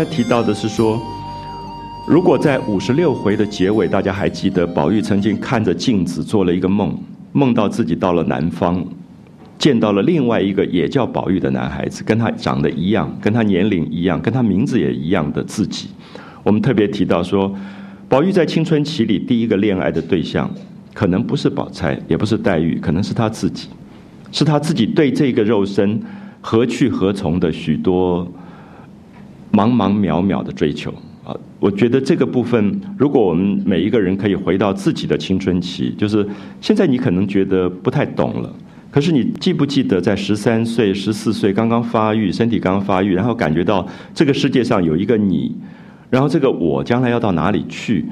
我刚才提到的是说，如果在五十六回的结尾，大家还记得，宝玉曾经看着镜子做了一个梦，梦到自己到了南方，见到了另外一个也叫宝玉的男孩子，跟他长得一样，跟他年龄一样，跟他名字也一样的自己。我们特别提到说，宝玉在青春期里第一个恋爱的对象，可能不是宝钗，也不是黛玉，可能是他自己，是他自己对这个肉身何去何从的许多茫茫渺渺的追求啊！我觉得这个部分，如果我们每一个人可以回到自己的青春期，就是现在你可能觉得不太懂了，可是你记不记得在十三岁、十四岁刚刚发育，身体刚刚发育，然后感觉到这个世界上有一个你。然后这个我将来要到哪里去？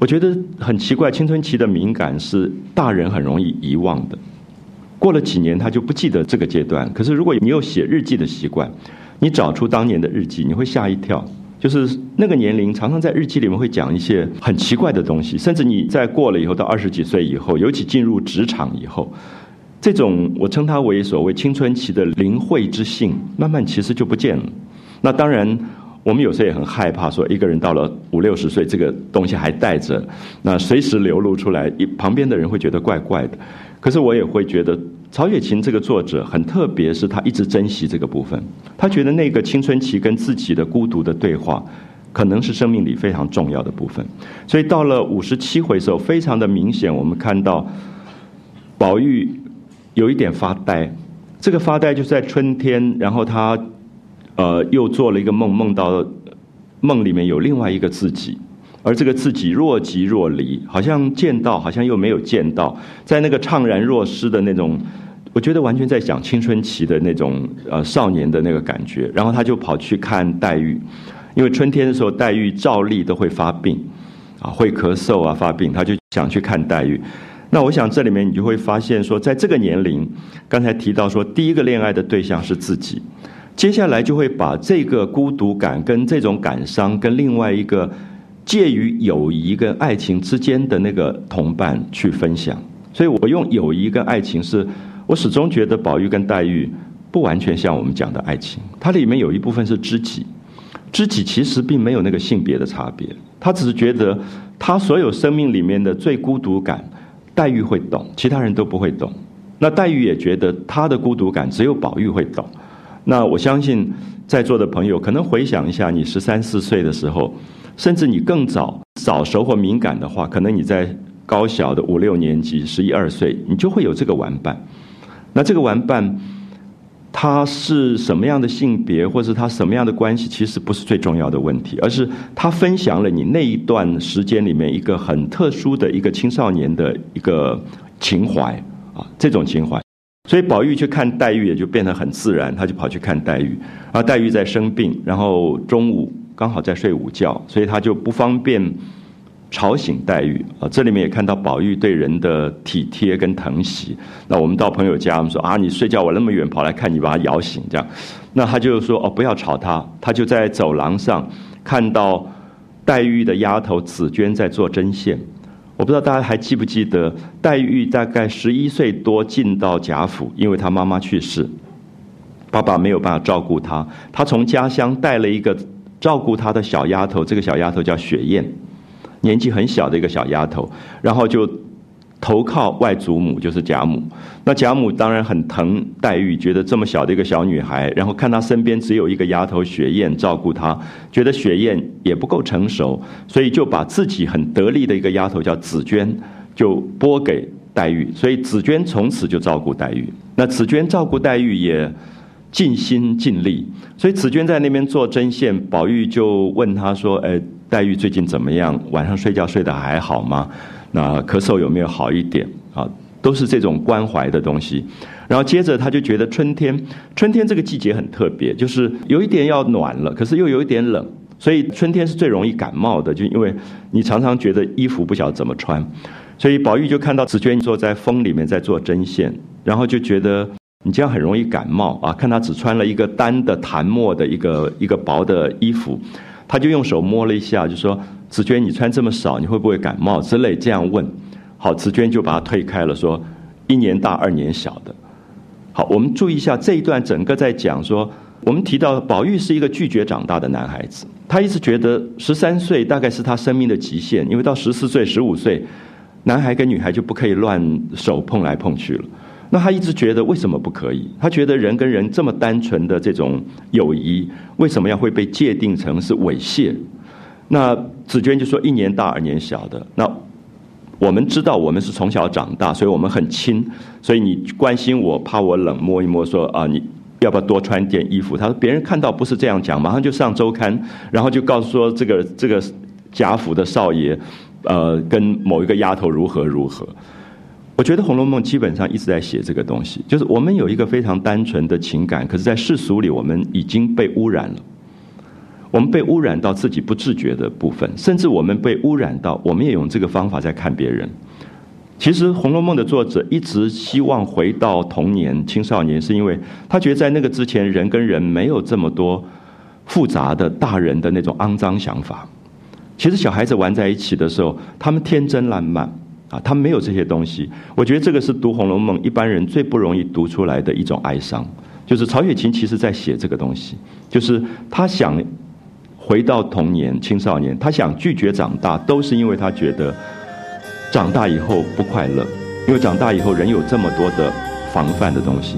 我觉得很奇怪，青春期的敏感是大人很容易遗忘的。过了几年，他就不记得这个阶段。可是如果你有写日记的习惯，你找出当年的日记，你会吓一跳。就是那个年龄，常常在日记里面会讲一些很奇怪的东西。甚至你在过了以后，到二十几岁以后，尤其进入职场以后，这种我称它为所谓青春期的灵慧之性，慢慢其实就不见了。那当然。我们有时候也很害怕，说一个人到了五六十岁，这个东西还带着，那随时流露出来，一旁边的人会觉得怪怪的。可是我也会觉得，曹雪芹这个作者很特别，是他一直珍惜这个部分。他觉得那个青春期跟自己的孤独的对话，可能是生命里非常重要的部分。所以到了五十七回的时候，非常的明显，我们看到宝玉有一点发呆。这个发呆就是在春天，然后他。呃，又做了一个梦，梦到梦里面有另外一个自己，而这个自己若即若离，好像见到，好像又没有见到，在那个怅然若失的那种，我觉得完全在讲青春期的那种呃少年的那个感觉。然后他就跑去看黛玉，因为春天的时候黛玉照例都会发病，啊，会咳嗽啊发病，他就想去看黛玉。那我想这里面你就会发现说，在这个年龄，刚才提到说第一个恋爱的对象是自己。接下来就会把这个孤独感跟这种感伤，跟另外一个介于友谊跟爱情之间的那个同伴去分享。所以我用友谊跟爱情，是我始终觉得宝玉跟黛玉不完全像我们讲的爱情，它里面有一部分是知己。知己其实并没有那个性别的差别，他只是觉得他所有生命里面的最孤独感，黛玉会懂，其他人都不会懂。那黛玉也觉得他的孤独感只有宝玉会懂。那我相信在座的朋友可能回想一下，你十三四岁的时候，甚至你更早早熟或敏感的话，可能你在高小的五六年级、十一二岁，你就会有这个玩伴。那这个玩伴他是什么样的性别，或是他什么样的关系，其实不是最重要的问题，而是他分享了你那一段时间里面一个很特殊的一个青少年的一个情怀啊，这种情怀。所以宝玉去看黛玉也就变得很自然，他就跑去看黛玉。而黛玉在生病，然后中午刚好在睡午觉，所以他就不方便吵醒黛玉。啊，这里面也看到宝玉对人的体贴跟疼惜。那我们到朋友家，我们说啊，你睡觉我那么远跑来看你，把他摇醒这样。那他就说哦，不要吵他。他就在走廊上看到黛玉的丫头紫娟在做针线。我不知道大家还记不记得，黛玉大概十一岁多进到贾府，因为她妈妈去世，爸爸没有办法照顾她，她从家乡带了一个照顾她的小丫头，这个小丫头叫雪雁，年纪很小的一个小丫头，然后就。投靠外祖母就是贾母，那贾母当然很疼黛玉，觉得这么小的一个小女孩，然后看她身边只有一个丫头雪雁照顾她，觉得雪雁也不够成熟，所以就把自己很得力的一个丫头叫紫娟，就拨给黛玉，所以紫娟从此就照顾黛玉。那紫娟照顾黛玉也尽心尽力，所以紫娟在那边做针线，宝玉就问她说：“哎，黛玉最近怎么样？晚上睡觉睡得还好吗？”那咳嗽有没有好一点啊？都是这种关怀的东西。然后接着他就觉得春天，春天这个季节很特别，就是有一点要暖了，可是又有一点冷，所以春天是最容易感冒的，就因为你常常觉得衣服不晓得怎么穿。所以宝玉就看到紫娟坐在风里面在做针线，然后就觉得你这样很容易感冒啊。看他只穿了一个单的檀墨的一个一个薄的衣服，他就用手摸了一下，就说。紫娟，你穿这么少，你会不会感冒之类？这样问，好，紫娟就把他推开了，说：“一年大，二年小的。”好，我们注意一下这一段，整个在讲说，我们提到宝玉是一个拒绝长大的男孩子，他一直觉得十三岁大概是他生命的极限，因为到十四岁、十五岁，男孩跟女孩就不可以乱手碰来碰去了。那他一直觉得为什么不可以？他觉得人跟人这么单纯的这种友谊，为什么要会被界定成是猥亵？那紫娟就说一年大二年小的。那我们知道我们是从小长大，所以我们很亲，所以你关心我，怕我冷，摸一摸说啊，你要不要多穿点衣服？他说别人看到不是这样讲，马上就上周刊，然后就告诉说这个这个贾府的少爷，呃，跟某一个丫头如何如何。我觉得《红楼梦》基本上一直在写这个东西，就是我们有一个非常单纯的情感，可是，在世俗里，我们已经被污染了。我们被污染到自己不自觉的部分，甚至我们被污染到，我们也用这个方法在看别人。其实，《红楼梦》的作者一直希望回到童年、青少年，是因为他觉得在那个之前，人跟人没有这么多复杂的大人的那种肮脏想法。其实，小孩子玩在一起的时候，他们天真烂漫。啊，他没有这些东西。我觉得这个是读《红楼梦》一般人最不容易读出来的一种哀伤，就是曹雪芹其实在写这个东西，就是他想回到童年、青少年，他想拒绝长大，都是因为他觉得长大以后不快乐，因为长大以后人有这么多的防范的东西。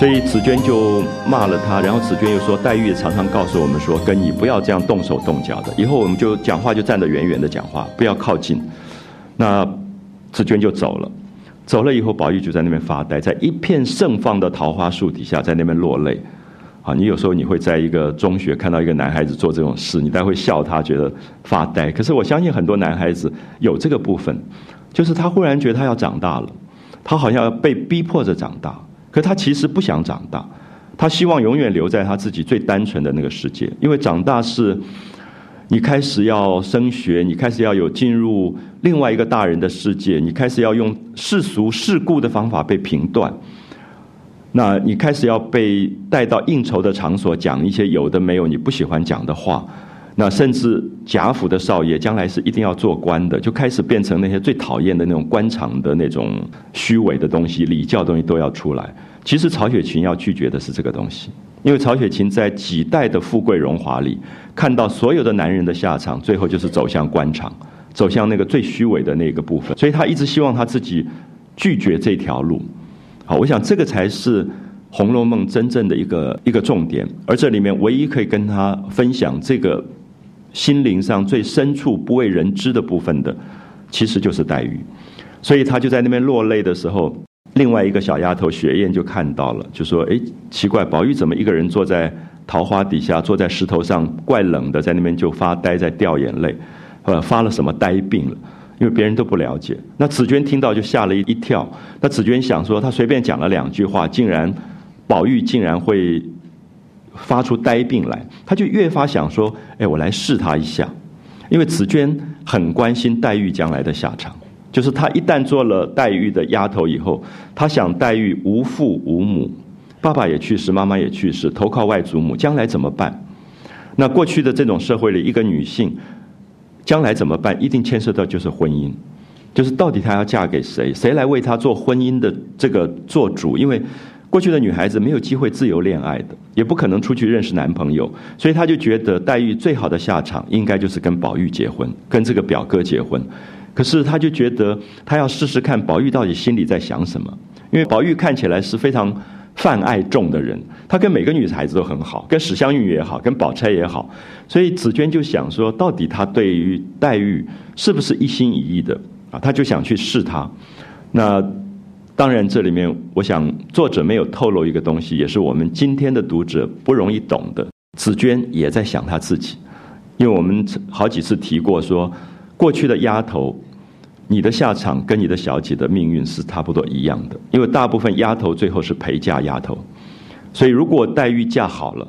所以紫娟就骂了他，然后紫娟又说：“黛玉常常告诉我们说，跟你不要这样动手动脚的，以后我们就讲话就站得远远的讲话，不要靠近。”那紫娟就走了，走了以后，宝玉就在那边发呆，在一片盛放的桃花树底下，在那边落泪。啊，你有时候你会在一个中学看到一个男孩子做这种事，你待会笑他，觉得发呆。可是我相信很多男孩子有这个部分，就是他忽然觉得他要长大了，他好像要被逼迫着长大。可他其实不想长大，他希望永远留在他自己最单纯的那个世界。因为长大是，你开始要升学，你开始要有进入另外一个大人的世界，你开始要用世俗世故的方法被评断。那你开始要被带到应酬的场所，讲一些有的没有你不喜欢讲的话。那甚至贾府的少爷将来是一定要做官的，就开始变成那些最讨厌的那种官场的那种虚伪的东西、礼教东西都要出来。其实曹雪芹要拒绝的是这个东西，因为曹雪芹在几代的富贵荣华里看到所有的男人的下场，最后就是走向官场，走向那个最虚伪的那个部分。所以他一直希望他自己拒绝这条路。好，我想这个才是《红楼梦》真正的一个一个重点，而这里面唯一可以跟他分享这个。心灵上最深处不为人知的部分的，其实就是黛玉，所以他就在那边落泪的时候，另外一个小丫头雪雁就看到了，就说：“哎，奇怪，宝玉怎么一个人坐在桃花底下，坐在石头上，怪冷的，在那边就发呆，在掉眼泪，呃，发了什么呆病了？因为别人都不了解。那紫娟听到就吓了一一跳。那紫娟想说，她随便讲了两句话，竟然宝玉竟然会。”发出呆病来，他就越发想说：“哎，我来试他一下。”因为紫娟很关心黛玉将来的下场，就是她一旦做了黛玉的丫头以后，她想黛玉无父无母，爸爸也去世，妈妈也去世，投靠外祖母，将来怎么办？那过去的这种社会里，一个女性将来怎么办？一定牵涉到就是婚姻，就是到底她要嫁给谁？谁来为她做婚姻的这个做主？因为。过去的女孩子没有机会自由恋爱的，也不可能出去认识男朋友，所以她就觉得黛玉最好的下场应该就是跟宝玉结婚，跟这个表哥结婚。可是她就觉得她要试试看宝玉到底心里在想什么，因为宝玉看起来是非常泛爱众的人，他跟每个女孩子都很好，跟史湘玉也好，跟宝钗也好，所以紫娟就想说，到底他对于黛玉是不是一心一意的啊？他就想去试她，那。当然，这里面我想作者没有透露一个东西，也是我们今天的读者不容易懂的。紫娟也在想她自己，因为我们好几次提过说，过去的丫头，你的下场跟你的小姐的命运是差不多一样的，因为大部分丫头最后是陪嫁丫头，所以如果黛玉嫁好了，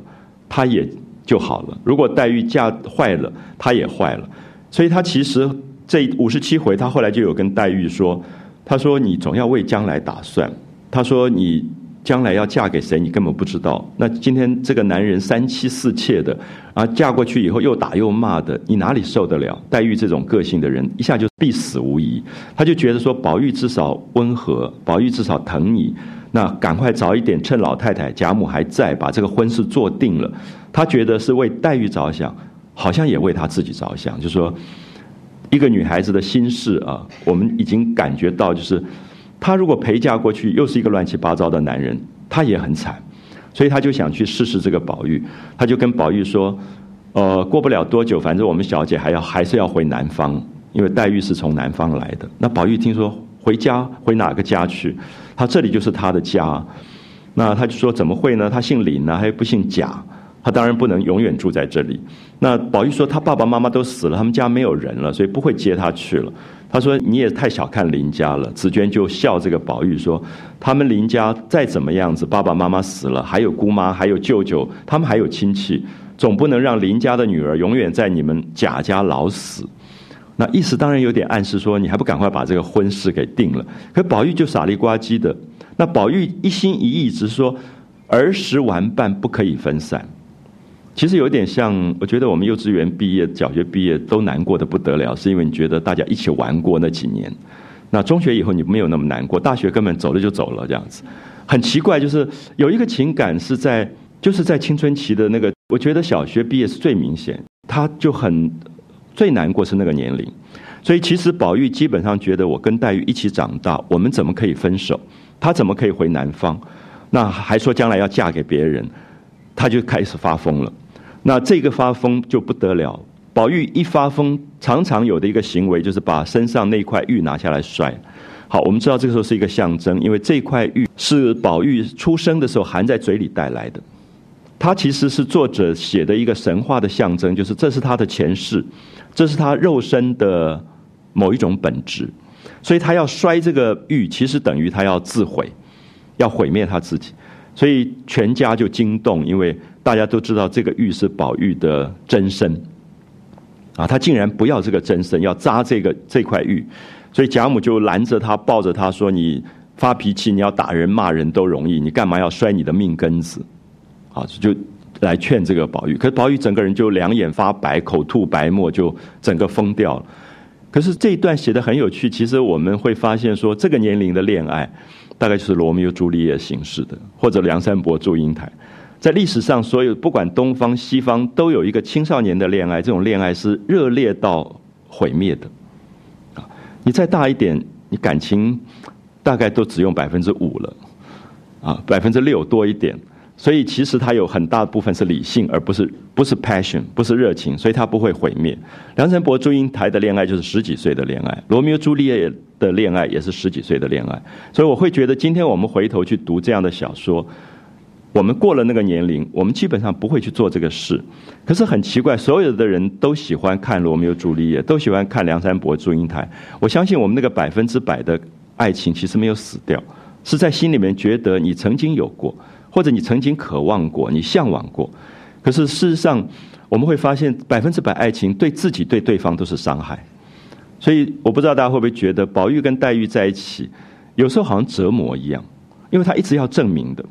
她也就好了；如果黛玉嫁坏了，她也坏了。所以她其实。这五十七回，她后来就有跟黛玉说：“他说你总要为将来打算。他说你将来要嫁给谁，你根本不知道。那今天这个男人三妻四妾的，啊，嫁过去以后又打又骂的，你哪里受得了？黛玉这种个性的人，一下就必死无疑。他就觉得说，宝玉至少温和，宝玉至少疼你。”那赶快早一点，趁老太太贾母还在，把这个婚事做定了。他觉得是为黛玉着想，好像也为他自己着想。就说一个女孩子的心事啊，我们已经感觉到，就是她如果陪嫁过去，又是一个乱七八糟的男人，她也很惨。所以她就想去试试这个宝玉。他就跟宝玉说：“呃，过不了多久，反正我们小姐还要还是要回南方，因为黛玉是从南方来的。”那宝玉听说回家，回哪个家去？他这里就是他的家，那他就说怎么会呢？他姓林呢，还不姓贾，他当然不能永远住在这里。那宝玉说他爸爸妈妈都死了，他们家没有人了，所以不会接他去了。他说你也太小看林家了。紫娟就笑这个宝玉说，他们林家再怎么样子，爸爸妈妈死了，还有姑妈，还有舅舅，他们还有亲戚，总不能让林家的女儿永远在你们贾家老死。那意思当然有点暗示说，你还不赶快把这个婚事给定了？可宝玉就傻里呱唧的。那宝玉一心一意只是说，儿时玩伴不可以分散。其实有点像，我觉得我们幼稚园毕业、小学毕业都难过的不得了，是因为你觉得大家一起玩过那几年。那中学以后你没有那么难过，大学根本走了就走了这样子。很奇怪，就是有一个情感是在，就是在青春期的那个，我觉得小学毕业是最明显，他就很。最难过是那个年龄，所以其实宝玉基本上觉得我跟黛玉一起长大，我们怎么可以分手？他怎么可以回南方？那还说将来要嫁给别人，他就开始发疯了。那这个发疯就不得了。宝玉一发疯，常常有的一个行为就是把身上那块玉拿下来摔。好，我们知道这个时候是一个象征，因为这块玉是宝玉出生的时候含在嘴里带来的。它其实是作者写的一个神话的象征，就是这是他的前世。这是他肉身的某一种本质，所以他要摔这个玉，其实等于他要自毁，要毁灭他自己。所以全家就惊动，因为大家都知道这个玉是宝玉的真身，啊，他竟然不要这个真身，要扎这个这块玉，所以贾母就拦着他，抱着他说：“你发脾气，你要打人骂人都容易，你干嘛要摔你的命根子？”啊，就。来劝这个宝玉，可是宝玉整个人就两眼发白，口吐白沫，就整个疯掉了。可是这一段写的很有趣，其实我们会发现说，这个年龄的恋爱，大概就是罗密欧朱丽叶形式的，或者梁山伯祝英台。在历史上，所有不管东方西方，都有一个青少年的恋爱，这种恋爱是热烈到毁灭的。啊，你再大一点，你感情大概都只用百分之五了，啊，百分之六多一点。所以其实它有很大部分是理性，而不是不是 passion，不是热情，所以它不会毁灭。梁山伯祝英台的恋爱就是十几岁的恋爱，罗密欧朱丽叶的恋爱也是十几岁的恋爱。所以我会觉得，今天我们回头去读这样的小说，我们过了那个年龄，我们基本上不会去做这个事。可是很奇怪，所有的人都喜欢看罗密欧朱丽叶，都喜欢看梁山伯祝英台。我相信我们那个百分之百的爱情其实没有死掉，是在心里面觉得你曾经有过。或者你曾经渴望过，你向往过，可是事实上，我们会发现百分之百爱情对自己对对方都是伤害。所以我不知道大家会不会觉得宝玉跟黛玉在一起，有时候好像折磨一样，因为他一直要证明的，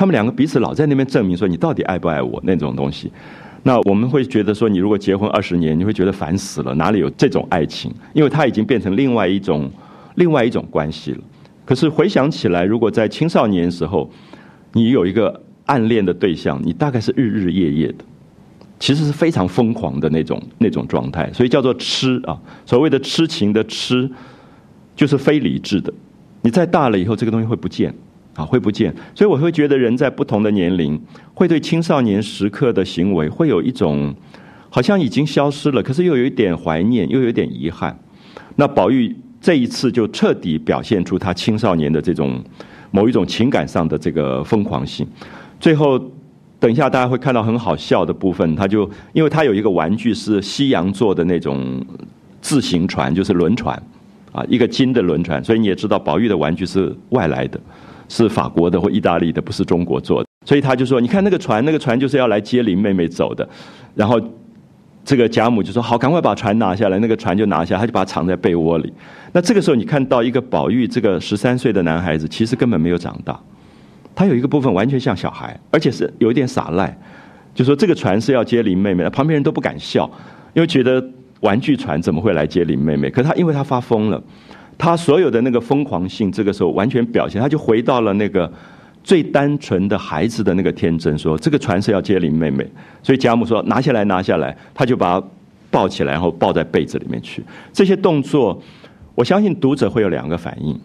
他们两个彼此老在那边证明说你到底爱不爱我那种东西。那我们会觉得说，你如果结婚二十年，你会觉得烦死了，哪里有这种爱情？因为它已经变成另外一种另外一种关系了。可是回想起来，如果在青少年时候，你有一个暗恋的对象，你大概是日日夜夜的，其实是非常疯狂的那种那种状态，所以叫做痴啊。所谓的痴情的痴，就是非理智的。你再大了以后，这个东西会不见啊，会不见。所以我会觉得，人在不同的年龄，会对青少年时刻的行为，会有一种好像已经消失了，可是又有一点怀念，又有点遗憾。那宝玉这一次就彻底表现出他青少年的这种。某一种情感上的这个疯狂性，最后等一下大家会看到很好笑的部分，他就因为他有一个玩具是西洋做的那种自行船，就是轮船，啊，一个金的轮船，所以你也知道宝玉的玩具是外来的，是法国的或意大利的，不是中国做的，所以他就说，你看那个船，那个船就是要来接林妹妹走的，然后。这个贾母就说：“好，赶快把船拿下来。”那个船就拿下，他就把它藏在被窝里。那这个时候，你看到一个宝玉这个十三岁的男孩子，其实根本没有长大，他有一个部分完全像小孩，而且是有一点耍赖，就说这个船是要接林妹妹的，旁边人都不敢笑，因为觉得玩具船怎么会来接林妹妹？可他因为他发疯了，他所有的那个疯狂性，这个时候完全表现，他就回到了那个。最单纯的孩子的那个天真，说这个船是要接林妹妹，所以贾母说拿下来拿下来，他就把抱起来，然后抱在被子里面去。这些动作，我相信读者会有两个反应。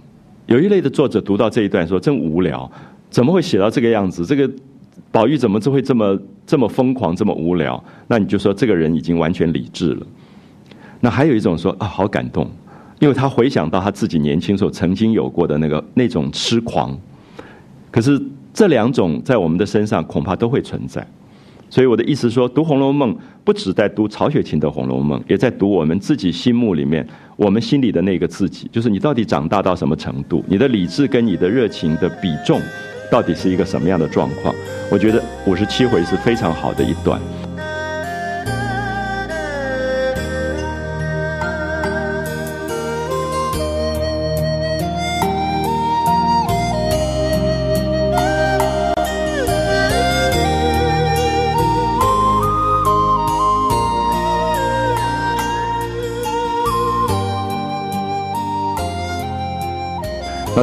有一类的作者读到这一段说真无聊，怎么会写到这个样子？这个宝玉怎么就会这么这么疯狂，这么无聊？那你就说这个人已经完全理智了。那还有一种说啊，好感动，因为他回想到他自己年轻时候曾经有过的那个那种痴狂。可是这两种在我们的身上恐怕都会存在，所以我的意思说，读《红楼梦》不只在读曹雪芹的《红楼梦》，也在读我们自己心目里面，我们心里的那个自己，就是你到底长大到什么程度，你的理智跟你的热情的比重，到底是一个什么样的状况？我觉得五十七回是非常好的一段。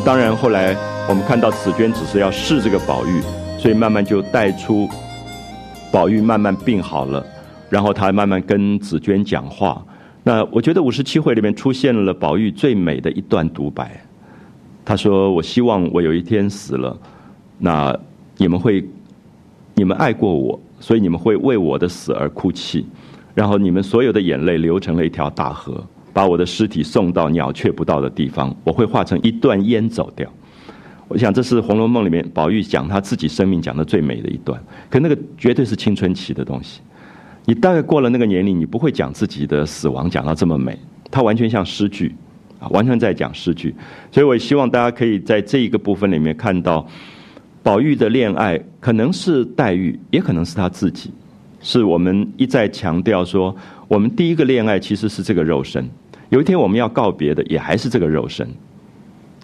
当然，后来我们看到紫娟只是要试这个宝玉，所以慢慢就带出宝玉慢慢病好了，然后他慢慢跟紫娟讲话。那我觉得五十七回里面出现了宝玉最美的一段独白，他说：“我希望我有一天死了，那你们会，你们爱过我，所以你们会为我的死而哭泣，然后你们所有的眼泪流成了一条大河。”把我的尸体送到鸟雀不到的地方，我会化成一段烟走掉。我想这是《红楼梦》里面宝玉讲他自己生命讲的最美的一段。可那个绝对是青春期的东西。你大概过了那个年龄，你不会讲自己的死亡讲到这么美。它完全像诗句啊，完全在讲诗句。所以我希望大家可以在这一个部分里面看到，宝玉的恋爱可能是黛玉，也可能是他自己。是我们一再强调说，我们第一个恋爱其实是这个肉身。有一天我们要告别的也还是这个肉身，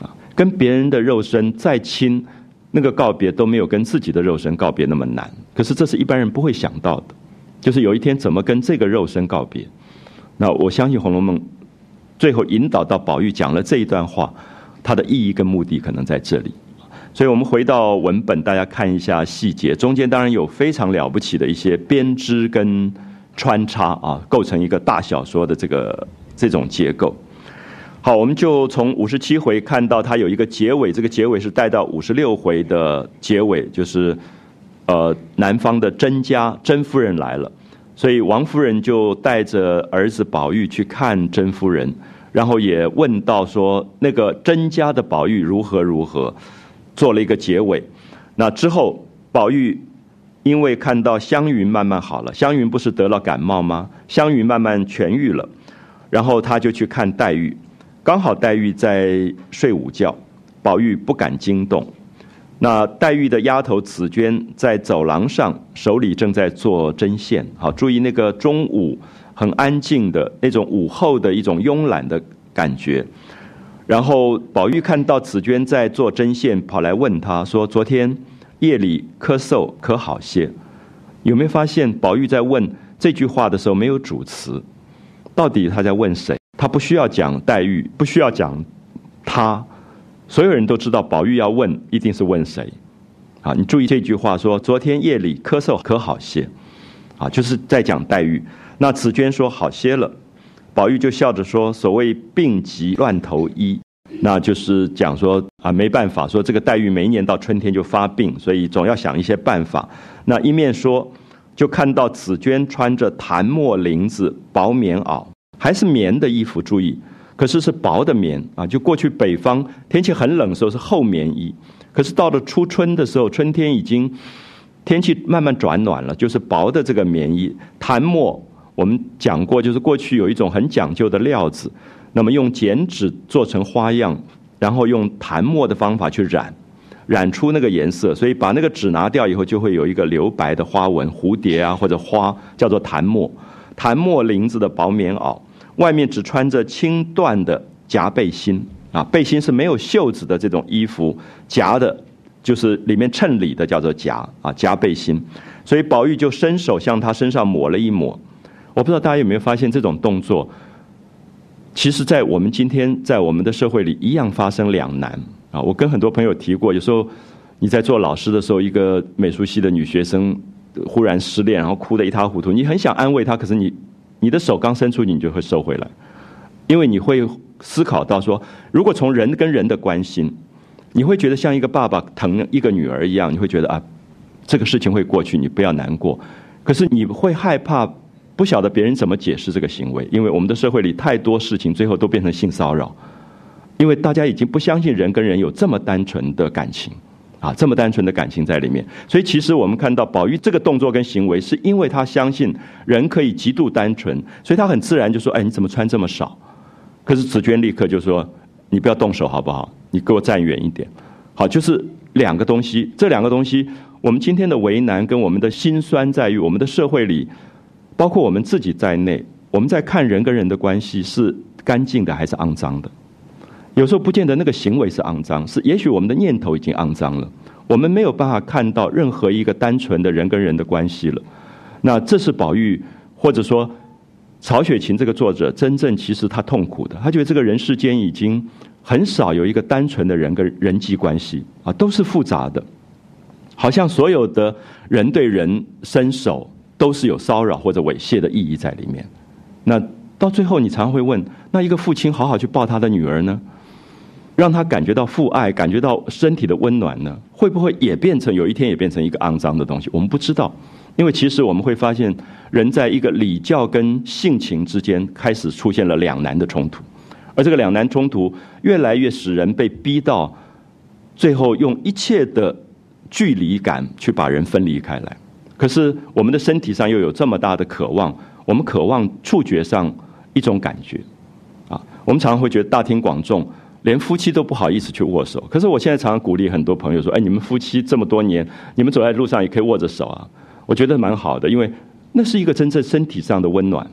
啊，跟别人的肉身再亲，那个告别都没有跟自己的肉身告别那么难。可是这是一般人不会想到的，就是有一天怎么跟这个肉身告别。那我相信《红楼梦》最后引导到宝玉讲了这一段话，它的意义跟目的可能在这里。所以我们回到文本，大家看一下细节，中间当然有非常了不起的一些编织跟穿插啊，构成一个大小说的这个。这种结构，好，我们就从五十七回看到它有一个结尾，这个结尾是带到五十六回的结尾，就是呃，南方的甄家甄夫人来了，所以王夫人就带着儿子宝玉去看甄夫人，然后也问到说那个甄家的宝玉如何如何，做了一个结尾。那之后，宝玉因为看到湘云慢慢好了，湘云不是得了感冒吗？湘云慢慢痊愈了。然后他就去看黛玉，刚好黛玉在睡午觉，宝玉不敢惊动。那黛玉的丫头紫娟在走廊上，手里正在做针线。好，注意那个中午很安静的那种午后的一种慵懒的感觉。然后宝玉看到紫娟在做针线，跑来问她说：“昨天夜里咳嗽可好些？”有没有发现宝玉在问这句话的时候没有主词？到底他在问谁？他不需要讲黛玉，不需要讲他，所有人都知道宝玉要问一定是问谁。啊，你注意这句话说：“昨天夜里咳嗽可好些？”啊，就是在讲黛玉。那紫娟说好些了，宝玉就笑着说：“所谓病急乱投医，那就是讲说啊，没办法，说这个黛玉每一年到春天就发病，所以总要想一些办法。那一面说。”就看到紫娟穿着檀墨绫子薄棉袄，还是棉的衣服，注意，可是是薄的棉啊。就过去北方天气很冷的时候是厚棉衣，可是到了初春的时候，春天已经天气慢慢转暖了，就是薄的这个棉衣。檀墨我们讲过，就是过去有一种很讲究的料子，那么用剪纸做成花样，然后用檀墨的方法去染。染出那个颜色，所以把那个纸拿掉以后，就会有一个留白的花纹，蝴蝶啊或者花，叫做檀墨。檀木绫子的薄棉袄，外面只穿着轻缎的夹背心啊，背心是没有袖子的这种衣服，夹的就是里面衬里的叫做夹啊，夹背心。所以宝玉就伸手向他身上抹了一抹。我不知道大家有没有发现这种动作，其实，在我们今天在我们的社会里一样发生两难啊。我跟很多朋友提过，有时候你在做老师的时候，一个美术系的女学生。忽然失恋，然后哭得一塌糊涂。你很想安慰她，可是你，你的手刚伸出，你就会收回来，因为你会思考到说，如果从人跟人的关心，你会觉得像一个爸爸疼一个女儿一样，你会觉得啊，这个事情会过去，你不要难过。可是你会害怕，不晓得别人怎么解释这个行为，因为我们的社会里太多事情最后都变成性骚扰，因为大家已经不相信人跟人有这么单纯的感情。啊，这么单纯的感情在里面，所以其实我们看到宝玉这个动作跟行为，是因为他相信人可以极度单纯，所以他很自然就说：“哎，你怎么穿这么少？”可是紫娟立刻就说：“你不要动手好不好？你给我站远一点。”好，就是两个东西，这两个东西，我们今天的为难跟我们的心酸在于，我们的社会里，包括我们自己在内，我们在看人跟人的关系是干净的还是肮脏的。有时候不见得那个行为是肮脏，是也许我们的念头已经肮脏了，我们没有办法看到任何一个单纯的人跟人的关系了。那这是宝玉或者说曹雪芹这个作者真正其实他痛苦的，他觉得这个人世间已经很少有一个单纯的人跟人际关系啊，都是复杂的，好像所有的人对人伸手都是有骚扰或者猥亵的意义在里面。那到最后你常会问，那一个父亲好好去抱他的女儿呢？让他感觉到父爱，感觉到身体的温暖呢？会不会也变成有一天也变成一个肮脏的东西？我们不知道，因为其实我们会发现，人在一个礼教跟性情之间开始出现了两难的冲突，而这个两难冲突越来越使人被逼到最后，用一切的距离感去把人分离开来。可是我们的身体上又有这么大的渴望，我们渴望触觉上一种感觉啊，我们常常会觉得大庭广众。连夫妻都不好意思去握手，可是我现在常常鼓励很多朋友说：“哎，你们夫妻这么多年，你们走在路上也可以握着手啊。”我觉得蛮好的，因为那是一个真正身体上的温暖。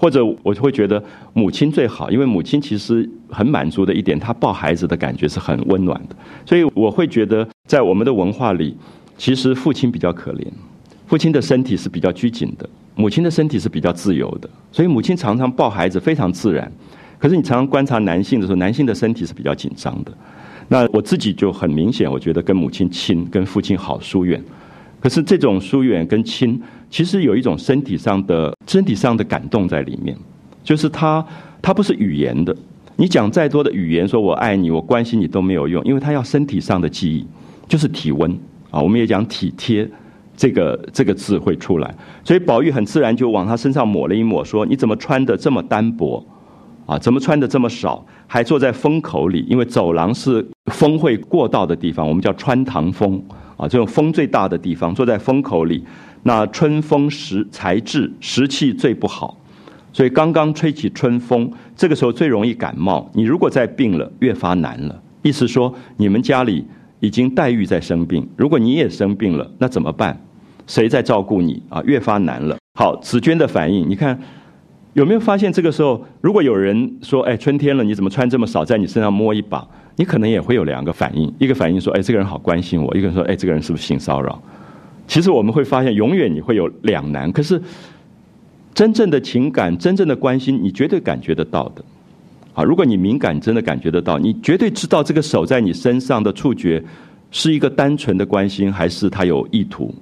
或者我会觉得母亲最好，因为母亲其实很满足的一点，她抱孩子的感觉是很温暖的。所以我会觉得，在我们的文化里，其实父亲比较可怜，父亲的身体是比较拘谨的，母亲的身体是比较自由的，所以母亲常常抱孩子非常自然。可是你常常观察男性的时候，男性的身体是比较紧张的。那我自己就很明显，我觉得跟母亲亲，跟父亲好疏远。可是这种疏远跟亲，其实有一种身体上的、身体上的感动在里面。就是他，他不是语言的。你讲再多的语言，说我爱你，我关心你都没有用，因为他要身体上的记忆，就是体温啊。我们也讲体贴，这个这个字会出来。所以宝玉很自然就往他身上抹了一抹，说：“你怎么穿的这么单薄？”啊，怎么穿的这么少？还坐在风口里，因为走廊是风会过道的地方，我们叫穿堂风。啊，这种风最大的地方，坐在风口里，那春风时才至，时气最不好，所以刚刚吹起春风，这个时候最容易感冒。你如果再病了，越发难了。意思说，你们家里已经黛玉在生病，如果你也生病了，那怎么办？谁在照顾你？啊，越发难了。好，紫娟的反应，你看。有没有发现这个时候，如果有人说：“哎，春天了，你怎么穿这么少？在你身上摸一把。”你可能也会有两个反应：一个反应说：“哎，这个人好关心我；一个人说：“哎，这个人是不是性骚扰？”其实我们会发现，永远你会有两难。可是真正的情感、真正的关心，你绝对感觉得到的。啊，如果你敏感，真的感觉得到，你绝对知道这个手在你身上的触觉是一个单纯的关心，还是他有意图。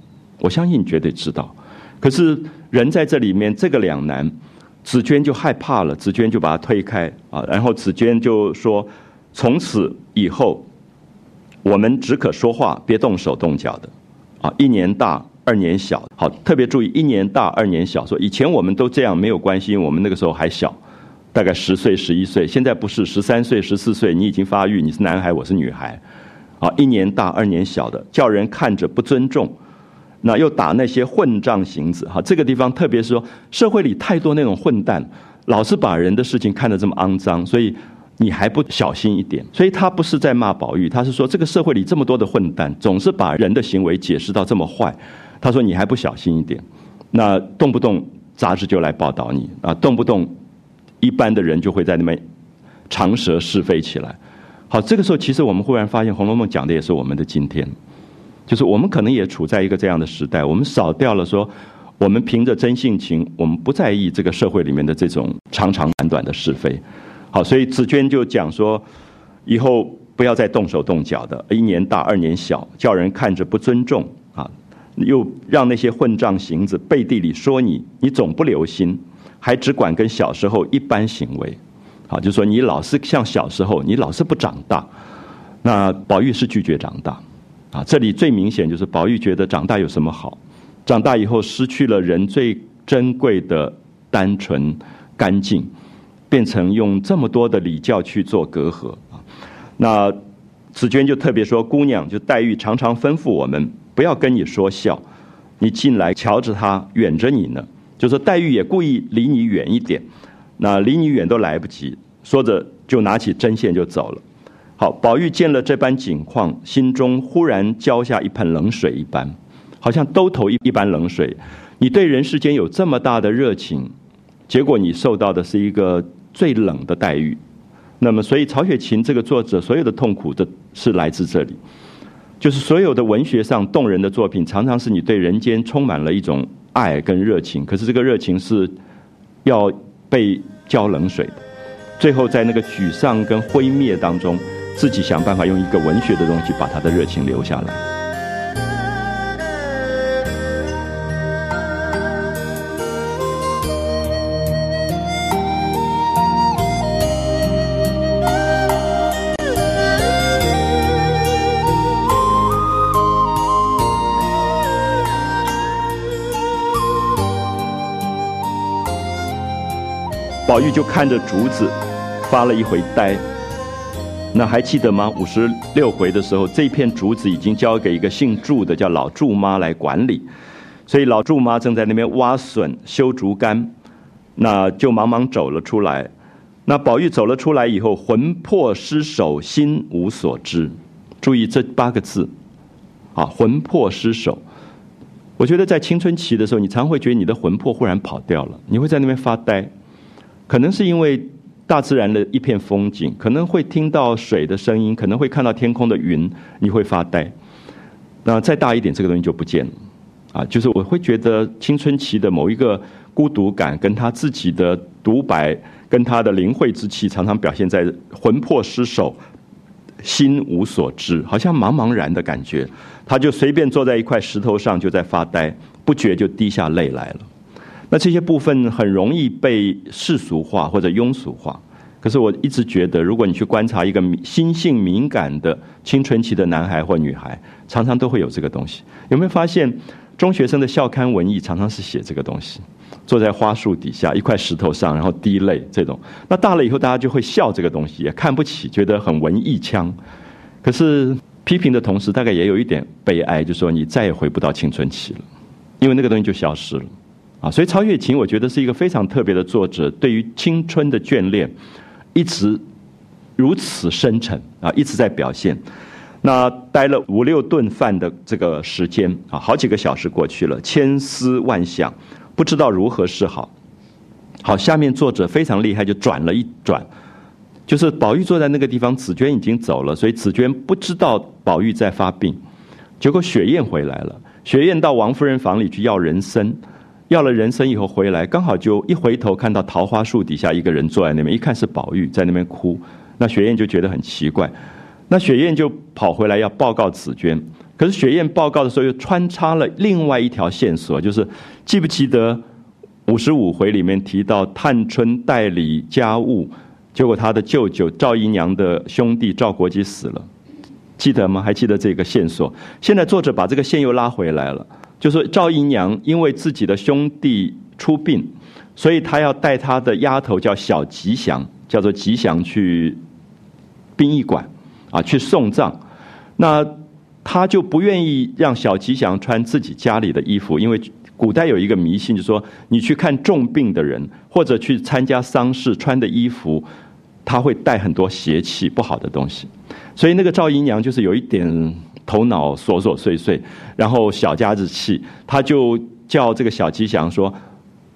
我相信你绝对知道。可是人在这里面，这个两难。紫娟就害怕了，紫娟就把他推开啊，然后紫娟就说：“从此以后，我们只可说话，别动手动脚的，啊，一年大，二年小，好，特别注意一年大，二年小。说以前我们都这样没有关系，我们那个时候还小，大概十岁、十一岁，现在不是十三岁、十四岁，你已经发育，你是男孩，我是女孩，啊，一年大，二年小的，叫人看着不尊重。”那又打那些混账行子哈，这个地方特别是说社会里太多那种混蛋，老是把人的事情看得这么肮脏，所以你还不小心一点。所以他不是在骂宝玉，他是说这个社会里这么多的混蛋，总是把人的行为解释到这么坏。他说你还不小心一点，那动不动杂志就来报道你啊，动不动一般的人就会在那边长舌是非起来。好，这个时候其实我们忽然发现，《红楼梦》讲的也是我们的今天，就是我们可能也处在一个这样的时代，我们少掉了说，我们凭着真性情，我们不在意这个社会里面的这种长长短短的是非。好，所以紫娟就讲说，以后不要再动手动脚的，一年大二年小，叫人看着不尊重啊，又让那些混账行子背地里说你，你总不留心，还只管跟小时候一般行为。好，就说你老是像小时候，你老是不长大。那宝玉是拒绝长大，啊，这里最明显就是宝玉觉得长大有什么好？长大以后失去了人最珍贵的单纯干净，变成用这么多的礼教去做隔阂啊。那紫娟就特别说，姑娘就黛玉常常吩咐我们不要跟你说笑，你进来瞧着她远着你呢，就说黛玉也故意离你远一点。那离你远都来不及，说着就拿起针线就走了。好，宝玉见了这般景况，心中忽然浇下一盆冷水一般，好像兜头一一般冷水。你对人世间有这么大的热情，结果你受到的是一个最冷的待遇。那么，所以曹雪芹这个作者所有的痛苦的是来自这里，就是所有的文学上动人的作品，常常是你对人间充满了一种爱跟热情，可是这个热情是要。被浇冷水的，最后在那个沮丧跟灰灭当中，自己想办法用一个文学的东西把他的热情留下来。宝玉就看着竹子，发了一回呆。那还记得吗？五十六回的时候，这片竹子已经交给一个姓祝的叫老祝妈来管理，所以老祝妈正在那边挖笋、修竹竿，那就忙忙走了出来。那宝玉走了出来以后，魂魄失守，心无所知。注意这八个字，啊，魂魄失守。我觉得在青春期的时候，你常会觉得你的魂魄忽然跑掉了，你会在那边发呆。可能是因为大自然的一片风景，可能会听到水的声音，可能会看到天空的云，你会发呆。那再大一点，这个东西就不见了。啊，就是我会觉得青春期的某一个孤独感，跟他自己的独白，跟他的灵慧之气，常常表现在魂魄失守、心无所知，好像茫茫然的感觉。他就随便坐在一块石头上，就在发呆，不觉就滴下泪来了。那这些部分很容易被世俗化或者庸俗化，可是我一直觉得，如果你去观察一个心性敏感的青春期的男孩或女孩，常常都会有这个东西。有没有发现，中学生的校刊文艺常常是写这个东西，坐在花树底下一块石头上，然后滴泪这种。那大了以后，大家就会笑这个东西，也看不起，觉得很文艺腔。可是批评的同时，大概也有一点悲哀，就说你再也回不到青春期了，因为那个东西就消失了。啊，所以曹雪芹我觉得是一个非常特别的作者，对于青春的眷恋，一直如此深沉啊，一直在表现。那待了五六顿饭的这个时间啊，好几个小时过去了，千思万想，不知道如何是好。好，下面作者非常厉害，就转了一转，就是宝玉坐在那个地方，紫娟已经走了，所以紫娟不知道宝玉在发病。结果雪雁回来了，雪雁到王夫人房里去要人参。要了人参以后回来，刚好就一回头看到桃花树底下一个人坐在那边，一看是宝玉在那边哭。那雪雁就觉得很奇怪，那雪雁就跑回来要报告紫娟。可是雪雁报告的时候又穿插了另外一条线索，就是记不记得五十五回里面提到探春代理家务，结果他的舅舅赵姨娘的兄弟赵国基死了，记得吗？还记得这个线索？现在作者把这个线又拉回来了。就说赵姨娘因为自己的兄弟出殡，所以她要带她的丫头叫小吉祥，叫做吉祥去殡仪馆啊去送葬。那她就不愿意让小吉祥穿自己家里的衣服，因为古代有一个迷信，就说你去看重病的人或者去参加丧事穿的衣服，他会带很多邪气不好的东西。所以那个赵姨娘就是有一点。头脑琐琐碎碎，然后小家子气，他就叫这个小吉祥说：“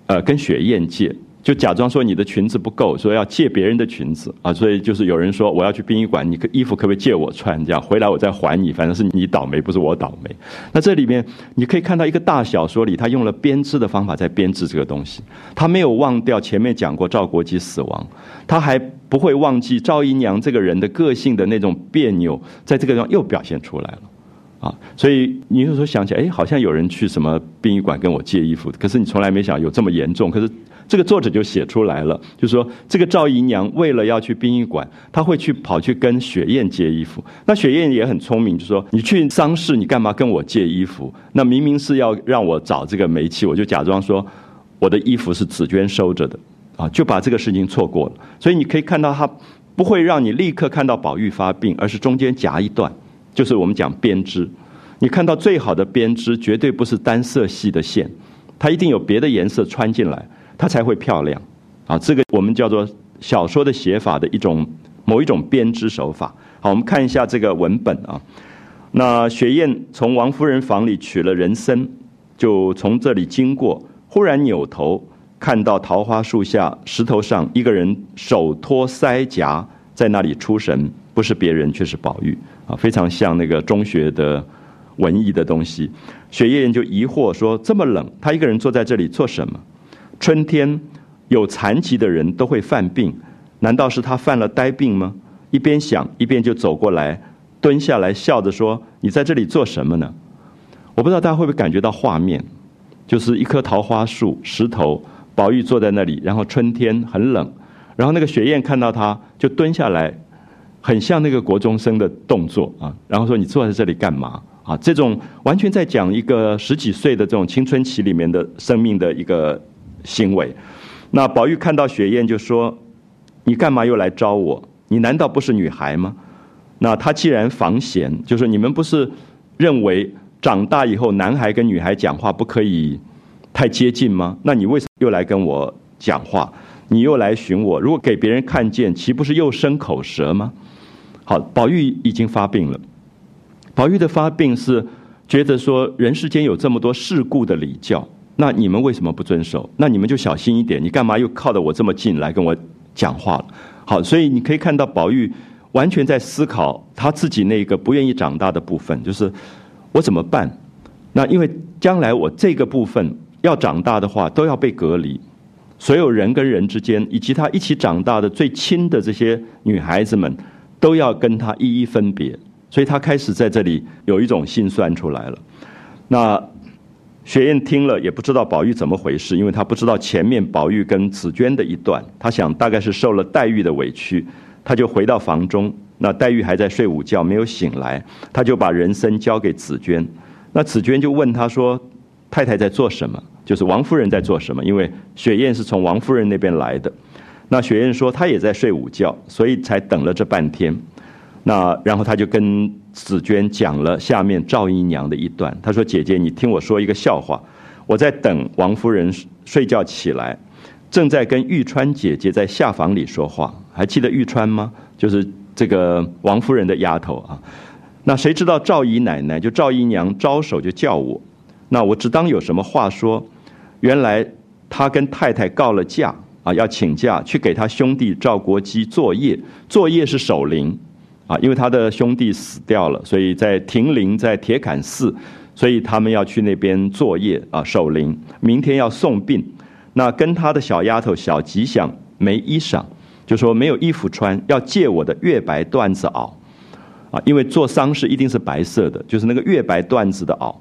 呃，跟雪雁借。就假装说你的裙子不够，说要借别人的裙子啊，所以就是有人说我要去殡仪馆，你可衣服可不可以借我穿？这样回来我再还你，反正是你倒霉，不是我倒霉。那这里面你可以看到一个大小说里，他用了编织的方法在编织这个东西，他没有忘掉前面讲过赵国基死亡，他还不会忘记赵姨娘这个人的个性的那种别扭，在这个地方又表现出来了啊。所以你有时候想起来，哎，好像有人去什么殡仪馆跟我借衣服，可是你从来没想有这么严重，可是。这个作者就写出来了，就说这个赵姨娘为了要去殡仪馆，她会去跑去跟雪雁借衣服。那雪雁也很聪明，就说你去丧事，你干嘛跟我借衣服？那明明是要让我找这个煤气，我就假装说我的衣服是紫娟收着的，啊，就把这个事情错过了。所以你可以看到，他不会让你立刻看到宝玉发病，而是中间夹一段，就是我们讲编织。你看到最好的编织，绝对不是单色系的线，它一定有别的颜色穿进来。它才会漂亮，啊，这个我们叫做小说的写法的一种某一种编织手法。好，我们看一下这个文本啊。那雪雁从王夫人房里取了人参，就从这里经过，忽然扭头看到桃花树下石头上一个人手托腮颊，在那里出神，不是别人，却是宝玉啊，非常像那个中学的文艺的东西。雪雁就疑惑说：“这么冷，他一个人坐在这里做什么？”春天有残疾的人都会犯病，难道是他犯了呆病吗？一边想一边就走过来，蹲下来笑着说：“你在这里做什么呢？”我不知道大家会不会感觉到画面，就是一棵桃花树，石头，宝玉坐在那里，然后春天很冷，然后那个雪雁看到他就蹲下来，很像那个国中生的动作啊，然后说：“你坐在这里干嘛？”啊，这种完全在讲一个十几岁的这种青春期里面的生命的一个。行为，那宝玉看到雪雁就说：“你干嘛又来招我？你难道不是女孩吗？”那他既然防闲，就说：“你们不是认为长大以后男孩跟女孩讲话不可以太接近吗？那你为什么又来跟我讲话？你又来寻我？如果给别人看见，岂不是又生口舌吗？”好，宝玉已经发病了。宝玉的发病是觉得说人世间有这么多世故的礼教。那你们为什么不遵守？那你们就小心一点。你干嘛又靠得我这么近来跟我讲话了？好，所以你可以看到宝玉完全在思考他自己那个不愿意长大的部分，就是我怎么办？那因为将来我这个部分要长大的话，都要被隔离。所有人跟人之间，以及他一起长大的最亲的这些女孩子们，都要跟他一一分别。所以他开始在这里有一种心酸出来了。那。雪雁听了也不知道宝玉怎么回事，因为他不知道前面宝玉跟紫娟的一段，他想大概是受了黛玉的委屈，他就回到房中，那黛玉还在睡午觉，没有醒来，他就把人参交给紫娟，那紫娟就问他说：“太太在做什么？就是王夫人在做什么？”因为雪雁是从王夫人那边来的，那雪雁说她也在睡午觉，所以才等了这半天。那然后他就跟紫娟讲了下面赵姨娘的一段。她说：“姐姐，你听我说一个笑话。我在等王夫人睡觉起来，正在跟玉川姐姐在下房里说话。还记得玉川吗？就是这个王夫人的丫头啊。那谁知道赵姨奶奶就赵姨娘招手就叫我。那我只当有什么话说。原来她跟太太告了假啊，要请假去给她兄弟赵国基作业。作业是守灵。”啊，因为他的兄弟死掉了，所以在亭陵，在铁槛寺，所以他们要去那边作业啊，守灵。明天要送殡，那跟他的小丫头小吉祥没衣裳，就说没有衣服穿，要借我的月白缎子袄。啊，因为做丧事一定是白色的，就是那个月白缎子的袄。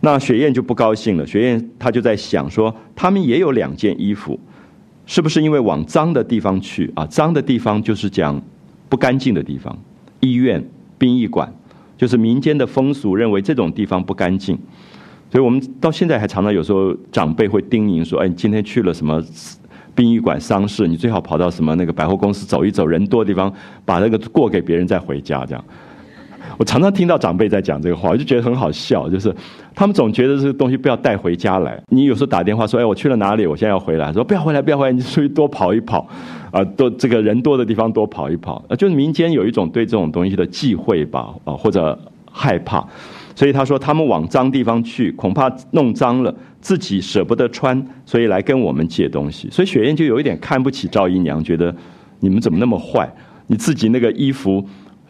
那雪雁就不高兴了，雪雁她就在想说，他们也有两件衣服，是不是因为往脏的地方去啊？脏的地方就是讲不干净的地方。医院、殡仪馆，就是民间的风俗，认为这种地方不干净，所以我们到现在还常常有时候长辈会叮咛说：“哎，你今天去了什么殡仪馆丧事，你最好跑到什么那个百货公司走一走，人多的地方，把那个过给别人再回家。”这样，我常常听到长辈在讲这个话，我就觉得很好笑，就是他们总觉得这个东西不要带回家来。你有时候打电话说：“哎，我去了哪里？我现在要回来。”说：“不要回来，不要回来，你出去多跑一跑。”啊，多这个人多的地方多跑一跑，啊，就是民间有一种对这种东西的忌讳吧，啊，或者害怕，所以他说他们往脏地方去，恐怕弄脏了，自己舍不得穿，所以来跟我们借东西。所以雪雁就有一点看不起赵姨娘，觉得你们怎么那么坏？你自己那个衣服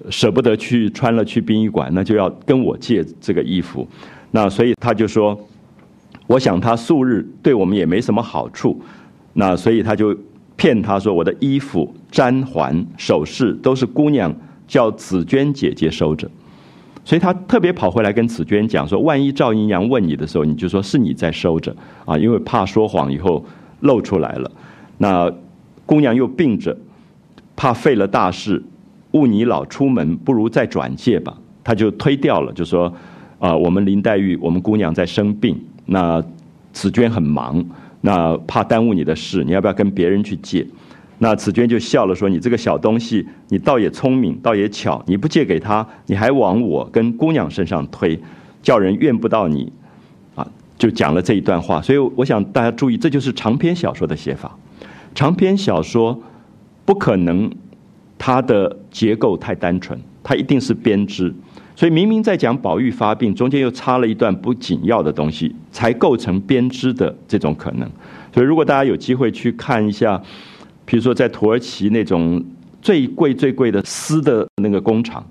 舍不得去穿了去殡仪馆，那就要跟我借这个衣服。那所以他就说，我想他素日对我们也没什么好处，那所以他就骗他说我的衣服、簪环、首饰都是姑娘叫紫娟姐姐收着。所以他特别跑回来跟紫娟讲说：“万一赵姨娘问你的时候，你就说是你在收着啊，因为怕说谎以后露出来了。那姑娘又病着，怕废了大事，误你老出门，不如再转借吧。”他就推掉了，就说：“啊，我们林黛玉，我们姑娘在生病，那紫娟很忙，那怕耽误你的事，你要不要跟别人去借？”那紫娟就笑了，说：“你这个小东西，你倒也聪明，倒也巧。你不借给他，你还往我跟姑娘身上推，叫人怨不到你，啊，就讲了这一段话。所以我想大家注意，这就是长篇小说的写法。长篇小说不可能它的结构太单纯，它一定是编织。所以明明在讲宝玉发病，中间又插了一段不紧要的东西，才构成编织的这种可能。所以如果大家有机会去看一下。”比如说，在土耳其那种最贵最贵的丝的那个工厂，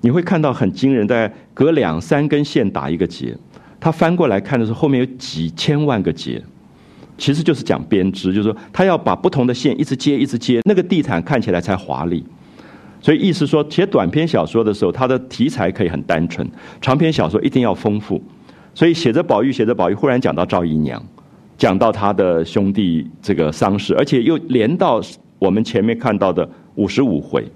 你会看到很惊人，在隔两三根线打一个结。他翻过来看的时候，后面有几千万个结，其实就是讲编织，就是说他要把不同的线一直接一直接，那个地毯看起来才华丽。所以意思说，写短篇小说的时候，它的题材可以很单纯；长篇小说一定要丰富。所以写着宝玉，写着宝玉，忽然讲到赵姨娘。讲到他的兄弟这个丧事，而且又连到我们前面看到的五十五回，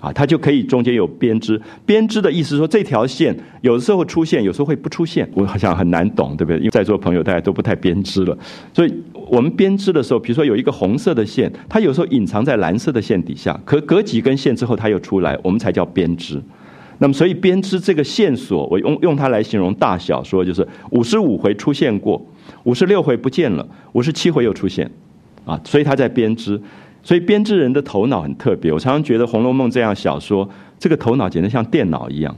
啊，它就可以中间有编织。编织的意思说，这条线有的时候出现，有时候会不出现。我好像很难懂，对不对？因为在座朋友大家都不太编织了，所以我们编织的时候，比如说有一个红色的线，它有时候隐藏在蓝色的线底下，可隔几根线之后它又出来，我们才叫编织。那么，所以编织这个线索，我用用它来形容大小说，就是五十五回出现过。五十六回不见了，五十七回又出现，啊，所以它在编织，所以编织人的头脑很特别。我常常觉得《红楼梦》这样小说，这个头脑简直像电脑一样。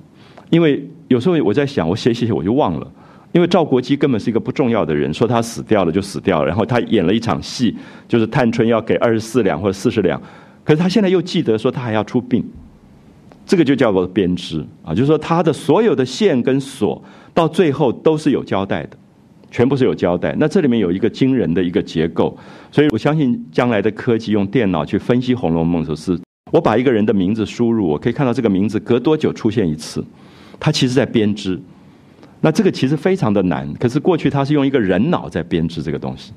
因为有时候我在想，我写写写我就忘了，因为赵国基根本是一个不重要的人，说他死掉了就死掉了，然后他演了一场戏，就是探春要给二十四两或者四十两，可是他现在又记得说他还要出殡，这个就叫做编织啊，就是说他的所有的线跟锁到最后都是有交代的。全部是有交代，那这里面有一个惊人的一个结构，所以我相信将来的科技用电脑去分析《红楼梦》的时候，是我把一个人的名字输入，我可以看到这个名字隔多久出现一次，它其实在编织。那这个其实非常的难，可是过去他是用一个人脑在编织这个东西，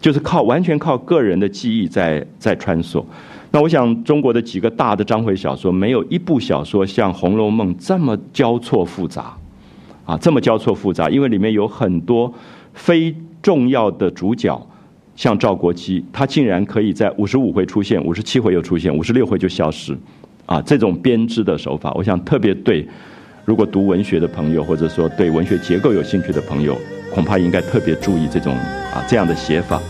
就是靠完全靠个人的记忆在在穿梭。那我想中国的几个大的章回小说，没有一部小说像《红楼梦》这么交错复杂。啊，这么交错复杂，因为里面有很多非重要的主角，像赵国基，他竟然可以在五十五回出现，五十七回又出现，五十六回就消失，啊，这种编织的手法，我想特别对，如果读文学的朋友，或者说对文学结构有兴趣的朋友，恐怕应该特别注意这种啊这样的写法。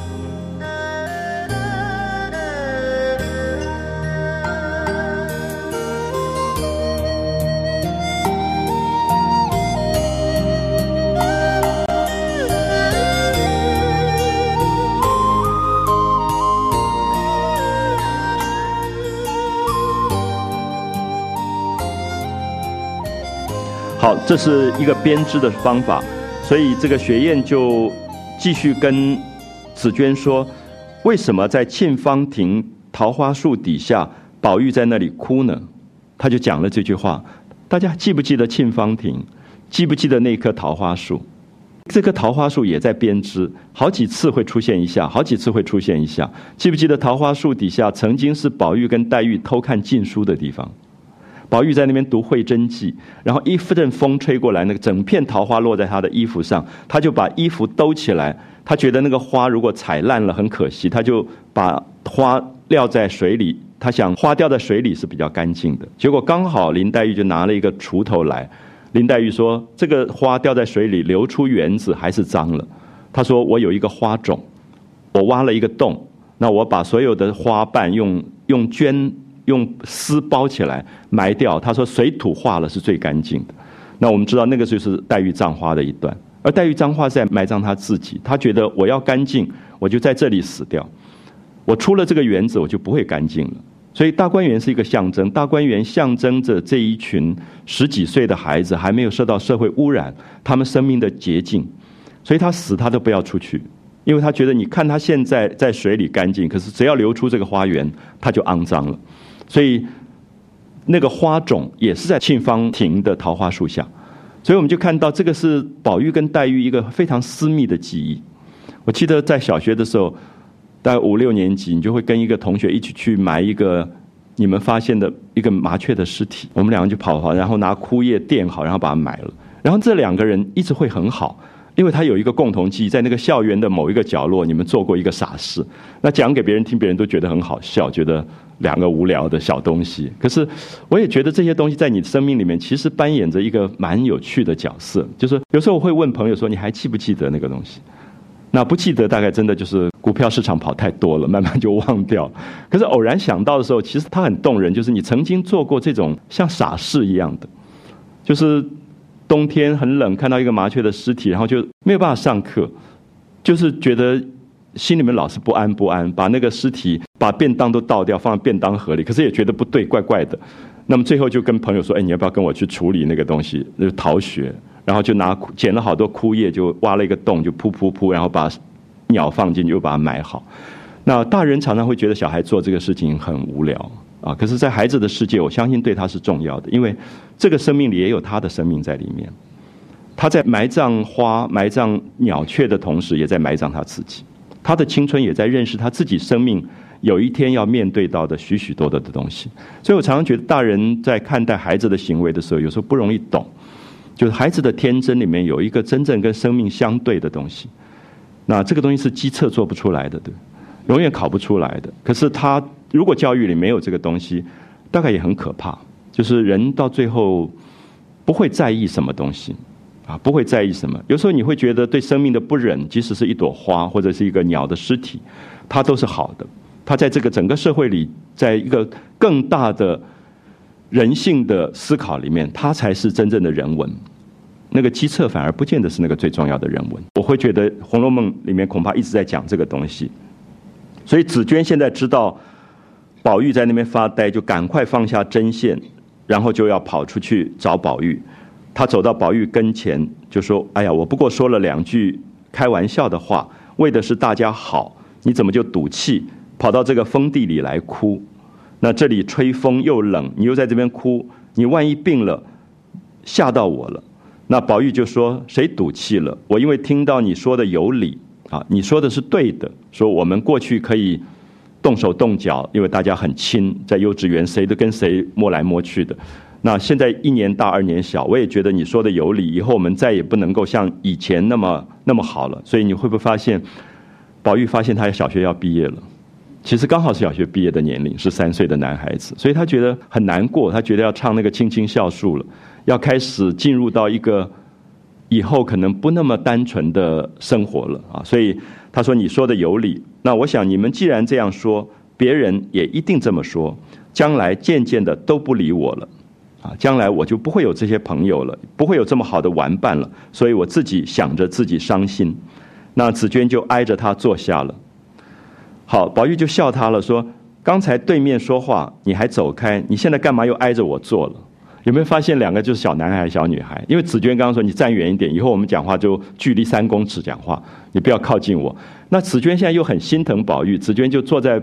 这是一个编织的方法，所以这个雪燕就继续跟紫娟说：“为什么在沁芳亭桃花树底下，宝玉在那里哭呢？”他就讲了这句话。大家记不记得沁芳亭？记不记得那棵桃花树？这棵桃花树也在编织，好几次会出现一下，好几次会出现一下。记不记得桃花树底下曾经是宝玉跟黛玉偷看禁书的地方？宝玉在那边读《会真记》，然后一阵风吹过来，那个整片桃花落在他的衣服上，他就把衣服兜起来。他觉得那个花如果踩烂了很可惜，他就把花撂在水里。他想花掉在水里是比较干净的。结果刚好林黛玉就拿了一个锄头来。林黛玉说：“这个花掉在水里流出园子还是脏了。”他说：“我有一个花种，我挖了一个洞，那我把所有的花瓣用用绢。”用丝包起来埋掉。他说水土化了是最干净的。那我们知道那个就是黛玉葬花的一段而黛玉葬花是在埋葬他自己，他觉得我要干净，我就在这里死掉，我出了这个园子，我就不会干净了。所以大观园是一个象征，大观园象征着这一群十几岁的孩子还没有受到社会污染，他们生命的洁净。所以他死他都不要出去，因为他觉得你看他现在在水里干净，可是只要流出这个花园，他就肮脏了。所以那个花种也是在沁芳亭的桃花树下。所以我们就看到这个是宝玉跟黛玉一个非常私密的记忆。我记得在小学的时候，大概五六年级，你就会跟一个同学一起去埋一个你们发现的一个麻雀的尸体。我们两个就跑跑，然后拿枯叶垫好，然后把它埋了。然后这两个人一直会很好，因为他有一个共同记忆，在那个校园的某一个角落，你们做过一个傻事。那讲给别人听，别人都觉得很好笑，觉得。两个无聊的小东西，可是我也觉得这些东西在你生命里面其实扮演着一个蛮有趣的角色。就是有时候我会问朋友说：“你还记不记得那个东西？”那不记得，大概真的就是股票市场跑太多了，慢慢就忘掉。可是偶然想到的时候，其实它很动人。就是你曾经做过这种像傻事一样的，就是冬天很冷，看到一个麻雀的尸体，然后就没有办法上课，就是觉得。心里面老是不安不安，把那个尸体、把便当都倒掉，放在便当盒里，可是也觉得不对，怪怪的。那么最后就跟朋友说：“哎，你要不要跟我去处理那个东西？那个逃学，然后就拿捡了好多枯叶，就挖了一个洞，就噗噗噗，然后把鸟放进去，又把它埋好。那大人常常会觉得小孩做这个事情很无聊啊，可是，在孩子的世界，我相信对他是重要的，因为这个生命里也有他的生命在里面。他在埋葬花、埋葬鸟雀的同时，也在埋葬他自己。他的青春也在认识他自己生命有一天要面对到的许许多多的东西，所以我常常觉得大人在看待孩子的行为的时候，有时候不容易懂，就是孩子的天真里面有一个真正跟生命相对的东西，那这个东西是机测做不出来的，对，永远考不出来的。可是他如果教育里没有这个东西，大概也很可怕，就是人到最后不会在意什么东西。啊，不会在意什么。有时候你会觉得对生命的不忍，即使是一朵花或者是一个鸟的尸体，它都是好的。它在这个整个社会里，在一个更大的人性的思考里面，它才是真正的人文。那个机测反而不见得是那个最重要的人文。我会觉得《红楼梦》里面恐怕一直在讲这个东西。所以紫娟现在知道宝玉在那边发呆，就赶快放下针线，然后就要跑出去找宝玉。他走到宝玉跟前，就说：“哎呀，我不过说了两句开玩笑的话，为的是大家好。你怎么就赌气跑到这个封地里来哭？那这里吹风又冷，你又在这边哭，你万一病了，吓到我了。”那宝玉就说：“谁赌气了？我因为听到你说的有理啊，你说的是对的。说我们过去可以动手动脚，因为大家很亲，在幼稚园谁都跟谁摸来摸去的。”那现在一年大二年小，我也觉得你说的有理。以后我们再也不能够像以前那么那么好了。所以你会不会发现，宝玉发现他小学要毕业了，其实刚好是小学毕业的年龄，是三岁的男孩子，所以他觉得很难过，他觉得要唱那个青青校树了，要开始进入到一个以后可能不那么单纯的生活了啊。所以他说你说的有理。那我想你们既然这样说，别人也一定这么说，将来渐渐的都不理我了。啊，将来我就不会有这些朋友了，不会有这么好的玩伴了，所以我自己想着自己伤心。那紫娟就挨着他坐下了。好，宝玉就笑他了，说：“刚才对面说话，你还走开，你现在干嘛又挨着我坐了？有没有发现两个就是小男孩、小女孩？因为紫娟刚刚说你站远一点，以后我们讲话就距离三公尺讲话，你不要靠近我。那紫娟现在又很心疼宝玉，紫娟就坐在。”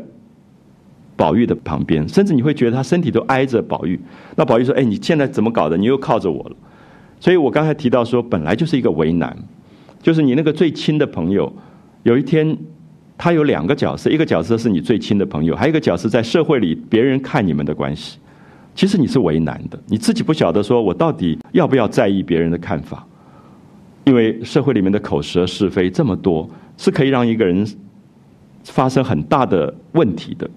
宝玉的旁边，甚至你会觉得他身体都挨着宝玉。那宝玉说：“哎，你现在怎么搞的？你又靠着我了。”所以我刚才提到说，本来就是一个为难，就是你那个最亲的朋友，有一天他有两个角色，一个角色是你最亲的朋友，还有一个角色在社会里别人看你们的关系。其实你是为难的，你自己不晓得说我到底要不要在意别人的看法，因为社会里面的口舌是非这么多，是可以让一个人发生很大的问题的。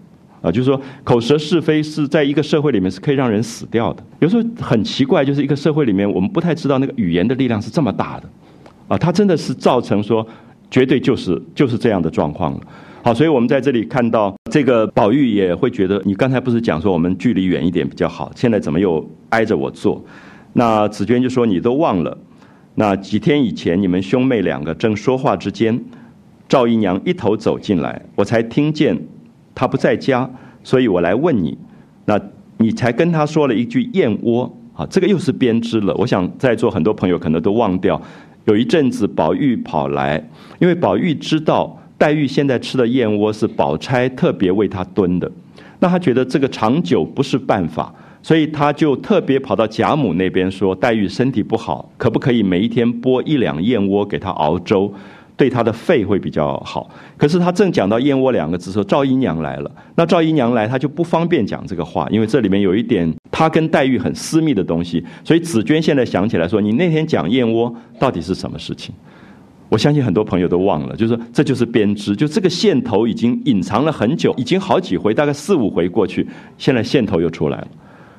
啊，就是说，口舌是非是在一个社会里面是可以让人死掉的。有时候很奇怪，就是一个社会里面，我们不太知道那个语言的力量是这么大的，啊，它真的是造成说，绝对就是就是这样的状况了。好，所以我们在这里看到这个宝玉也会觉得，你刚才不是讲说我们距离远一点比较好，现在怎么又挨着我坐？那紫娟就说你都忘了，那几天以前，你们兄妹两个正说话之间，赵姨娘一头走进来，我才听见他不在家，所以我来问你。那你才跟他说了一句燕窝，啊，这个又是编织了。我想在座很多朋友可能都忘掉，有一阵子宝玉跑来，因为宝玉知道黛玉现在吃的燕窝是宝钗特别为她炖的，那他觉得这个长久不是办法。所以他就特别跑到贾母那边说：“黛玉身体不好，可不可以每一天拨一两燕窝给她熬粥，对他的肺会比较好。”可是他正讲到燕窝两个字时候，赵姨娘来了。那赵姨娘来，他就不方便讲这个话，因为这里面有一点他跟黛玉很私密的东西。所以紫娟现在想起来说：“你那天讲燕窝到底是什么事情？”我相信很多朋友都忘了，就是说这就是编织，就这个线头已经隐藏了很久，已经好几回，大概四五回过去，现在线头又出来了。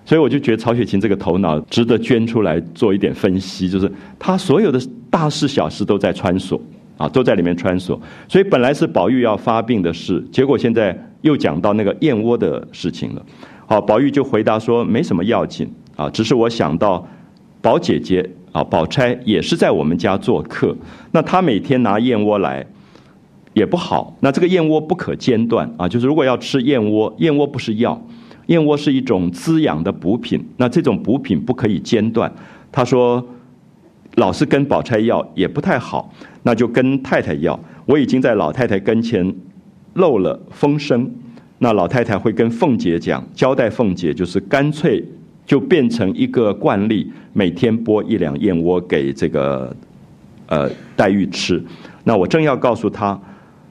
所以我就觉得曹雪芹这个头脑值得捐出来做一点分析，就是他所有的大事小事都在穿梭，啊，都在里面穿梭。所以本来是宝玉要发病的事，结果现在又讲到那个燕窝的事情了。好，宝玉就回答说没什么要紧，啊，只是我想到宝姐姐啊，宝钗也是在我们家做客，那她每天拿燕窝来也不好，那这个燕窝不可间断啊，就是如果要吃燕窝，燕窝不是药。燕窝是一种滋养的补品，那这种补品不可以间断。他说，老是跟宝钗要也不太好，那就跟太太要。我已经在老太太跟前漏了风声，那老太太会跟凤姐讲，交代凤姐，就是干脆就变成一个惯例，每天拨一两燕窝给这个呃黛玉吃。那我正要告诉她，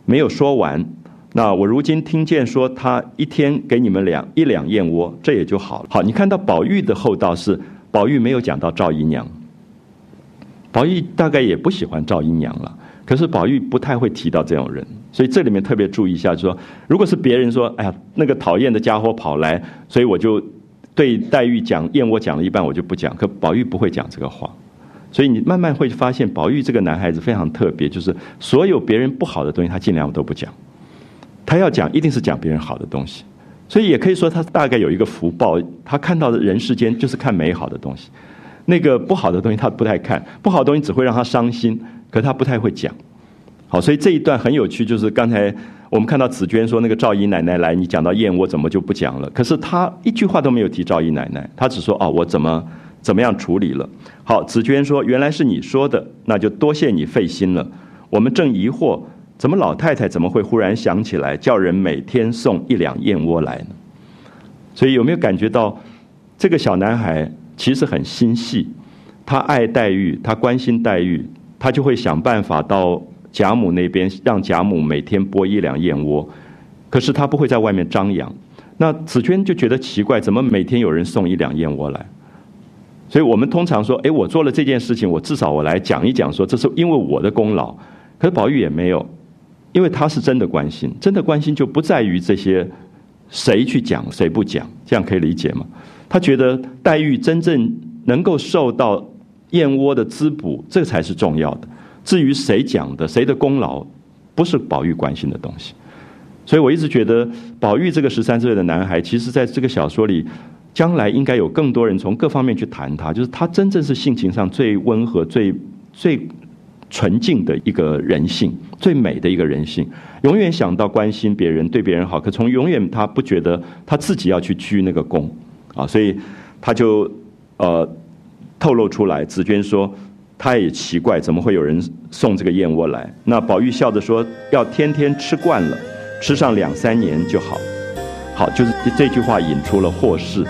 没有说完。那我如今听见说他一天给你们两一两燕窝，这也就好了。好，你看到宝玉的厚道是宝玉没有讲到赵姨娘，宝玉大概也不喜欢赵姨娘了。可是宝玉不太会提到这种人，所以这里面特别注意一下，就说如果是别人说，哎呀，那个讨厌的家伙跑来，所以我就对黛玉讲燕窝讲了一半，我就不讲。可宝玉不会讲这个话，所以你慢慢会发现，宝玉这个男孩子非常特别，就是所有别人不好的东西，他尽量都不讲。他要讲，一定是讲别人好的东西，所以也可以说他大概有一个福报，他看到的人世间就是看美好的东西，那个不好的东西他不太看，不好的东西只会让他伤心，可他不太会讲。好，所以这一段很有趣，就是刚才我们看到紫娟说那个赵姨奶奶来，你讲到燕窝怎么就不讲了？可是他一句话都没有提赵姨奶奶，他只说哦，我怎么怎么样处理了。好，紫娟说原来是你说的，那就多谢你费心了。我们正疑惑。怎么老太太怎么会忽然想起来叫人每天送一两燕窝来呢？所以有没有感觉到这个小男孩其实很心细，他爱黛玉，他关心黛玉，他就会想办法到贾母那边让贾母每天拨一两燕窝，可是他不会在外面张扬。那紫娟就觉得奇怪，怎么每天有人送一两燕窝来？所以我们通常说，哎，我做了这件事情，我至少我来讲一讲，说这是因为我的功劳。可是宝玉也没有。因为他是真的关心，真的关心就不在于这些谁去讲谁不讲，这样可以理解吗？他觉得黛玉真正能够受到燕窝的滋补，这才是重要的。至于谁讲的，谁的功劳，不是宝玉关心的东西。所以我一直觉得，宝玉这个十三岁的男孩，其实在这个小说里，将来应该有更多人从各方面去谈他，就是他真正是性情上最温和、最最。纯净的一个人性，最美的一个人性，永远想到关心别人，对别人好。可从永远他不觉得他自己要去鞠那个躬，啊，所以他就呃透露出来。紫娟说，他也奇怪，怎么会有人送这个燕窝来？那宝玉笑着说，要天天吃惯了，吃上两三年就好。好，就是这句话引出了祸事。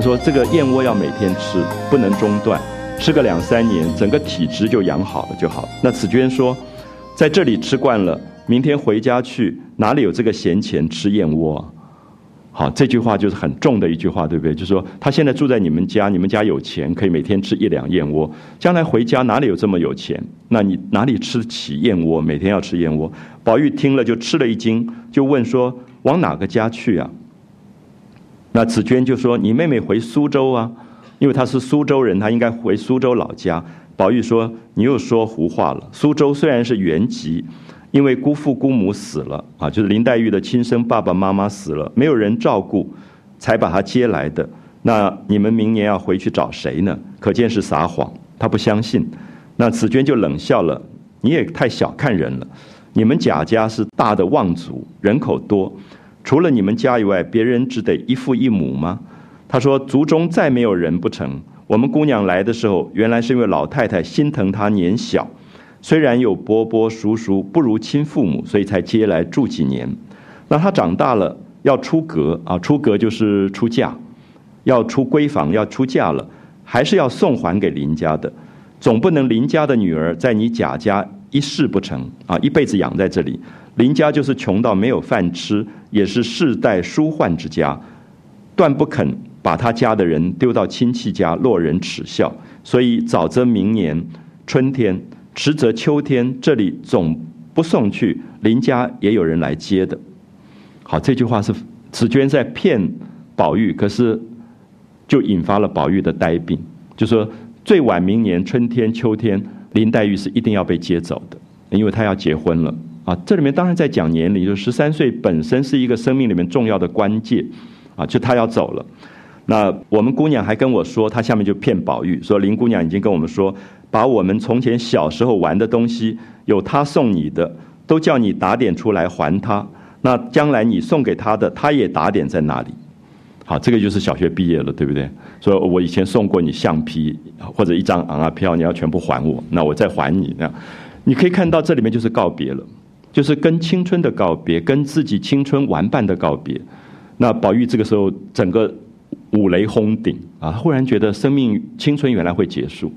说：“这个燕窝要每天吃，不能中断，吃个两三年，整个体质就养好了就好。”那紫娟说：“在这里吃惯了，明天回家去，哪里有这个闲钱吃燕窝？”好，这句话就是很重的一句话，对不对？就是说，他现在住在你们家，你们家有钱，可以每天吃一两燕窝。将来回家哪里有这么有钱？那你哪里吃得起燕窝？每天要吃燕窝。宝玉听了就吃了一惊，就问说：“往哪个家去啊？”那紫娟就说：“你妹妹回苏州啊，因为她是苏州人，她应该回苏州老家。”宝玉说：“你又说胡话了。苏州虽然是原籍，因为姑父姑母死了啊，就是林黛玉的亲生爸爸妈妈死了，没有人照顾，才把她接来的。那你们明年要回去找谁呢？可见是撒谎。他不相信。那紫娟就冷笑了：你也太小看人了。你们贾家是大的望族，人口多，除了你们家以外，别人只得一父一母吗？他说：族中再没有人不成。”我们姑娘来的时候，原来是因为老太太心疼她年小，虽然有伯伯叔叔，不如亲父母，所以才接来住几年。那她长大了要出阁啊，出阁就是出嫁，要出闺房，要出嫁了，还是要送还给林家的，总不能林家的女儿在你贾家一事不成啊，一辈子养在这里。林家就是穷到没有饭吃，也是世代书宦之家，断不肯。把他家的人丢到亲戚家，落人耻笑。所以早则明年春天，迟则秋天，这里总不送去，邻家也有人来接的。好，这句话是紫娟在骗宝玉，可是就引发了宝玉的呆病，就说最晚明年春天、秋天，林黛玉是一定要被接走的，因为她要结婚了啊。这里面当然在讲年龄，就十三岁本身是一个生命里面重要的关键啊，就他要走了。那我们姑娘还跟我说，她下面就骗宝玉说林姑娘已经跟我们说，把我们从前小时候玩的东西，有她送你的，都叫你打点出来还她。那将来你送给她的，她也打点在那里。好，这个就是小学毕业了，对不对？说我以前送过你橡皮或者一张昂啊票，你要全部还我，那我再还你。那你可以看到这里面就是告别了，就是跟青春的告别，跟自己青春玩伴的告别。那宝玉这个时候整个。五雷轰顶啊！忽然觉得生命青春原来会结束，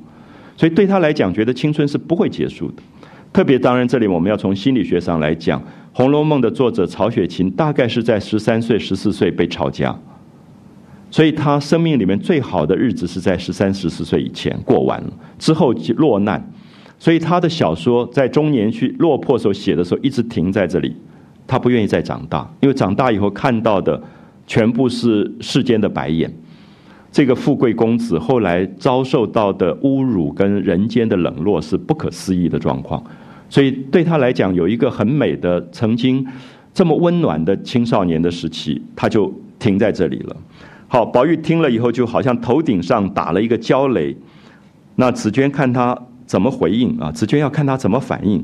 所以对他来讲，觉得青春是不会结束的。特别当然，这里我们要从心理学上来讲，《红楼梦》的作者曹雪芹大概是在十三岁、十四岁被抄家，所以他生命里面最好的日子是在十三、十四岁以前过完了，之后落难，所以他的小说在中年去落魄时候写的时候，一直停在这里，他不愿意再长大，因为长大以后看到的。全部是世间的白眼，这个富贵公子后来遭受到的侮辱跟人间的冷落是不可思议的状况，所以对他来讲，有一个很美的曾经这么温暖的青少年的时期，他就停在这里了。好，宝玉听了以后，就好像头顶上打了一个焦雷。那紫娟看他怎么回应啊？紫娟要看他怎么反应，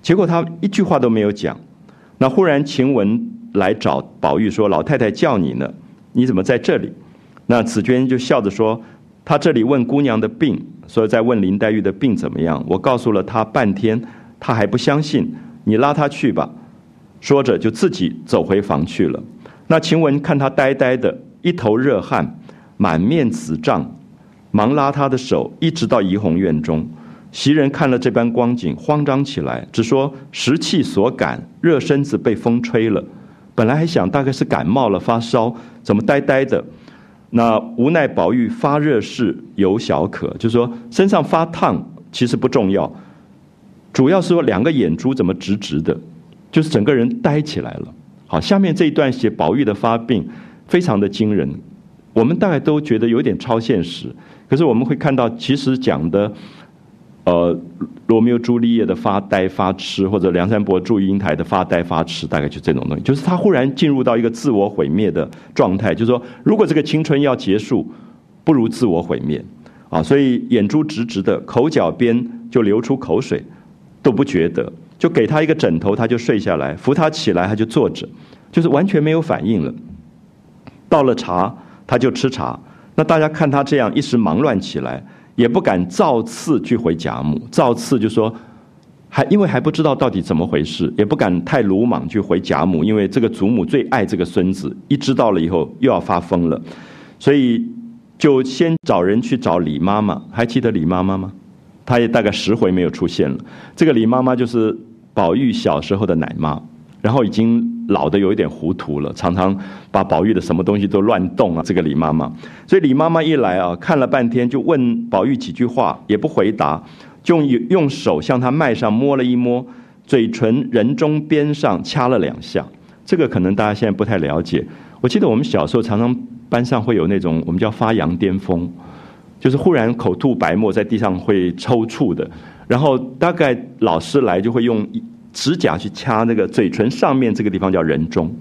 结果他一句话都没有讲。那忽然晴雯。来找宝玉说：“老太太叫你呢，你怎么在这里？”那紫娟就笑着说：“他这里问姑娘的病，所以在问林黛玉的病怎么样。我告诉了他半天，他还不相信。你拉他去吧。”说着就自己走回房去了。那晴雯看他呆呆的，一头热汗，满面紫胀，忙拉他的手，一直到怡红院中。袭人看了这般光景，慌张起来，只说时气所感，热身子被风吹了。本来还想大概是感冒了发烧，怎么呆呆的？那无奈宝玉发热是有小可，就说身上发烫其实不重要，主要是说两个眼珠怎么直直的，就是整个人呆起来了。好，下面这一段写宝玉的发病非常的惊人，我们大概都觉得有点超现实，可是我们会看到其实讲的。呃，罗密欧朱丽叶的发呆发痴，或者梁山伯祝英台的发呆发痴，大概就这种东西，就是他忽然进入到一个自我毁灭的状态，就是说，如果这个青春要结束，不如自我毁灭，啊，所以眼珠直直的，口角边就流出口水，都不觉得，就给他一个枕头，他就睡下来，扶他起来，他就坐着，就是完全没有反应了。倒了茶，他就吃茶，那大家看他这样，一时忙乱起来。也不敢造次去回贾母，造次就说，还因为还不知道到底怎么回事，也不敢太鲁莽去回贾母，因为这个祖母最爱这个孙子，一知道了以后又要发疯了，所以就先找人去找李妈妈，还记得李妈妈吗？她也大概十回没有出现了。这个李妈妈就是宝玉小时候的奶妈，然后已经。老的有一点糊涂了，常常把宝玉的什么东西都乱动啊！这个李妈妈，所以李妈妈一来啊，看了半天就问宝玉几句话，也不回答，就用用手向他脉上摸了一摸，嘴唇人中边上掐了两下。这个可能大家现在不太了解。我记得我们小时候常常班上会有那种我们叫发羊癫疯，就是忽然口吐白沫，在地上会抽搐的。然后大概老师来就会用指甲去掐那个嘴唇上面这个地方叫人中，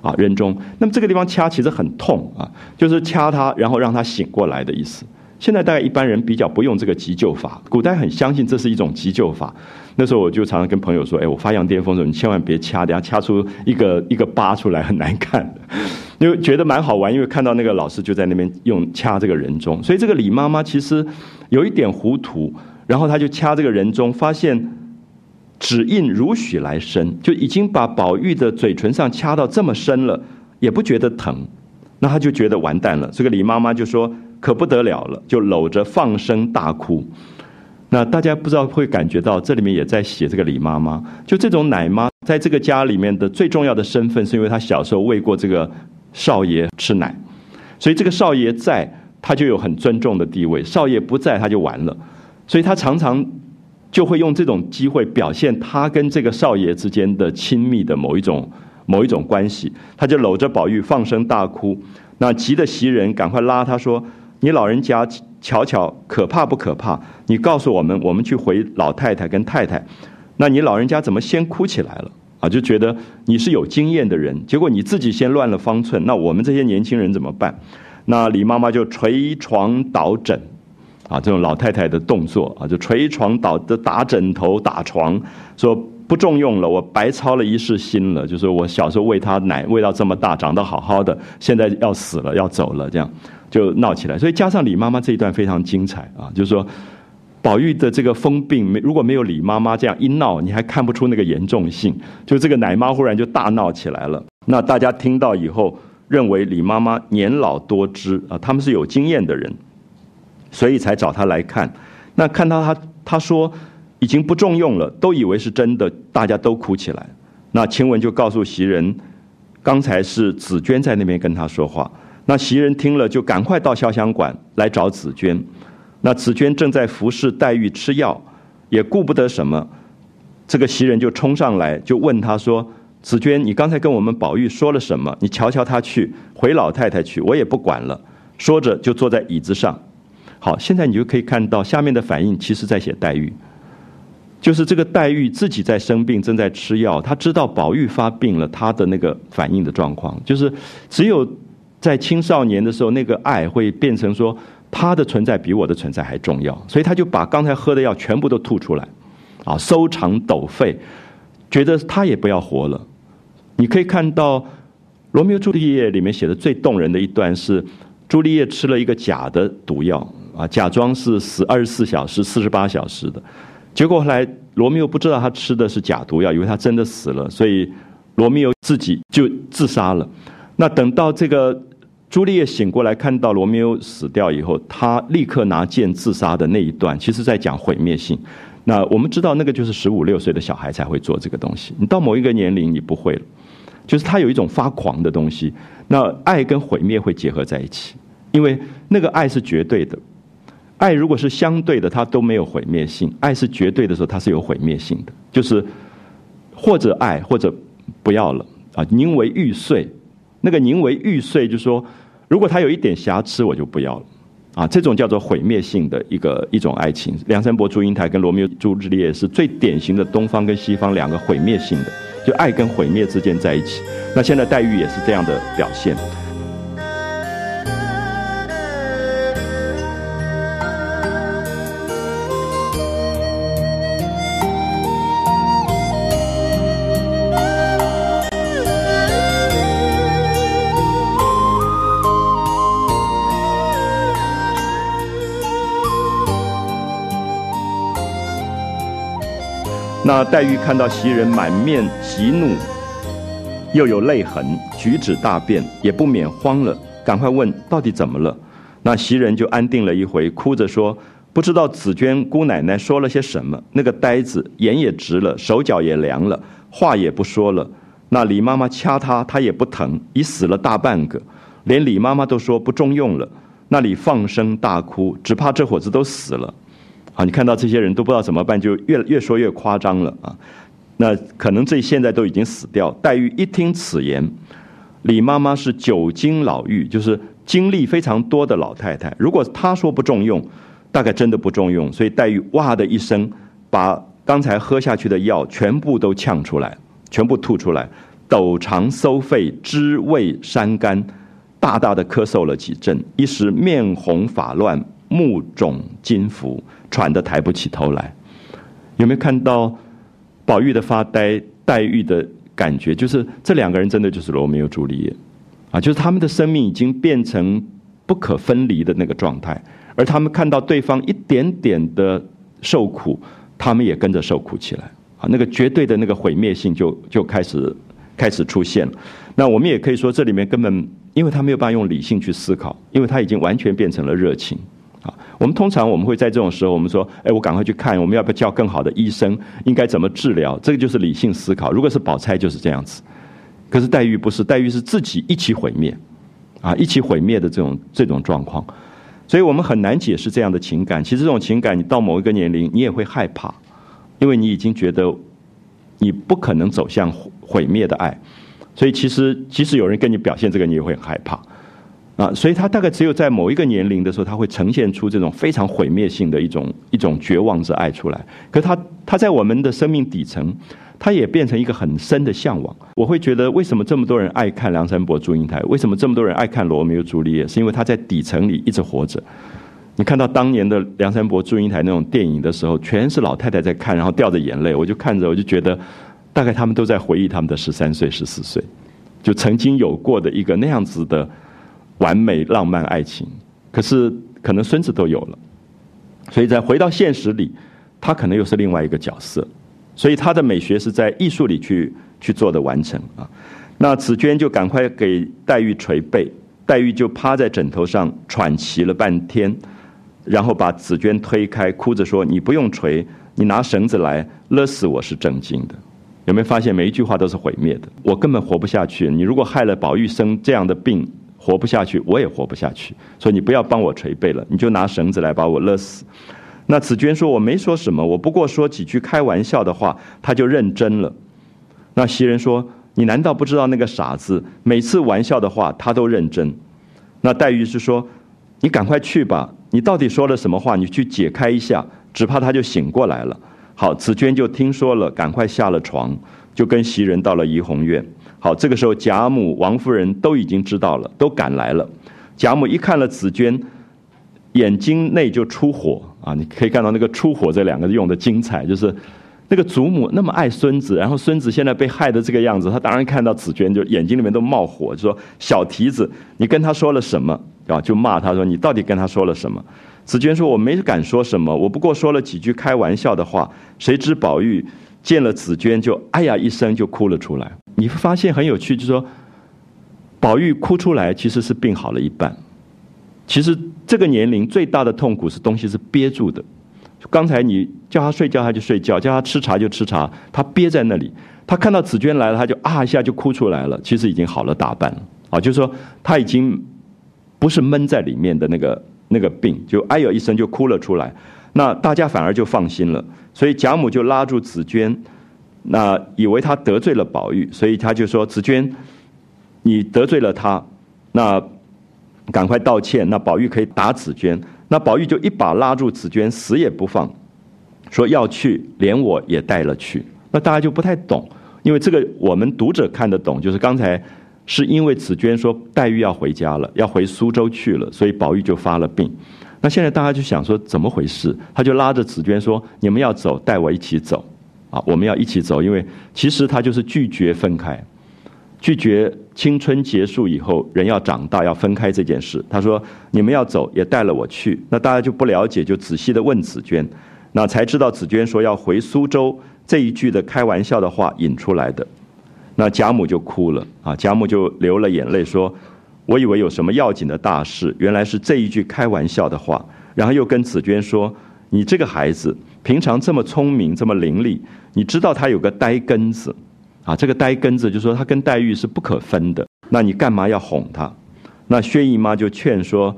啊人中。那么这个地方掐其实很痛啊，就是掐它，然后让它醒过来的意思。现在大概一般人比较不用这个急救法，古代很相信这是一种急救法。那时候我就常常跟朋友说：“哎，我发羊癫疯的时候，你千万别掐，等下掐出一个一个疤出来很难看。”因为觉得蛮好玩，因为看到那个老师就在那边用掐这个人中，所以这个李妈妈其实有一点糊涂，然后她就掐这个人中，发现只印如许来生，就已经把宝玉的嘴唇上掐到这么深了，也不觉得疼，那他就觉得完蛋了。这个李妈妈就说。可不得了了，就搂着放声大哭。那大家不知道会感觉到，这里面也在写这个李妈妈。就这种奶妈，在这个家里面的最重要的身份，是因为她小时候喂过这个少爷吃奶，所以这个少爷在，她就有很尊重的地位；少爷不在，她就完了。所以她常常就会用这种机会表现他跟这个少爷之间的亲密的某一种某一种关系。她就搂着宝玉放声大哭，那急得袭人赶快拉她说。你老人家瞧瞧，可怕不可怕？你告诉我们，我们去回老太太跟太太。那你老人家怎么先哭起来了？啊，就觉得你是有经验的人，结果你自己先乱了方寸。那我们这些年轻人怎么办？那李妈妈就捶床倒枕，啊，这种老太太的动作啊，就捶床倒的打枕头打床，说不重用了，我白操了一世心了。就是我小时候喂他奶喂到这么大，长得好好的，现在要死了要走了这样。就闹起来，所以加上李妈妈这一段非常精彩啊！就是说，宝玉的这个疯病，没如果没有李妈妈这样一闹，你还看不出那个严重性。就这个奶妈忽然就大闹起来了，那大家听到以后，认为李妈妈年老多知啊，他们是有经验的人，所以才找他来看。那看到他，他说已经不重用了，都以为是真的，大家都哭起来。那晴雯就告诉袭人，刚才是紫娟在那边跟他说话。那袭人听了，就赶快到潇湘馆来找紫娟。那紫娟正在服侍黛玉吃药，也顾不得什么。这个袭人就冲上来，就问她说：“紫娟，你刚才跟我们宝玉说了什么？你瞧瞧他去回老太太去，我也不管了。”说着就坐在椅子上。好，现在你就可以看到下面的反应，其实在写黛玉，就是这个黛玉自己在生病，正在吃药，她知道宝玉发病了，她的那个反应的状况，就是只有。在青少年的时候，那个爱会变成说他的存在比我的存在还重要，所以他就把刚才喝的药全部都吐出来，啊，收藏斗肺，觉得他也不要活了。你可以看到《罗密欧朱丽叶》里面写的最动人的一段是，朱丽叶吃了一个假的毒药，啊，假装是死二十四小时、四十八小时的，结果后来罗密欧不知道他吃的是假毒药，以为他真的死了，所以罗密欧自己就自杀了。那等到这个。朱丽叶醒过来，看到罗密欧死掉以后，他立刻拿剑自杀的那一段，其实在讲毁灭性。那我们知道，那个就是十五六岁的小孩才会做这个东西。你到某一个年龄，你不会了，就是他有一种发狂的东西。那爱跟毁灭会结合在一起，因为那个爱是绝对的。爱如果是相对的，它都没有毁灭性；爱是绝对的时候，它是有毁灭性的。就是或者爱，或者不要了啊！宁为玉碎。那个宁为玉碎，就说，如果他有一点瑕疵，我就不要了，啊，这种叫做毁灭性的一个一种爱情。梁山伯祝英台跟罗密欧朱丽叶是最典型的东方跟西方两个毁灭性的，就爱跟毁灭之间在一起。那现在黛玉也是这样的表现。那黛玉看到袭人满面喜怒，又有泪痕，举止大变，也不免慌了，赶快问到底怎么了。那袭人就安定了一回，哭着说：“不知道紫娟姑奶奶说了些什么。那个呆子眼也直了，手脚也凉了，话也不说了。那李妈妈掐他，他也不疼，已死了大半个，连李妈妈都说不中用了。那里放声大哭，只怕这伙子都死了。”啊，你看到这些人都不知道怎么办，就越越说越夸张了啊！那可能这现在都已经死掉。黛玉一听此言，李妈妈是久经老妪，就是经历非常多的老太太。如果她说不重用，大概真的不重用。所以黛玉哇的一声，把刚才喝下去的药全部都呛出来，全部吐出来，陡肠搜肺，知味伤肝，大大的咳嗽了几阵，一时面红发乱，目肿筋浮，喘得抬不起头来。有没有看到宝玉的发呆，黛玉的？感觉就是这两个人真的就是罗密欧朱丽叶，啊，就是他们的生命已经变成不可分离的那个状态，而他们看到对方一点点的受苦，他们也跟着受苦起来，啊，那个绝对的那个毁灭性就就开始开始出现了。那我们也可以说，这里面根本因为他没有办法用理性去思考，因为他已经完全变成了热情。啊，我们通常我们会在这种时候，我们说，哎，我赶快去看，我们要不要叫更好的医生？应该怎么治疗？这个就是理性思考。如果是宝钗就是这样子，可是黛玉不是，黛玉是自己一起毁灭，啊，一起毁灭的这种这种状况，所以我们很难解释这样的情感。其实这种情感，你到某一个年龄，你也会害怕，因为你已经觉得你不可能走向毁灭的爱，所以其实即使有人跟你表现这个，你也会害怕。啊，所以他大概只有在某一个年龄的时候，他会呈现出这种非常毁灭性的一种一种绝望之爱出来。可他他在我们的生命底层，他也变成一个很深的向往。我会觉得，为什么这么多人爱看梁山伯祝英台？为什么这么多人爱看罗密欧朱丽叶？是因为他在底层里一直活着。你看到当年的梁山伯祝英台那种电影的时候，全是老太太在看，然后掉着眼泪。我就看着，我就觉得，大概他们都在回忆他们的十三岁、十四岁，就曾经有过的一个那样子的。完美浪漫爱情，可是可能孙子都有了，所以在回到现实里，他可能又是另外一个角色，所以他的美学是在艺术里去去做的完成啊。那紫娟就赶快给黛玉捶背，黛玉就趴在枕头上喘息了半天，然后把紫娟推开，哭着说：“你不用捶，你拿绳子来勒死我是正经的。”有没有发现每一句话都是毁灭的？我根本活不下去。你如果害了宝玉生这样的病。活不下去，我也活不下去，所以你不要帮我捶背了，你就拿绳子来把我勒死。那紫娟说：“我没说什么，我不过说几句开玩笑的话。”他就认真了。那袭人说：“你难道不知道那个傻子每次玩笑的话他都认真？”那黛玉是说：“你赶快去吧，你到底说了什么话？你去解开一下，只怕他就醒过来了。”好，紫娟就听说了，赶快下了床，就跟袭人到了怡红院。好，这个时候贾母、王夫人都已经知道了，都赶来了。贾母一看了紫娟，眼睛内就出火啊！你可以看到那个“出火”这两个用的精彩，就是那个祖母那么爱孙子，然后孙子现在被害的这个样子，他当然看到紫娟就眼睛里面都冒火，就说：“小蹄子，你跟他说了什么？”啊，就骂他说：“你到底跟他说了什么？”紫娟说：“我没敢说什么，我不过说了几句开玩笑的话。”谁知宝玉见了紫娟，就哎呀一声就哭了出来。你会发现很有趣，就是说，宝玉哭出来其实是病好了一半。其实这个年龄最大的痛苦是东西是憋住的。刚才你叫他睡觉他就睡觉，叫他吃茶就吃茶，他憋在那里。他看到紫娟来了，他就啊一下就哭出来了。其实已经好了大半了啊，就是说他已经不是闷在里面的那个那个病，就哎呦一声就哭了出来。那大家反而就放心了，所以贾母就拉住紫娟。那以为他得罪了宝玉，所以他就说：“紫娟，你得罪了他，那赶快道歉。那宝玉可以打紫娟。那宝玉就一把拉住紫娟，死也不放，说要去，连我也带了去。那大家就不太懂，因为这个我们读者看得懂，就是刚才是因为紫娟说黛玉要回家了，要回苏州去了，所以宝玉就发了病。那现在大家就想说怎么回事？他就拉着紫娟说：你们要走，带我一起走。”啊，我们要一起走，因为其实他就是拒绝分开，拒绝青春结束以后人要长大要分开这件事。他说：“你们要走，也带了我去。”那大家就不了解，就仔细的问紫娟，那才知道紫娟说要回苏州这一句的开玩笑的话引出来的。那贾母就哭了啊，贾母就流了眼泪说：“我以为有什么要紧的大事，原来是这一句开玩笑的话。”然后又跟紫娟说：“你这个孩子。”平常这么聪明，这么伶俐，你知道他有个呆根子，啊，这个呆根子就说他跟黛玉是不可分的，那你干嘛要哄他？那薛姨妈就劝说，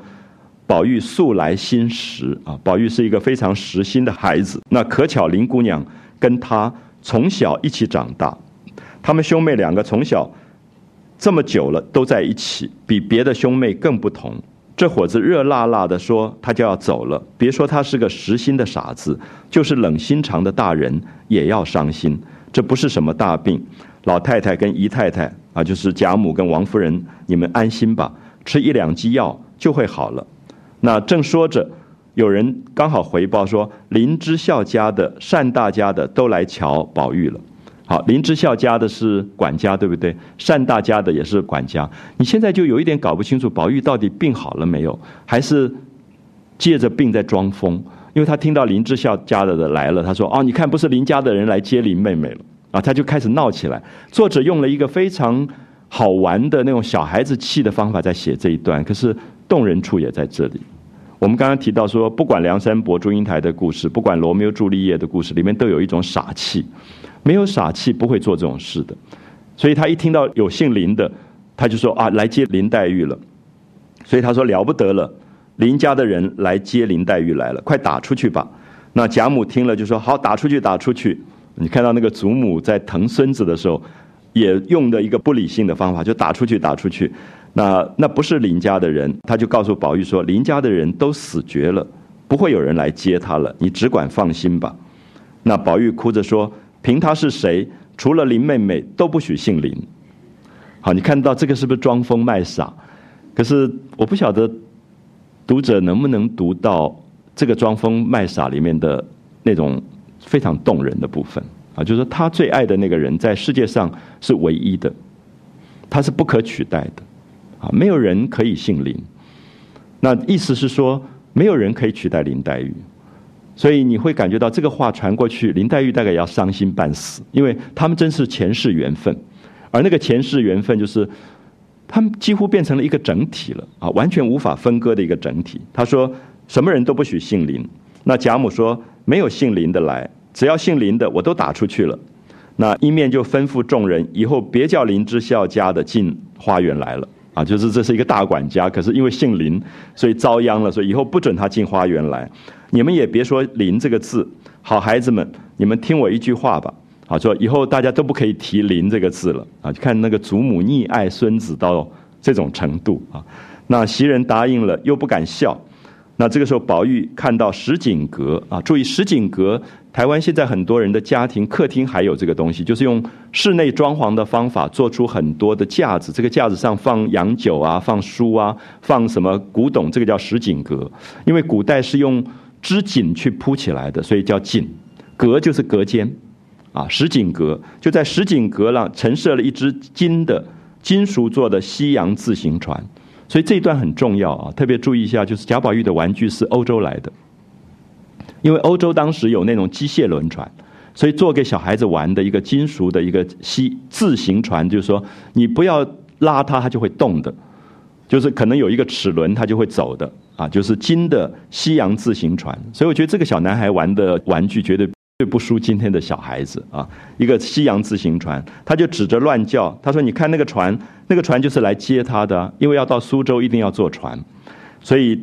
宝玉素来心实啊，宝玉是一个非常实心的孩子。那可巧林姑娘跟他从小一起长大，他们兄妹两个从小这么久了都在一起，比别的兄妹更不同。这伙子热辣辣的说他就要走了，别说他是个实心的傻子，就是冷心肠的大人也要伤心。这不是什么大病，老太太跟姨太太啊，就是贾母跟王夫人，你们安心吧，吃一两剂药就会好了。那正说着，有人刚好回报说林之孝家的、单大家的都来瞧宝玉了。好，林之孝家的是管家，对不对？单大家的也是管家。你现在就有一点搞不清楚，宝玉到底病好了没有，还是借着病在装疯？因为他听到林之孝家的的来了，他说：“哦，你看，不是林家的人来接林妹妹了啊！”他就开始闹起来。作者用了一个非常好玩的那种小孩子气的方法在写这一段，可是动人处也在这里。我们刚刚提到说，不管梁山伯、祝英台的故事，不管罗密欧朱丽叶的故事，里面都有一种傻气。没有傻气不会做这种事的，所以他一听到有姓林的，他就说啊，来接林黛玉了。所以他说了不得了，林家的人来接林黛玉来了，快打出去吧。那贾母听了就说好，打出去，打出去。你看到那个祖母在疼孙子的时候，也用的一个不理性的方法，就打出去，打出去。那那不是林家的人，他就告诉宝玉说，林家的人都死绝了，不会有人来接他了，你只管放心吧。那宝玉哭着说。凭他是谁，除了林妹妹都不许姓林。好，你看到这个是不是装疯卖傻？可是我不晓得读者能不能读到这个装疯卖傻里面的那种非常动人的部分啊，就是他最爱的那个人在世界上是唯一的，他是不可取代的啊，没有人可以姓林。那意思是说，没有人可以取代林黛玉。所以你会感觉到这个话传过去，林黛玉大概要伤心半死，因为他们真是前世缘分，而那个前世缘分就是，他们几乎变成了一个整体了啊，完全无法分割的一个整体。他说什么人都不许姓林，那贾母说没有姓林的来，只要姓林的我都打出去了。那一面就吩咐众人以后别叫林之孝家的进花园来了啊，就是这是一个大管家，可是因为姓林，所以遭殃了，所以以后不准他进花园来。你们也别说“林”这个字，好孩子们，你们听我一句话吧。好说，以后大家都不可以提“林”这个字了啊！就看那个祖母溺爱孙子到这种程度啊。那袭人答应了，又不敢笑。那这个时候，宝玉看到石井阁啊，注意石井阁，台湾现在很多人的家庭客厅还有这个东西，就是用室内装潢的方法做出很多的架子，这个架子上放洋酒啊，放书啊，放什么古董，这个叫石井阁，因为古代是用。织锦去铺起来的，所以叫锦，阁就是隔间，啊，石井阁就在石井阁上陈设了一只金的金属做的西洋自行船，所以这一段很重要啊，特别注意一下，就是贾宝玉的玩具是欧洲来的，因为欧洲当时有那种机械轮船，所以做给小孩子玩的一个金属的一个西自行船，就是说你不要拉它，它就会动的，就是可能有一个齿轮，它就会走的。啊，就是金的西洋自行船，所以我觉得这个小男孩玩的玩具绝对对不输今天的小孩子啊。一个西洋自行船，他就指着乱叫，他说：“你看那个船，那个船就是来接他的，因为要到苏州一定要坐船，所以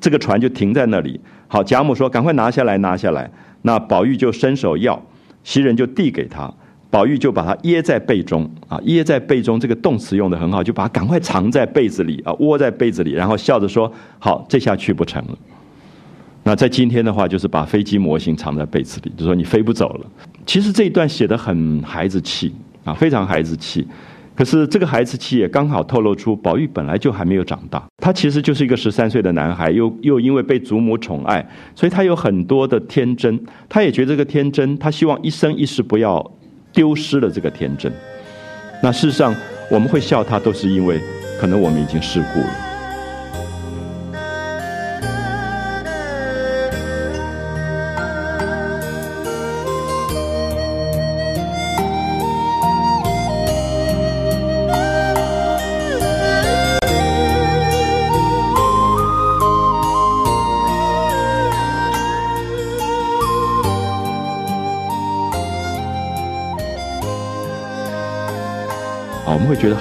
这个船就停在那里。”好，贾母说：“赶快拿下来，拿下来。”那宝玉就伸手要，袭人就递给他。宝玉就把它掖在被中啊，掖在被中这个动词用的很好，就把它赶快藏在被子里啊，窝在被子里，然后笑着说：“好，这下去不成了。”那在今天的话，就是把飞机模型藏在被子里，就说你飞不走了。其实这一段写的很孩子气啊，非常孩子气。可是这个孩子气也刚好透露出宝玉本来就还没有长大，他其实就是一个十三岁的男孩，又又因为被祖母宠爱，所以他有很多的天真，他也觉得这个天真，他希望一生一世不要。丢失了这个天真，那事实上我们会笑他，都是因为可能我们已经世故了。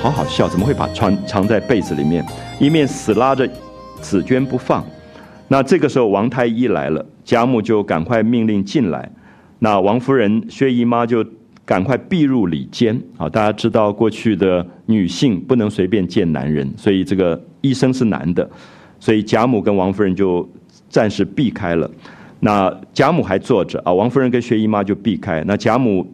好好笑，怎么会把床藏在被子里面？一面死拉着紫娟不放。那这个时候王太医来了，贾母就赶快命令进来。那王夫人、薛姨妈就赶快避入里间啊！大家知道过去的女性不能随便见男人，所以这个医生是男的，所以贾母跟王夫人就暂时避开了。那贾母还坐着啊，王夫人跟薛姨妈就避开。那贾母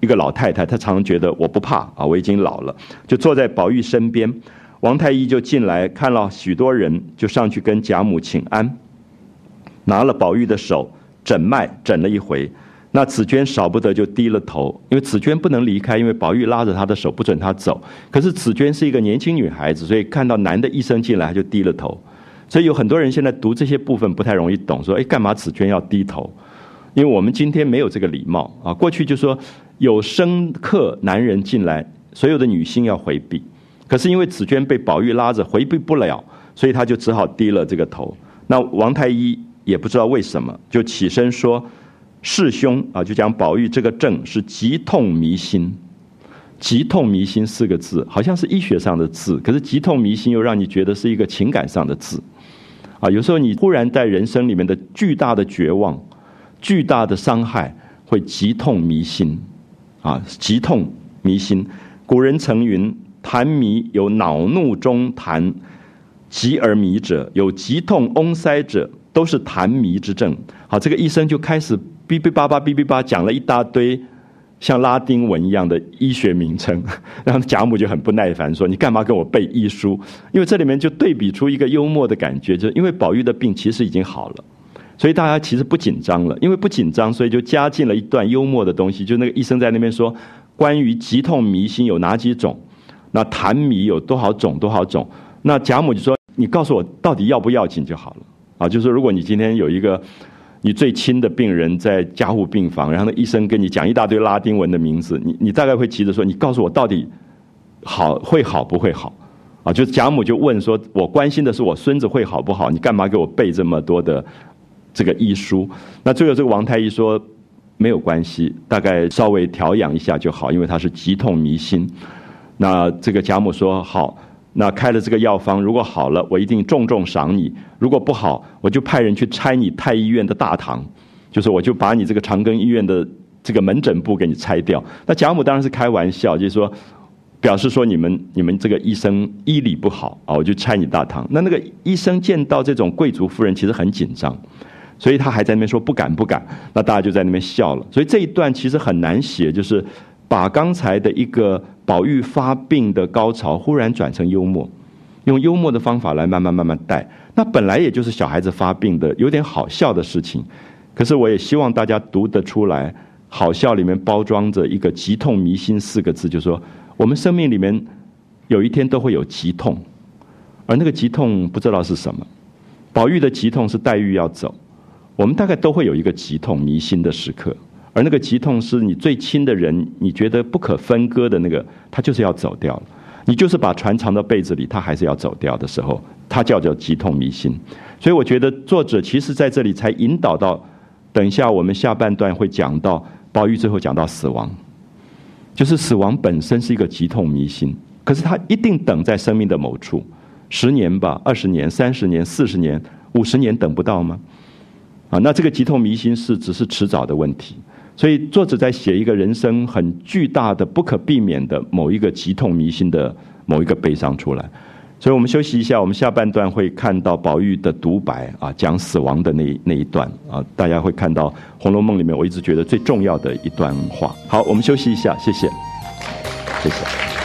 一个老太太，她常常觉得我不怕啊，我已经老了，就坐在宝玉身边。王太医就进来看了许多人，就上去跟贾母请安，拿了宝玉的手诊脉，诊了一回。那紫娟少不得就低了头，因为紫娟不能离开，因为宝玉拉着她的手不准她走。可是紫娟是一个年轻女孩子，所以看到男的医生进来，她就低了头。所以有很多人现在读这些部分不太容易懂，说：“哎，干嘛紫娟要低头？”因为我们今天没有这个礼貌啊。过去就说有生客男人进来，所有的女性要回避。可是因为紫娟被宝玉拉着回避不了，所以她就只好低了这个头。那王太医也不知道为什么，就起身说。世兄啊，就讲宝玉这个症是急痛迷心，急痛迷心四个字，好像是医学上的字，可是急痛迷心又让你觉得是一个情感上的字，啊，有时候你忽然在人生里面的巨大的绝望、巨大的伤害，会急痛迷心，啊，急痛迷心。古人曾云：痰迷有恼怒中痰急而迷者，有急痛嗡塞者，都是痰迷之症。好，这个医生就开始。哔哔叭叭，哔哔叭，讲了一大堆像拉丁文一样的医学名称，然后贾母就很不耐烦说：“你干嘛跟我背医书？”因为这里面就对比出一个幽默的感觉，就是因为宝玉的病其实已经好了，所以大家其实不紧张了。因为不紧张，所以就加进了一段幽默的东西。就那个医生在那边说：“关于急痛迷心有哪几种？那痰迷有多少种？多少种？”那贾母就说：“你告诉我到底要不要紧就好了。”啊，就是如果你今天有一个。你最亲的病人在加护病房，然后那医生跟你讲一大堆拉丁文的名字，你你大概会急着说：“你告诉我到底好会好不会好？”啊，就贾母就问说：“我关心的是我孙子会好不好？你干嘛给我背这么多的这个医书？”那最后这个王太医说：“没有关系，大概稍微调养一下就好，因为他是急痛迷心。”那这个贾母说：“好。”那开了这个药方，如果好了，我一定重重赏你；如果不好，我就派人去拆你太医院的大堂，就是我就把你这个长庚医院的这个门诊部给你拆掉。那贾母当然是开玩笑，就是说表示说你们你们这个医生医理不好啊，我就拆你大堂。那那个医生见到这种贵族夫人，其实很紧张，所以他还在那边说不敢不敢。那大家就在那边笑了。所以这一段其实很难写，就是把刚才的一个。宝玉发病的高潮忽然转成幽默，用幽默的方法来慢慢慢慢带。那本来也就是小孩子发病的有点好笑的事情，可是我也希望大家读得出来，好笑里面包装着一个“急痛迷心”四个字，就是说我们生命里面有一天都会有急痛，而那个急痛不知道是什么。宝玉的急痛是黛玉要走，我们大概都会有一个急痛迷心的时刻。而那个急痛是你最亲的人，你觉得不可分割的那个，他就是要走掉了。你就是把船藏到被子里，他还是要走掉的时候，他叫做急痛迷心。所以我觉得作者其实在这里才引导到，等一下我们下半段会讲到宝玉最后讲到死亡，就是死亡本身是一个急痛迷心，可是他一定等在生命的某处，十年吧，二十年、三十年、四十年、五十年等不到吗？啊，那这个急痛迷心是只是迟早的问题。所以作者在写一个人生很巨大的、不可避免的某一个急痛迷心的某一个悲伤出来。所以我们休息一下，我们下半段会看到宝玉的独白啊，讲死亡的那那一段啊，大家会看到《红楼梦》里面我一直觉得最重要的一段话。好，我们休息一下，谢谢，谢谢。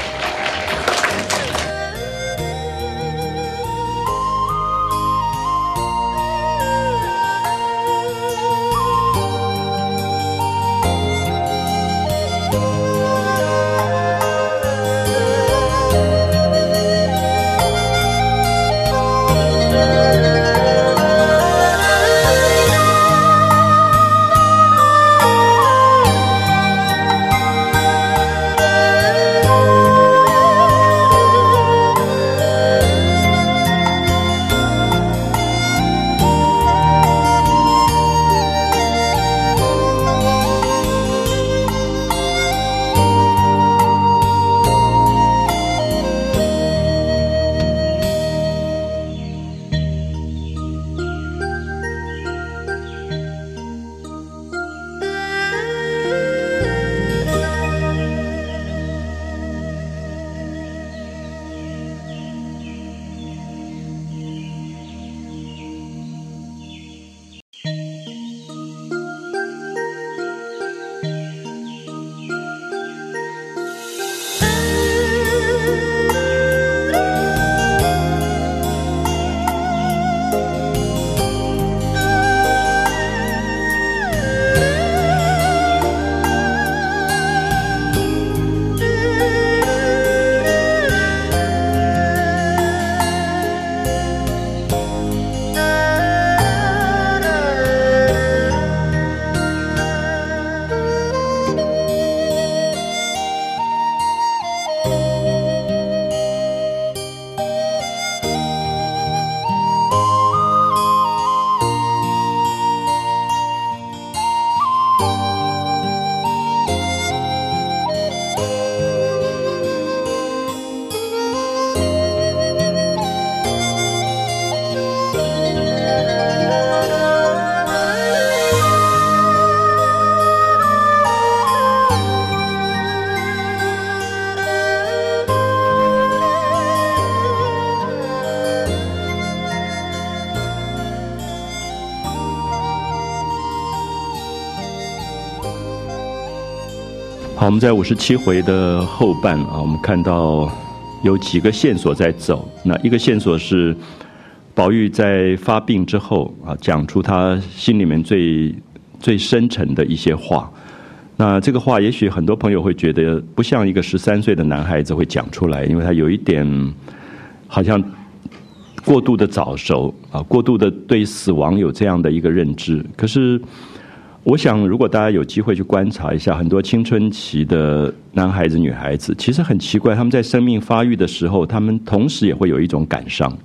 我们在五十七回的后半啊，我们看到有几个线索在走。那一个线索是宝玉在发病之后啊，讲出他心里面最最深沉的一些话。那这个话，也许很多朋友会觉得不像一个十三岁的男孩子会讲出来，因为他有一点好像过度的早熟啊，过度的对死亡有这样的一个认知。可是。我想，如果大家有机会去观察一下，很多青春期的男孩子、女孩子，其实很奇怪，他们在生命发育的时候，他们同时也会有一种感伤。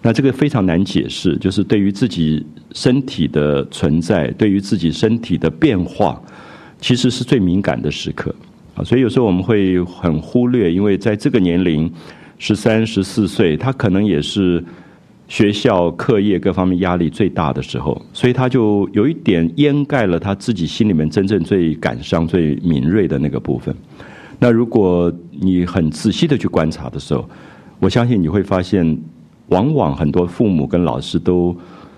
那这个非常难解释，就是对于自己身体的存在，对于自己身体的变化，其实是最敏感的时刻啊。所以有时候我们会很忽略，因为在这个年龄，十三、十四岁，他可能也是。学校课业各方面压力最大的时候，所以他就有一点掩盖了他自己心里面真正最感伤、最敏锐的那个部分。那如果你很仔细的去观察的时候，我相信你会发现，往往很多父母跟老师都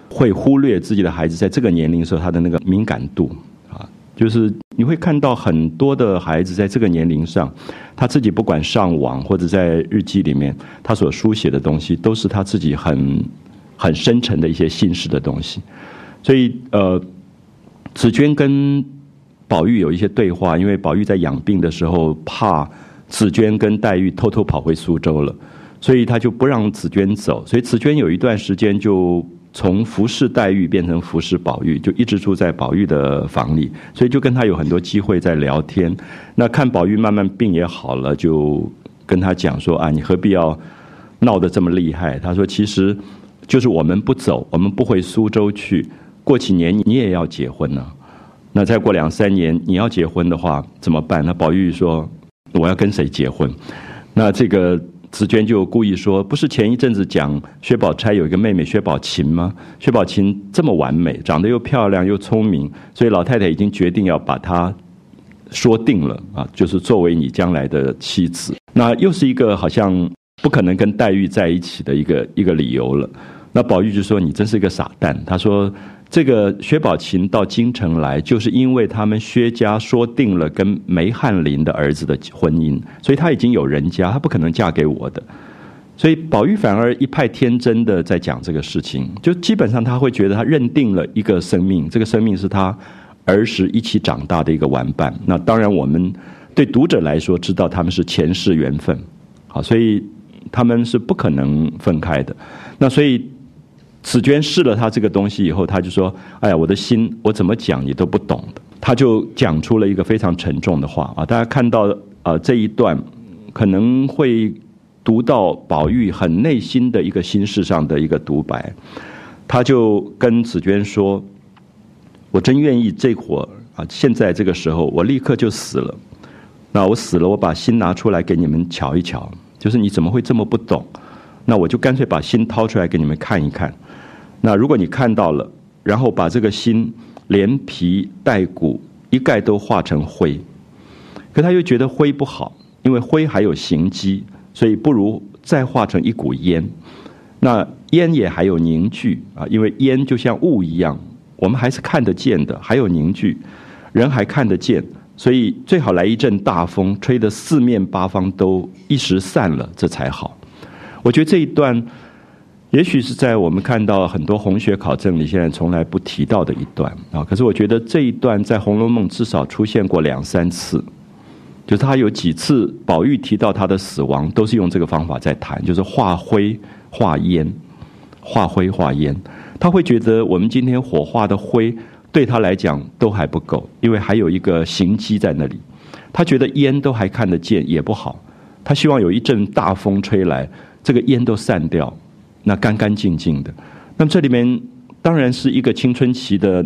会忽略自己的孩子在这个年龄时候他的那个敏感度。就是你会看到很多的孩子在这个年龄上，他自己不管上网或者在日记里面，他所书写的东西都是他自己很很深沉的一些心事的东西。所以呃，紫娟跟宝玉有一些对话，因为宝玉在养病的时候怕紫娟跟黛玉偷偷跑回苏州了，所以他就不让紫娟走，所以紫娟有一段时间就。从服侍黛玉变成服侍宝玉，就一直住在宝玉的房里，所以就跟他有很多机会在聊天。那看宝玉慢慢病也好了，就跟他讲说啊，你何必要闹得这么厉害？他说，其实就是我们不走，我们不回苏州去，过几年你也要结婚呢。那再过两三年你要结婚的话怎么办？那宝玉说，我要跟谁结婚？那这个。紫娟就故意说：“不是前一阵子讲薛宝钗有一个妹妹薛宝琴吗？薛宝琴这么完美，长得又漂亮又聪明，所以老太太已经决定要把她说定了啊，就是作为你将来的妻子。那又是一个好像不可能跟黛玉在一起的一个一个理由了。那宝玉就说：‘你真是个傻蛋。’他说。”这个薛宝琴到京城来，就是因为他们薛家说定了跟梅翰林的儿子的婚姻，所以他已经有人家，他不可能嫁给我的。所以宝玉反而一派天真的在讲这个事情，就基本上他会觉得他认定了一个生命，这个生命是他儿时一起长大的一个玩伴。那当然，我们对读者来说知道他们是前世缘分，好，所以他们是不可能分开的。那所以。紫娟试了他这个东西以后，他就说：“哎呀，我的心，我怎么讲你都不懂的。”他就讲出了一个非常沉重的话啊！大家看到啊这一段，可能会读到宝玉很内心的一个心事上的一个独白。他就跟紫娟说：“我真愿意这会儿啊，现在这个时候，我立刻就死了。那我死了，我把心拿出来给你们瞧一瞧，就是你怎么会这么不懂？那我就干脆把心掏出来给你们看一看。”那如果你看到了，然后把这个心连皮带骨一概都化成灰，可他又觉得灰不好，因为灰还有形机，所以不如再化成一股烟。那烟也还有凝聚啊，因为烟就像雾一样，我们还是看得见的，还有凝聚，人还看得见，所以最好来一阵大风，吹得四面八方都一时散了，这才好。我觉得这一段。也许是在我们看到很多红学考证里，现在从来不提到的一段啊。可是我觉得这一段在《红楼梦》至少出现过两三次，就是他有几次宝玉提到他的死亡，都是用这个方法在谈，就是化灰化烟，化灰化烟。他会觉得我们今天火化的灰对他来讲都还不够，因为还有一个刑机在那里。他觉得烟都还看得见也不好，他希望有一阵大风吹来，这个烟都散掉。那干干净净的，那么这里面当然是一个青春期的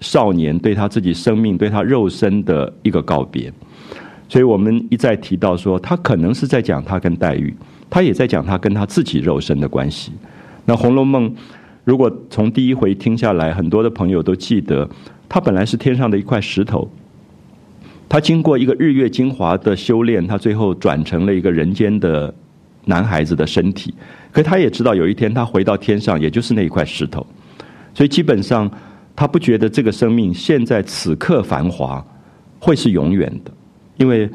少年对他自己生命、对他肉身的一个告别，所以我们一再提到说，他可能是在讲他跟黛玉，他也在讲他跟他自己肉身的关系。那《红楼梦》如果从第一回听下来，很多的朋友都记得，他本来是天上的一块石头，他经过一个日月精华的修炼，他最后转成了一个人间的男孩子的身体。可他也知道有一天他回到天上，也就是那一块石头，所以基本上他不觉得这个生命现在此刻繁华会是永远的，因为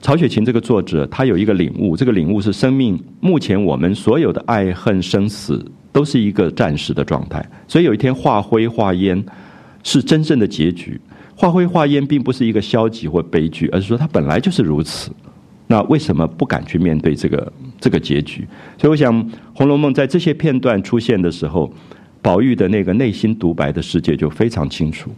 曹雪芹这个作者他有一个领悟，这个领悟是生命目前我们所有的爱恨生死都是一个暂时的状态，所以有一天化灰化烟是真正的结局。化灰化烟并不是一个消极或悲剧，而是说它本来就是如此。那为什么不敢去面对这个这个结局？所以我想，《红楼梦》在这些片段出现的时候，宝玉的那个内心独白的世界就非常清楚。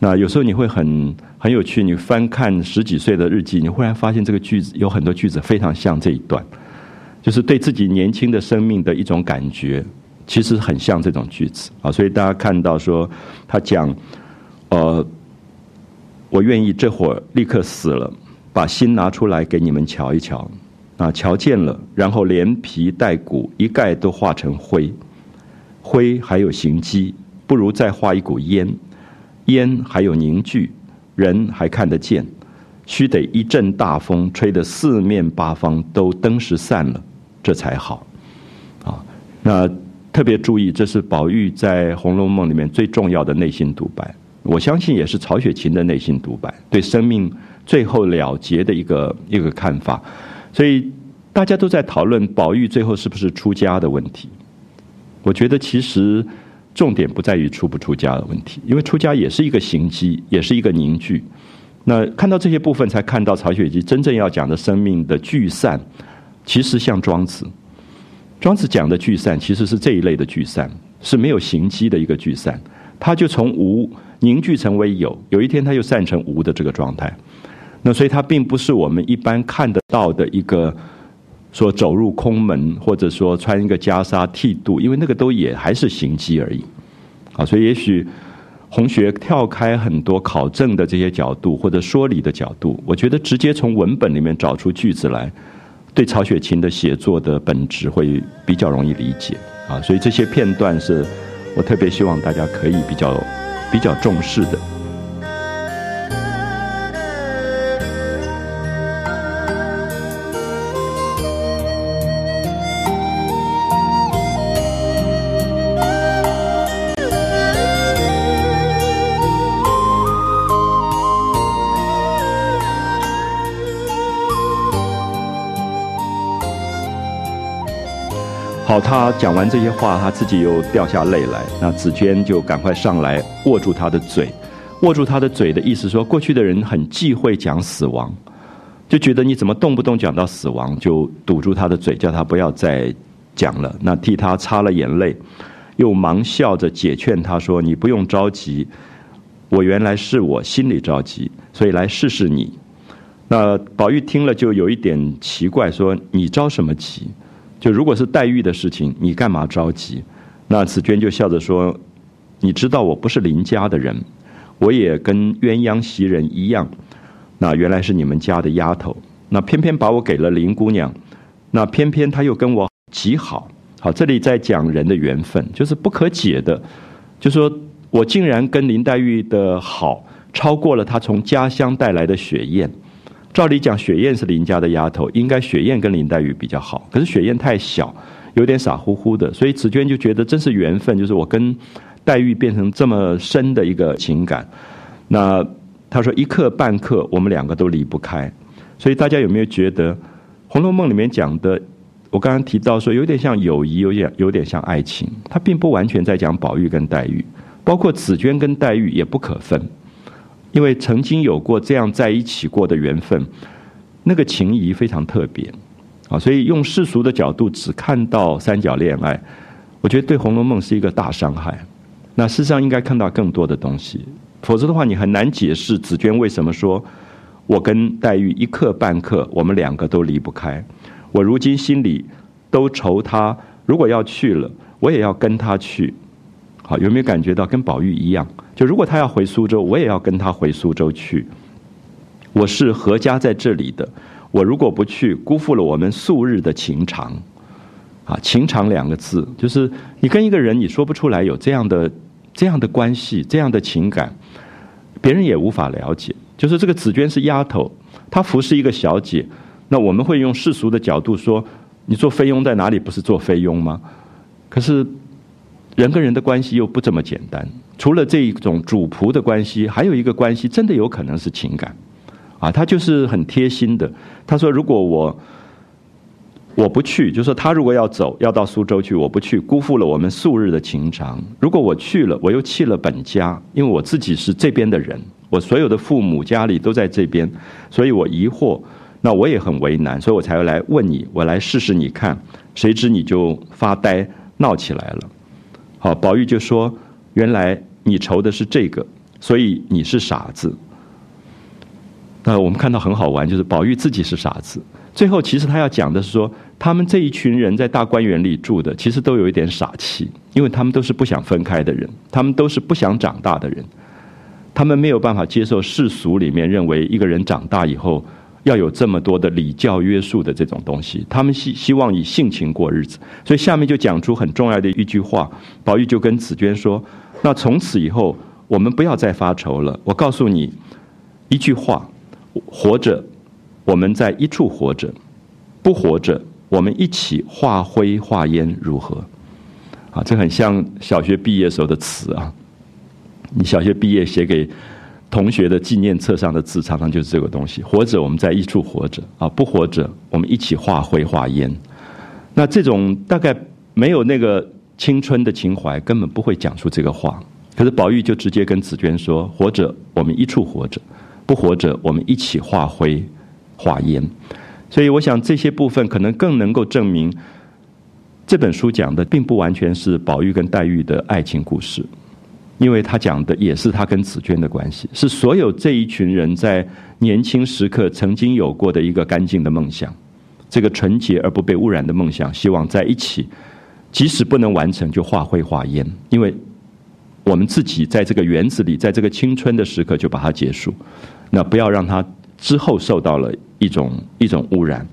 那有时候你会很很有趣，你翻看十几岁的日记，你忽然发现这个句子有很多句子非常像这一段，就是对自己年轻的生命的一种感觉，其实很像这种句子啊。所以大家看到说，他讲，呃，我愿意这会儿立刻死了。把心拿出来给你们瞧一瞧，啊，瞧见了，然后连皮带骨一概都化成灰，灰还有形迹，不如再化一股烟，烟还有凝聚，人还看得见，须得一阵大风吹得四面八方都灯时散了，这才好，啊，那特别注意，这是宝玉在《红楼梦》里面最重要的内心独白，我相信也是曹雪芹的内心独白，对生命。最后了结的一个一个看法，所以大家都在讨论宝玉最后是不是出家的问题。我觉得其实重点不在于出不出家的问题，因为出家也是一个行机，也是一个凝聚。那看到这些部分，才看到曹雪芹真正要讲的生命的聚散，其实像庄子。庄子讲的聚散，其实是这一类的聚散，是没有形机的一个聚散。他就从无凝聚成为有，有一天他又散成无的这个状态。那所以它并不是我们一般看得到的一个说走入空门，或者说穿一个袈裟剃度，因为那个都也还是行迹而已。啊，所以也许红学跳开很多考证的这些角度或者说理的角度，我觉得直接从文本里面找出句子来，对曹雪芹的写作的本质会比较容易理解。啊，所以这些片段是我特别希望大家可以比较比较重视的。好，他讲完这些话，他自己又掉下泪来。那紫娟就赶快上来握住他的嘴，握住他的嘴的意思说，过去的人很忌讳讲死亡，就觉得你怎么动不动讲到死亡，就堵住他的嘴，叫他不要再讲了。那替他擦了眼泪，又忙笑着解劝他说：“你不用着急，我原来是我心里着急，所以来试试你。”那宝玉听了就有一点奇怪，说：“你着什么急？”就如果是黛玉的事情，你干嘛着急？那紫娟就笑着说：“你知道我不是林家的人，我也跟鸳鸯袭人一样。那原来是你们家的丫头，那偏偏把我给了林姑娘，那偏偏她又跟我极好。好，这里在讲人的缘分，就是不可解的。就说我竟然跟林黛玉的好，超过了她从家乡带来的雪雁。”照理讲，雪雁是林家的丫头，应该雪雁跟林黛玉比较好。可是雪雁太小，有点傻乎乎的，所以紫娟就觉得真是缘分，就是我跟黛玉变成这么深的一个情感。那他说一刻半刻，我们两个都离不开。所以大家有没有觉得《红楼梦》里面讲的？我刚刚提到说，有点像友谊，有点有点像爱情，它并不完全在讲宝玉跟黛玉，包括紫娟跟黛玉也不可分。因为曾经有过这样在一起过的缘分，那个情谊非常特别，啊，所以用世俗的角度只看到三角恋爱，我觉得对《红楼梦》是一个大伤害。那事实上应该看到更多的东西，否则的话你很难解释紫娟为什么说我跟黛玉一刻半刻我们两个都离不开，我如今心里都愁她，如果要去了，我也要跟她去。好，有没有感觉到跟宝玉一样？就如果他要回苏州，我也要跟他回苏州去。我是何家在这里的，我如果不去，辜负了我们素日的情长。啊，情长两个字，就是你跟一个人，你说不出来有这样的这样的关系，这样的情感，别人也无法了解。就是这个紫娟是丫头，她服侍一个小姐，那我们会用世俗的角度说，你做菲佣在哪里不是做菲佣吗？可是。人跟人的关系又不这么简单，除了这一种主仆的关系，还有一个关系真的有可能是情感，啊，他就是很贴心的。他说：“如果我我不去，就说他如果要走，要到苏州去，我不去，辜负了我们素日的情长。如果我去了，我又弃了本家，因为我自己是这边的人，我所有的父母家里都在这边，所以我疑惑，那我也很为难，所以我才会来问你，我来试试你看。谁知你就发呆闹起来了。好，宝玉就说：原来你愁的是这个，所以你是傻子。那我们看到很好玩，就是宝玉自己是傻子。最后，其实他要讲的是说，他们这一群人在大观园里住的，其实都有一点傻气，因为他们都是不想分开的人，他们都是不想长大的人，他们没有办法接受世俗里面认为一个人长大以后要有这么多的礼教约束的这种东西，他们希希望以性情过日子。所以下面就讲出很重要的一句话，宝玉就跟紫娟说：“那从此以后，我们不要再发愁了。我告诉你一句话，活着。”我们在一处活着，不活着，我们一起化灰化烟如何？啊，这很像小学毕业时候的词啊。你小学毕业写给同学的纪念册上的字，常常就是这个东西。活着，我们在一处活着啊；不活着，我们一起化灰化烟。那这种大概没有那个青春的情怀，根本不会讲出这个话。可是宝玉就直接跟紫娟说：“活着，我们一处活着；不活着，我们一起化灰。”化烟，所以我想这些部分可能更能够证明这本书讲的并不完全是宝玉跟黛玉的爱情故事，因为他讲的也是他跟紫娟的关系，是所有这一群人在年轻时刻曾经有过的一个干净的梦想，这个纯洁而不被污染的梦想，希望在一起，即使不能完成，就化灰化烟，因为我们自己在这个园子里，在这个青春的时刻就把它结束，那不要让它。之后受到了一种一种污染，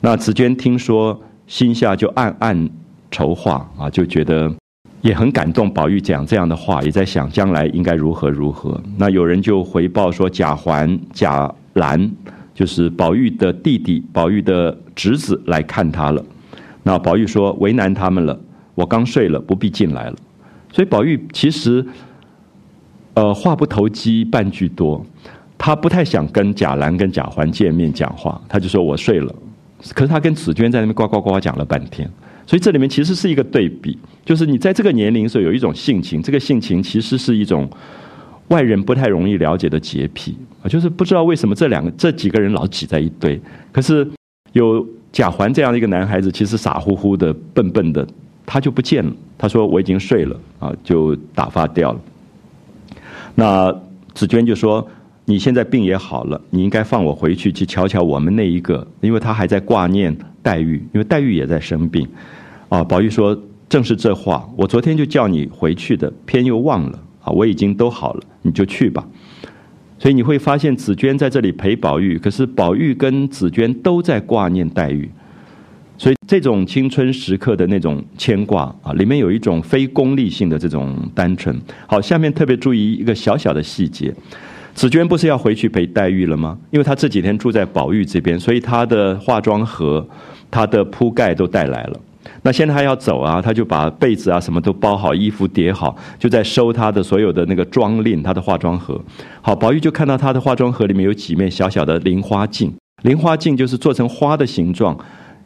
那紫娟听说，心下就暗暗筹划啊，就觉得也很感动。宝玉讲这样的话，也在想将来应该如何如何。那有人就回报说，贾环、贾兰就是宝玉的弟弟、宝玉的侄子来看他了。那宝玉说为难他们了，我刚睡了，不必进来了。所以宝玉其实，呃，话不投机半句多。他不太想跟贾兰跟贾环见面讲话，他就说我睡了。可是他跟紫娟在那边呱呱呱讲了半天，所以这里面其实是一个对比，就是你在这个年龄时候有一种性情，这个性情其实是一种外人不太容易了解的洁癖啊，就是不知道为什么这两个这几个人老挤在一堆。可是有贾环这样的一个男孩子，其实傻乎乎的、笨笨的，他就不见了。他说我已经睡了啊，就打发掉了。那紫娟就说。你现在病也好了，你应该放我回去去瞧瞧我们那一个，因为他还在挂念黛玉，因为黛玉也在生病。啊，宝玉说：“正是这话，我昨天就叫你回去的，偏又忘了。啊，我已经都好了，你就去吧。”所以你会发现紫娟在这里陪宝玉，可是宝玉跟紫娟都在挂念黛玉。所以这种青春时刻的那种牵挂啊，里面有一种非功利性的这种单纯。好，下面特别注意一个小小的细节。紫娟不是要回去陪黛玉了吗？因为她这几天住在宝玉这边，所以她的化妆盒、她的铺盖都带来了。那现在她要走啊，她就把被子啊什么都包好，衣服叠好，就在收她的所有的那个妆令，她的化妆盒。好，宝玉就看到她的化妆盒里面有几面小小的菱花镜，菱花镜就是做成花的形状。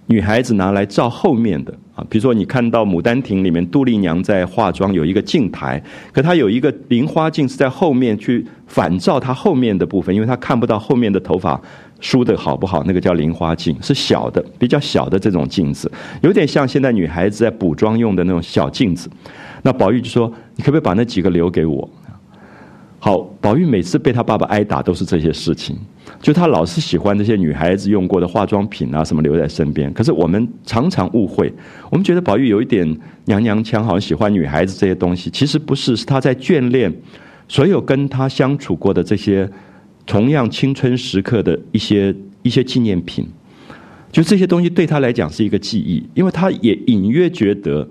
女孩子拿来照后面的啊，比如说你看到《牡丹亭》里面杜丽娘在化妆，有一个镜台，可她有一个菱花镜是在后面去反照她后面的部分，因为她看不到后面的头发梳的好不好，那个叫菱花镜，是小的，比较小的这种镜子，有点像现在女孩子在补妆用的那种小镜子。那宝玉就说：“你可不可以把那几个留给我？”好，宝玉每次被他爸爸挨打都是这些事情。就他老是喜欢这些女孩子用过的化妆品啊，什么留在身边。可是我们常常误会，我们觉得宝玉有一点娘娘腔，好像喜欢女孩子这些东西。其实不是，是他在眷恋所有跟他相处过的这些同样青春时刻的一些一些纪念品。就这些东西对他来讲是一个记忆，因为他也隐约觉得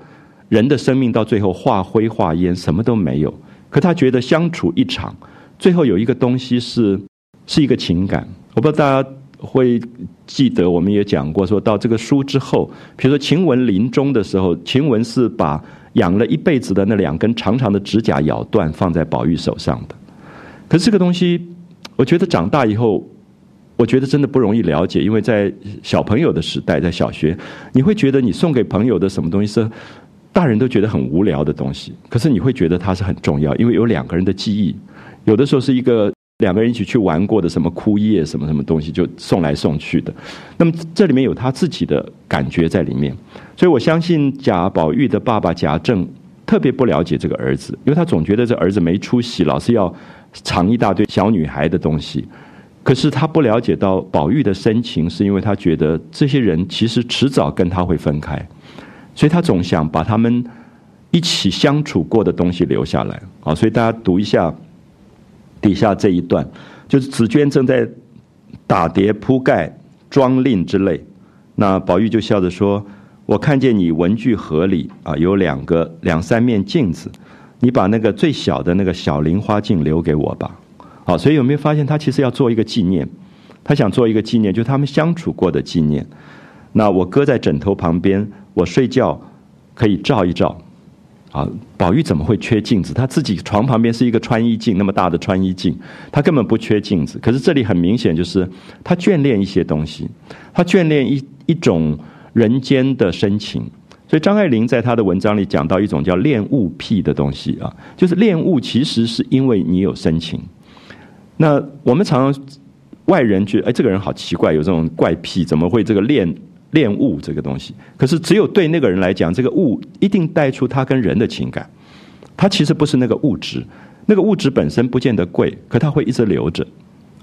人的生命到最后化灰化烟，什么都没有。可他觉得相处一场，最后有一个东西是。是一个情感，我不知道大家会记得，我们也讲过，说到这个书之后，比如说晴雯临终的时候，晴雯是把养了一辈子的那两根长长的指甲咬断，放在宝玉手上的。可是这个东西，我觉得长大以后，我觉得真的不容易了解，因为在小朋友的时代，在小学，你会觉得你送给朋友的什么东西是大人都觉得很无聊的东西，可是你会觉得它是很重要，因为有两个人的记忆，有的时候是一个两个人一起去玩过的什么枯叶什么什么东西，就送来送去的。那么这里面有他自己的感觉在里面，所以我相信贾宝玉的爸爸贾政特别不了解这个儿子，因为他总觉得这儿子没出息，老是要藏一大堆小女孩的东西。可是他不了解到宝玉的深情，是因为他觉得这些人其实迟早跟他会分开，所以他总想把他们一起相处过的东西留下来。啊，所以大家读一下底下这一段，就是紫娟正在打叠铺盖装订之类，那宝玉就笑着说：“我看见你文具盒里啊有两个两三面镜子，你把那个最小的那个小菱花镜留给我吧。”好，所以有没有发现他其实要做一个纪念？他想做一个纪念，就他们相处过的纪念。那我搁在枕头旁边，我睡觉可以照一照。啊，宝玉怎么会缺镜子？他自己床旁边是一个穿衣镜，那么大的穿衣镜，他根本不缺镜子。可是这里很明显就是他眷恋一些东西，他眷恋一一种人间的深情。所以张爱玲在她的文章里讲到一种叫恋物癖的东西啊，就是恋物其实是因为你有深情。那我们常常外人觉得，哎，这个人好奇怪，有这种怪癖，怎么会这个恋恋物这个东西？可是只有对那个人来讲，这个物一定带出他跟人的情感。他其实不是那个物质，那个物质本身不见得贵，可他会一直留着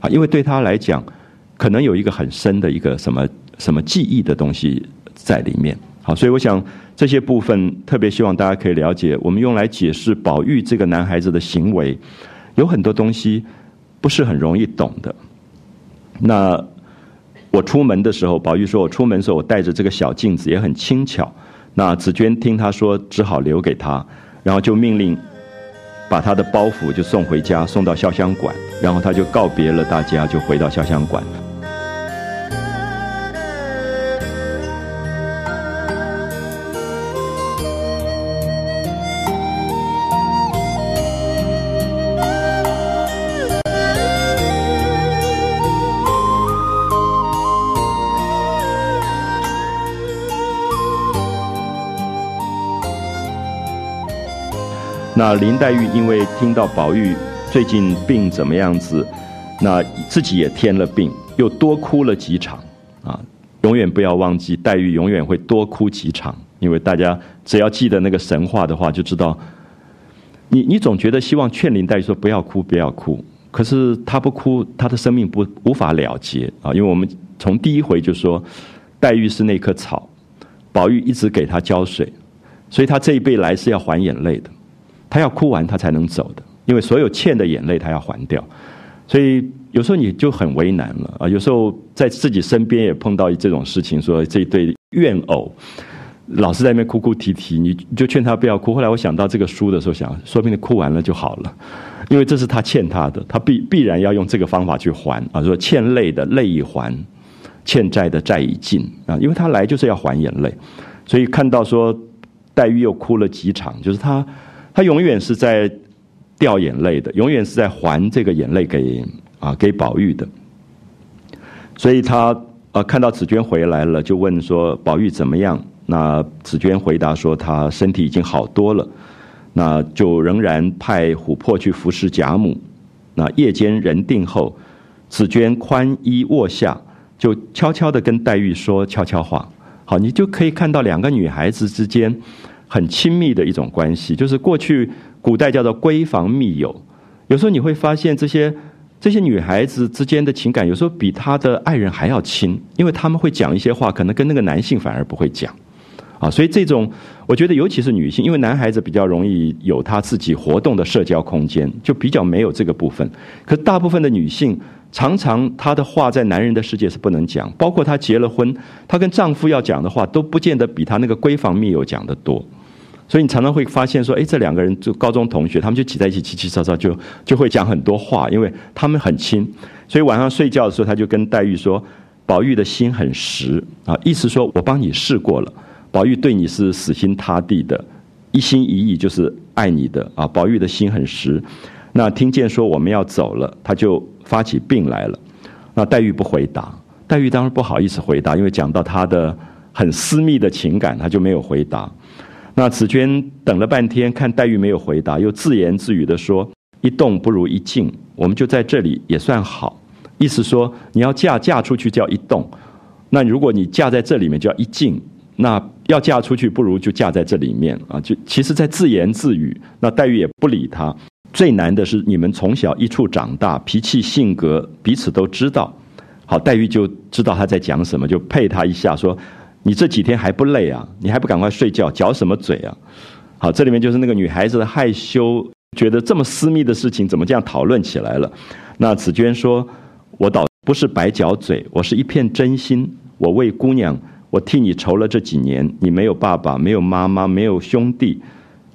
啊，因为对他来讲，可能有一个很深的一个什么什么记忆的东西在里面。所以我想这些部分特别希望大家可以了解，我们用来解释宝玉这个男孩子的行为，有很多东西。不是很容易懂的。那我出门的时候，宝玉说我出门的时候我带着这个小镜子也很轻巧。那紫娟听他说，只好留给他，然后就命令把他的包袱就送回家，送到潇湘馆，然后他就告别了大家，就回到潇湘馆。那林黛玉因为听到宝玉最近病怎么样子，那自己也添了病，又多哭了几场啊！永远不要忘记，黛玉永远会多哭几场，因为大家只要记得那个神话的话，就知道，你你总觉得希望劝林黛玉说不要哭，不要哭，可是她不哭，她的生命不无法了结啊！因为我们从第一回就说，黛玉是那棵草，宝玉一直给她浇水，所以她这一辈来是要还眼泪的。他要哭完，他才能走的，因为所有欠的眼泪他要还掉，所以有时候你就很为难了啊。有时候在自己身边也碰到这种事情，说这对怨偶老是在那边哭哭啼啼，你就劝他不要哭。后来我想到这个书的时候，想说不定哭完了就好了，因为这是他欠他的，他必必然要用这个方法去还啊。说欠泪的泪已还，欠债的债已尽啊，因为他来就是要还眼泪，所以看到说黛玉又哭了几场，就是他。他永远是在掉眼泪的，永远是在还这个眼泪给啊给宝玉的。所以他啊看到紫娟回来了，就问说宝玉怎么样？那紫娟回答说他身体已经好多了，那就仍然派琥珀去服侍贾母。那夜间人定后，紫娟宽衣卧下，就悄悄的跟黛玉说悄悄话。好，你就可以看到两个女孩子之间。很亲密的一种关系，就是过去古代叫做闺房密友。有时候你会发现，这些这些女孩子之间的情感，有时候比她的爱人还要亲，因为他们会讲一些话，可能跟那个男性反而不会讲。啊，所以这种我觉得，尤其是女性，因为男孩子比较容易有他自己活动的社交空间，就比较没有这个部分。可大部分的女性，常常她的话在男人的世界是不能讲，包括她结了婚，她跟丈夫要讲的话，都不见得比她那个闺房密友讲的多。所以你常常会发现说，哎，这两个人就高中同学，他们就挤在一起，叽叽喳喳，就就会讲很多话，因为他们很亲。所以晚上睡觉的时候，他就跟黛玉说：“宝玉的心很实啊，意思说我帮你试过了，宝玉对你是死心塌地的，一心一意就是爱你的啊。宝玉的心很实。那听见说我们要走了，他就发起病来了。那黛玉不回答，黛玉当然不好意思回答，因为讲到她的很私密的情感，她就没有回答。那紫娟等了半天，看黛玉没有回答，又自言自语的说：“一动不如一静，我们就在这里也算好。”意思说，你要嫁嫁出去叫一动，那如果你嫁在这里面叫一静，那要嫁出去不如就嫁在这里面啊！就其实，在自言自语。那黛玉也不理他。最难的是你们从小一处长大，脾气性格彼此都知道。好，黛玉就知道他在讲什么，就配他一下说。你这几天还不累啊？你还不赶快睡觉？嚼什么嘴啊？好，这里面就是那个女孩子的害羞，觉得这么私密的事情怎么这样讨论起来了？那紫娟说：“我倒不是白嚼嘴，我是一片真心。我为姑娘，我替你愁了这几年，你没有爸爸，没有妈妈，没有兄弟，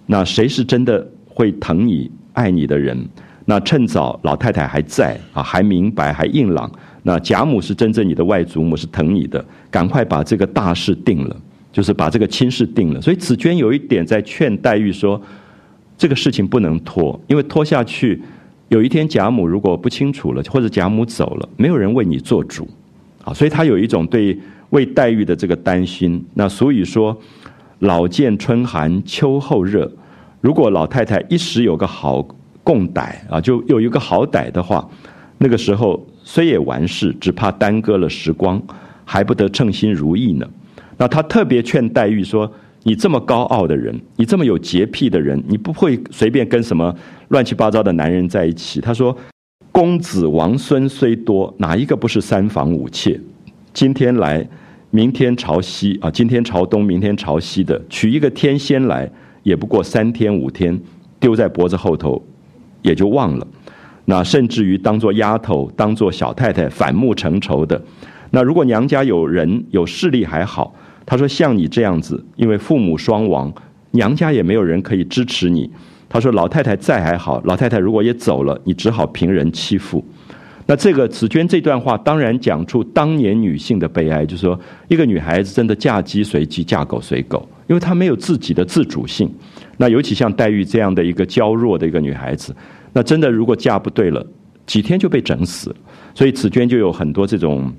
那谁是真的会疼你、爱你的人？那趁早，老太太还在啊，还明白，还硬朗。”那贾母是真正你的外祖母，是疼你的，赶快把这个大事定了，就是把这个亲事定了。所以紫娟有一点在劝黛玉说，这个事情不能拖，因为拖下去，有一天贾母如果不清楚了，或者贾母走了，没有人为你做主，啊，所以她有一种对为黛玉的这个担心。那所以说，老见春寒秋后热，如果老太太一时有个好共歹啊，就有一个好歹的话，那个时候。虽也完事，只怕耽搁了时光，还不得称心如意呢。那他特别劝黛玉说：“你这么高傲的人，你这么有洁癖的人，你不会随便跟什么乱七八糟的男人在一起。”他说：“公子王孙虽多，哪一个不是三房五妾？今天来，明天朝西啊，今天朝东，明天朝西的，娶一个天仙来，也不过三天五天，丢在脖子后头，也就忘了。”那甚至于当做丫头，当做小太太，反目成仇的。那如果娘家有人有势力还好，他说像你这样子，因为父母双亡，娘家也没有人可以支持你。他说老太太在还好，老太太如果也走了，你只好凭人欺负。那这个紫娟这段话当然讲出当年女性的悲哀，就是说一个女孩子真的嫁鸡随鸡，嫁狗随狗，因为她没有自己的自主性。那尤其像黛玉这样的一个娇弱的一个女孩子。那真的，如果嫁不对了，几天就被整死。所以紫娟就有很多这种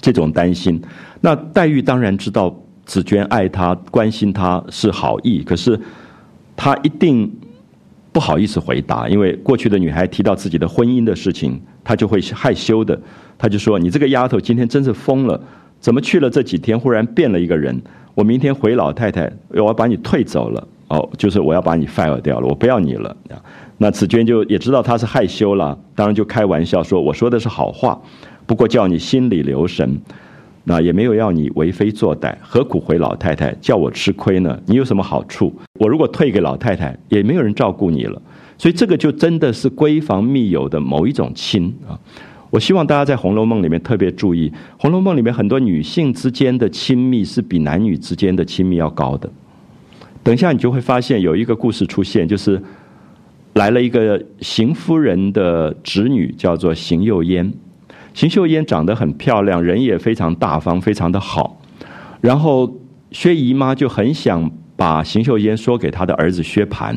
这种担心。那黛玉当然知道紫娟爱她、关心她是好意，可是她一定不好意思回答，因为过去的女孩提到自己的婚姻的事情，她就会害羞的。她就说：“你这个丫头今天真是疯了，怎么去了这几天忽然变了一个人？我明天回老太太，我要把你退走了。哦，就是我要把你 fire 掉了，我不要你了。”那紫娟就也知道他是害羞了，当然就开玩笑说：“我说的是好话，不过叫你心里留神。那也没有要你为非作歹，何苦回老太太叫我吃亏呢？你有什么好处？我如果退给老太太，也没有人照顾你了。所以这个就真的是闺房密友的某一种亲啊！我希望大家在《红楼梦》里面特别注意，《红楼梦》里面很多女性之间的亲密是比男女之间的亲密要高的。等一下你就会发现有一个故事出现，就是。来了一个邢夫人的侄女，叫做邢岫烟。邢岫烟长得很漂亮，人也非常大方，非常的好。然后薛姨妈就很想把邢岫烟说给她的儿子薛蟠，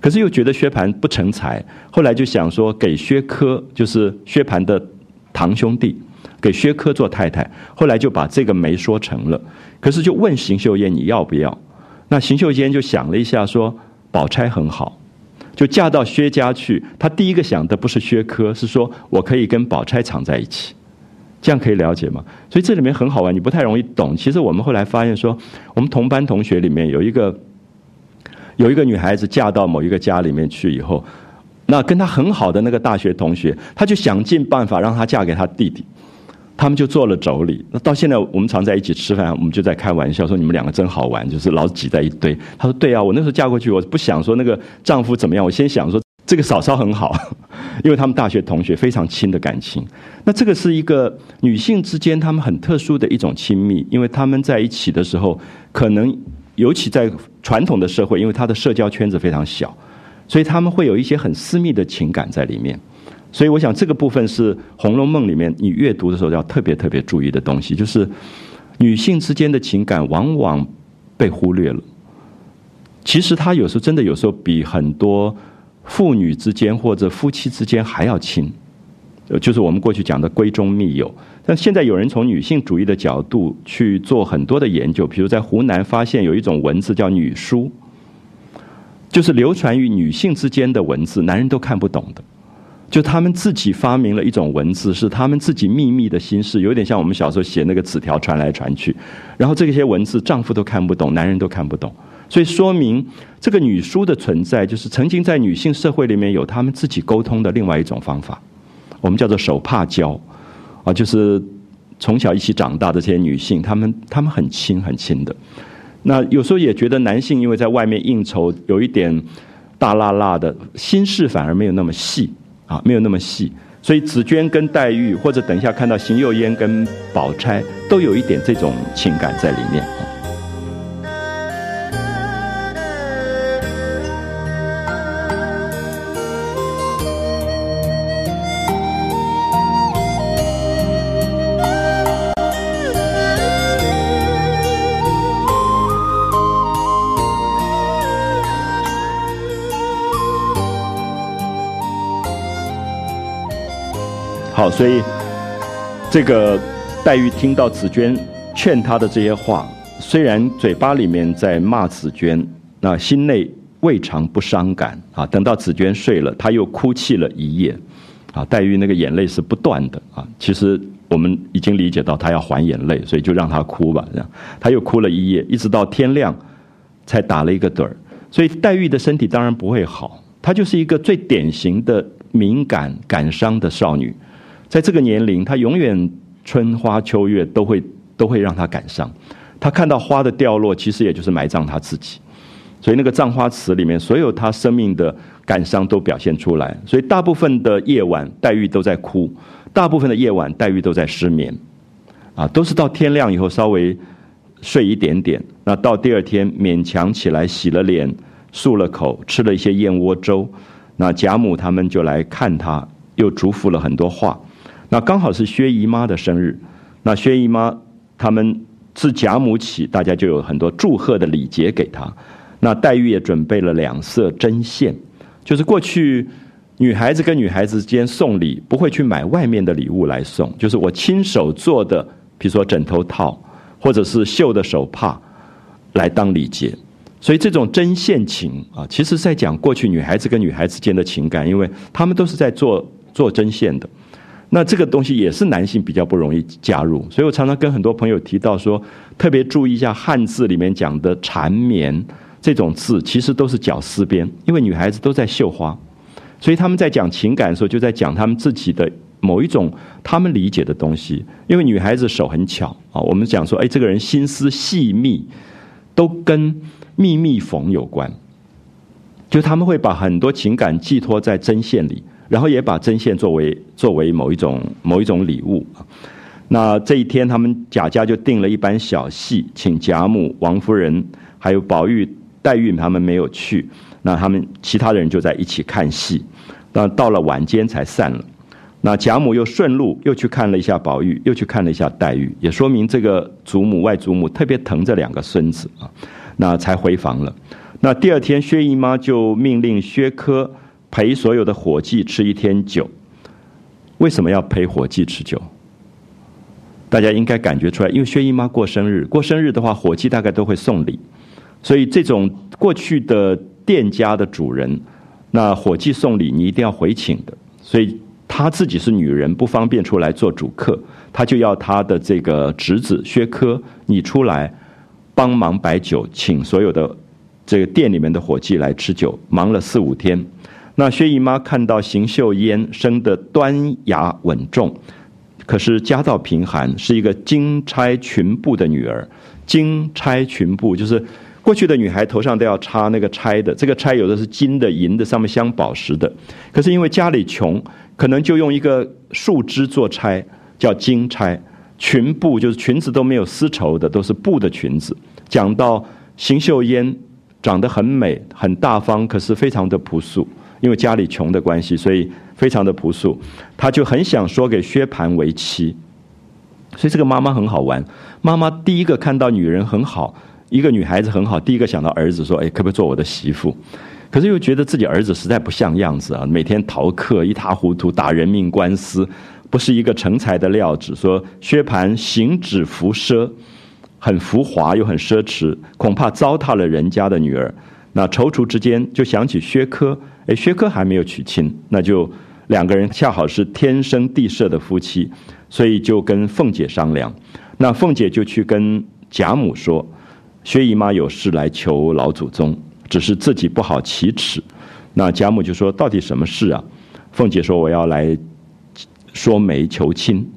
可是又觉得薛蟠不成才。后来就想说给薛科，就是薛蟠的堂兄弟，给薛科做太太。后来就把这个媒说成了。可是就问邢岫烟你要不要？那邢岫烟就想了一下，说宝钗很好。就嫁到薛家去，她第一个想的不是薛科，是说我可以跟宝钗藏在一起，这样可以了解吗？所以这里面很好玩，你不太容易懂。其实我们后来发现说，我们同班同学里面有一个有一个女孩子嫁到某一个家里面去以后，那跟她很好的那个大学同学，他就想尽办法让她嫁给他弟弟。他们就做了妯娌，那到现在我们常在一起吃饭，我们就在开玩笑说你们两个真好玩，就是老挤在一堆。他说：“对啊，我那时候嫁过去，我不想说那个丈夫怎么样，我先想说这个嫂嫂很好，因为他们大学同学非常亲的感情。那这个是一个女性之间他们很特殊的一种亲密，因为他们在一起的时候，可能尤其在传统的社会，因为他的社交圈子非常小，所以他们会有一些很私密的情感在里面。”所以，我想这个部分是《红楼梦》里面你阅读的时候要特别特别注意的东西，就是女性之间的情感往往被忽略了。其实，她有时候真的有时候比很多父女之间或者夫妻之间还要亲。就是我们过去讲的闺中密友。但现在有人从女性主义的角度去做很多的研究，比如在湖南发现有一种文字叫女书，就是流传于女性之间的文字，男人都看不懂的。就他们自己发明了一种文字，是他们自己秘密的心事，有点像我们小时候写那个纸条传来传去，然后这些文字丈夫都看不懂，男人都看不懂，所以说明这个女书的存在，就是曾经在女性社会里面有他们自己沟通的另外一种方法，我们叫做手帕交，啊，就是从小一起长大的这些女性，她们她们很亲很亲的，那有时候也觉得男性因为在外面应酬有一点大辣辣的心事，反而没有那么细。啊，没有那么细，所以紫娟跟黛玉，或者等一下看到邢岫烟跟宝钗，都有一点这种情感在里面。所以这个黛玉听到紫娟劝她的这些话，虽然嘴巴里面在骂紫娟，那心内未尝不伤感啊。等到紫娟睡了，她又哭泣了一夜，啊，黛玉那个眼泪是不断的啊。其实我们已经理解到她要还眼泪，所以就让她哭吧。这样，她又哭了一夜，一直到天亮才打了一个盹儿。所以黛玉的身体当然不会好，她就是一个最典型的敏感感伤的少女。在这个年龄，他永远春花秋月都会都会让他感伤。他看到花的掉落，其实也就是埋葬他自己。所以那个《葬花词》里面，所有他生命的感伤都表现出来。所以大部分的夜晚，黛玉都在哭；大部分的夜晚，黛玉都在失眠。啊，都是到天亮以后稍微睡一点点。那到第二天勉强起来，洗了脸，漱了口，吃了一些燕窝粥。那贾母他们就来看他，又嘱咐了很多话。那刚好是薛姨妈的生日，那薛姨妈他们自贾母起，大家就有很多祝贺的礼节给她。那黛玉也准备了两色针线，就是过去女孩子跟女孩子之间送礼不会去买外面的礼物来送，就是我亲手做的，比如说枕头套或者是绣的手帕来当礼节。所以这种针线情啊，其实在讲过去女孩子跟女孩子间的情感，因为他们都是在做做针线的。那这个东西也是男性比较不容易加入，所以我常常跟很多朋友提到说，特别注意一下汉字里面讲的缠绵这种字，其实都是绞丝边，因为女孩子都在绣花，所以他们在讲情感的时候，就在讲他们自己的某一种他们理解的东西。因为女孩子手很巧啊，我们讲说，哎，这个人心思细密，都跟秘密缝有关，就他们会把很多情感寄托在针线里。然后也把针线作为作为某一种某一种礼物那这一天，他们贾家就定了一班小戏，请贾母、王夫人还有宝玉、黛玉他们没有去。那他们其他的人就在一起看戏。那到了晚间才散了。那贾母又顺路又去看了一下宝玉，又去看了一下黛玉，也说明这个祖母外祖母特别疼这两个孙子啊。那才回房了。那第二天，薛姨妈就命令薛科。陪所有的伙计吃一天酒，为什么要陪伙计吃酒？大家应该感觉出来，因为薛姨妈过生日，过生日的话，伙计大概都会送礼，所以这种过去的店家的主人，那伙计送礼，你一定要回请的。所以她自己是女人，不方便出来做主客，她就要她的这个侄子薛科，你出来帮忙摆酒，请所有的这个店里面的伙计来吃酒，忙了四五天。那薛姨妈看到邢秀烟生得端雅稳重，可是家道贫寒，是一个金钗裙布的女儿。金钗裙布就是过去的女孩头上都要插那个钗的，这个钗有的是金的、银的，上面镶宝石的。可是因为家里穷，可能就用一个树枝做钗，叫金钗。裙布就是裙子都没有丝绸的，都是布的裙子。讲到邢秀烟长得很美、很大方，可是非常的朴素。因为家里穷的关系，所以非常的朴素。他就很想说给薛蟠为妻，所以这个妈妈很好玩。妈妈第一个看到女人很好，一个女孩子很好，第一个想到儿子说：“哎，可不可以做我的媳妇？”可是又觉得自己儿子实在不像样子啊，每天逃课一塌糊涂，打人命官司，不是一个成才的料子。说薛蟠行止浮奢，很浮华又很奢侈，恐怕糟蹋了人家的女儿。那踌躇之间就想起薛科，哎，薛科还没有娶亲，那就两个人恰好是天生地设的夫妻，所以就跟凤姐商量。那凤姐就去跟贾母说，薛姨妈有事来求老祖宗。只是自己不好启齿，那贾母就说：“到底什么事啊？”凤姐说：“我要来说媒求亲。”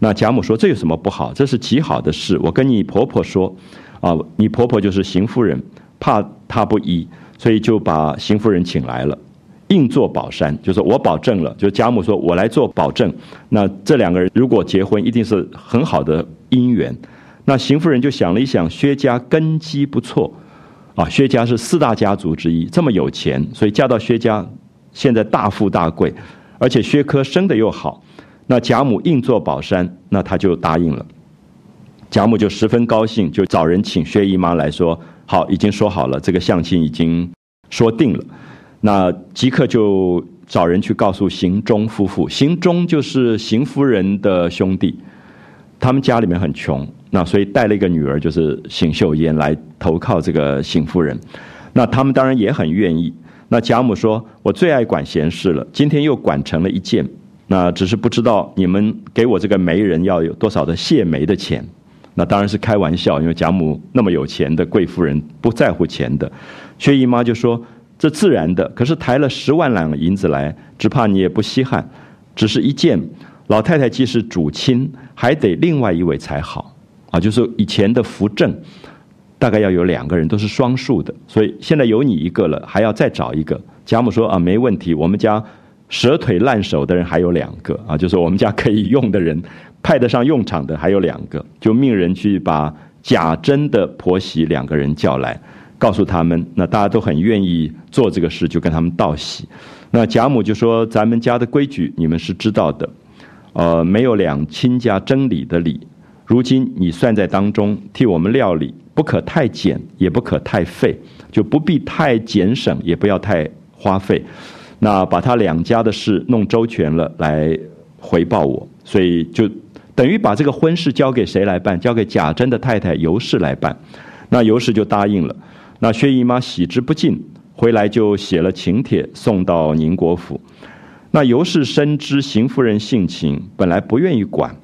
那贾母说：“这有什么不好？这是极好的事。我跟你婆婆说，啊，你婆婆就是邢夫人，怕她不依，所以就把邢夫人请来了，硬做宝山，就说我保证了。就是贾母说：“我来做保证。”那这两个人如果结婚，一定是很好的姻缘。那邢夫人就想了一想，薛家根基不错。啊，薛家是四大家族之一，这么有钱，所以嫁到薛家，现在大富大贵，而且薛科生的又好，那贾母硬做宝山，那她就答应了。贾母就十分高兴，就找人请薛姨妈来说，好，已经说好了，这个相亲已经说定了，那即刻就找人去告诉邢钟夫妇，邢钟就是邢夫人的兄弟，他们家里面很穷。那所以带了一个女儿，就是邢秀烟来投靠这个邢夫人。那他们当然也很愿意。那贾母说：“我最爱管闲事了，今天又管成了一件。那只是不知道你们给我这个媒人要有多少的谢媒的钱。那当然是开玩笑，因为贾母那么有钱的贵夫人不在乎钱的。薛姨妈就说：这自然的。可是抬了十万两银子来，只怕你也不稀罕。只是一件，老太太既是主亲，还得另外一位才好。”啊，就是以前的扶正，大概要有两个人，都是双数的，所以现在有你一个了，还要再找一个。贾母说啊，没问题，我们家蛇腿烂手的人还有两个啊，就是我们家可以用的人，派得上用场的还有两个，就命人去把贾珍的婆媳两个人叫来，告诉他们，那大家都很愿意做这个事，就跟他们道喜。那贾母就说，咱们家的规矩你们是知道的，呃，没有两亲家争礼的礼。如今你算在当中，替我们料理，不可太简，也不可太费，就不必太俭省，也不要太花费。那把他两家的事弄周全了，来回报我，所以就等于把这个婚事交给谁来办？交给贾珍的太太尤氏来办。那尤氏就答应了。那薛姨妈喜之不尽，回来就写了请帖送到宁国府。那尤氏深知邢夫人性情，本来不愿意管。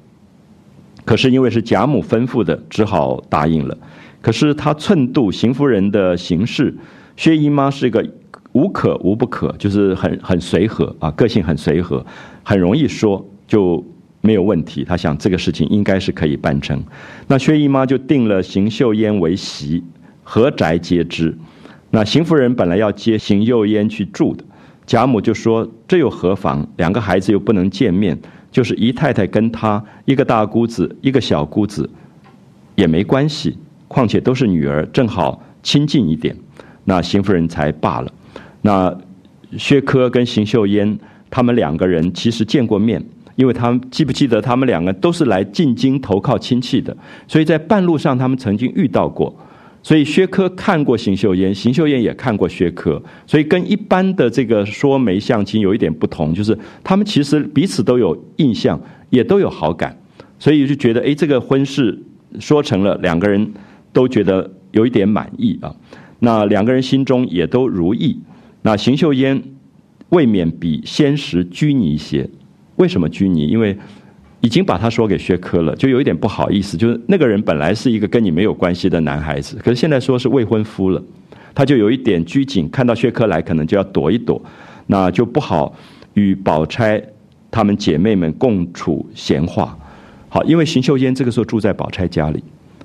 可是因为是贾母吩咐的，只好答应了。可是他寸度邢夫人的行事，薛姨妈是一个无可无不可，就是很很随和啊，个性很随和，很容易说就没有问题。他想这个事情应该是可以办成。那薛姨妈就定了邢岫烟为媳，何宅皆知。那邢夫人本来要接邢岫烟去住的，贾母就说这又何妨？两个孩子又不能见面。就是姨太太跟她一个大姑子一个小姑子，也没关系。况且都是女儿，正好亲近一点。那邢夫人才罢了。那薛科跟邢岫烟他们两个人其实见过面，因为他们记不记得他们两个都是来进京投靠亲戚的，所以在半路上他们曾经遇到过。所以薛科看过邢岫烟，邢岫烟也看过薛科，所以跟一般的这个说媒相亲有一点不同，就是他们其实彼此都有印象，也都有好感，所以就觉得哎，这个婚事说成了，两个人都觉得有一点满意啊。那两个人心中也都如意。那邢岫烟未免比先时拘泥一些，为什么拘泥？因为。已经把他说给薛科了，就有一点不好意思。就是那个人本来是一个跟你没有关系的男孩子，可是现在说是未婚夫了，他就有一点拘谨。看到薛科来，可能就要躲一躲，那就不好与宝钗她们姐妹们共处闲话。好，因为邢岫烟这个时候住在宝钗家里，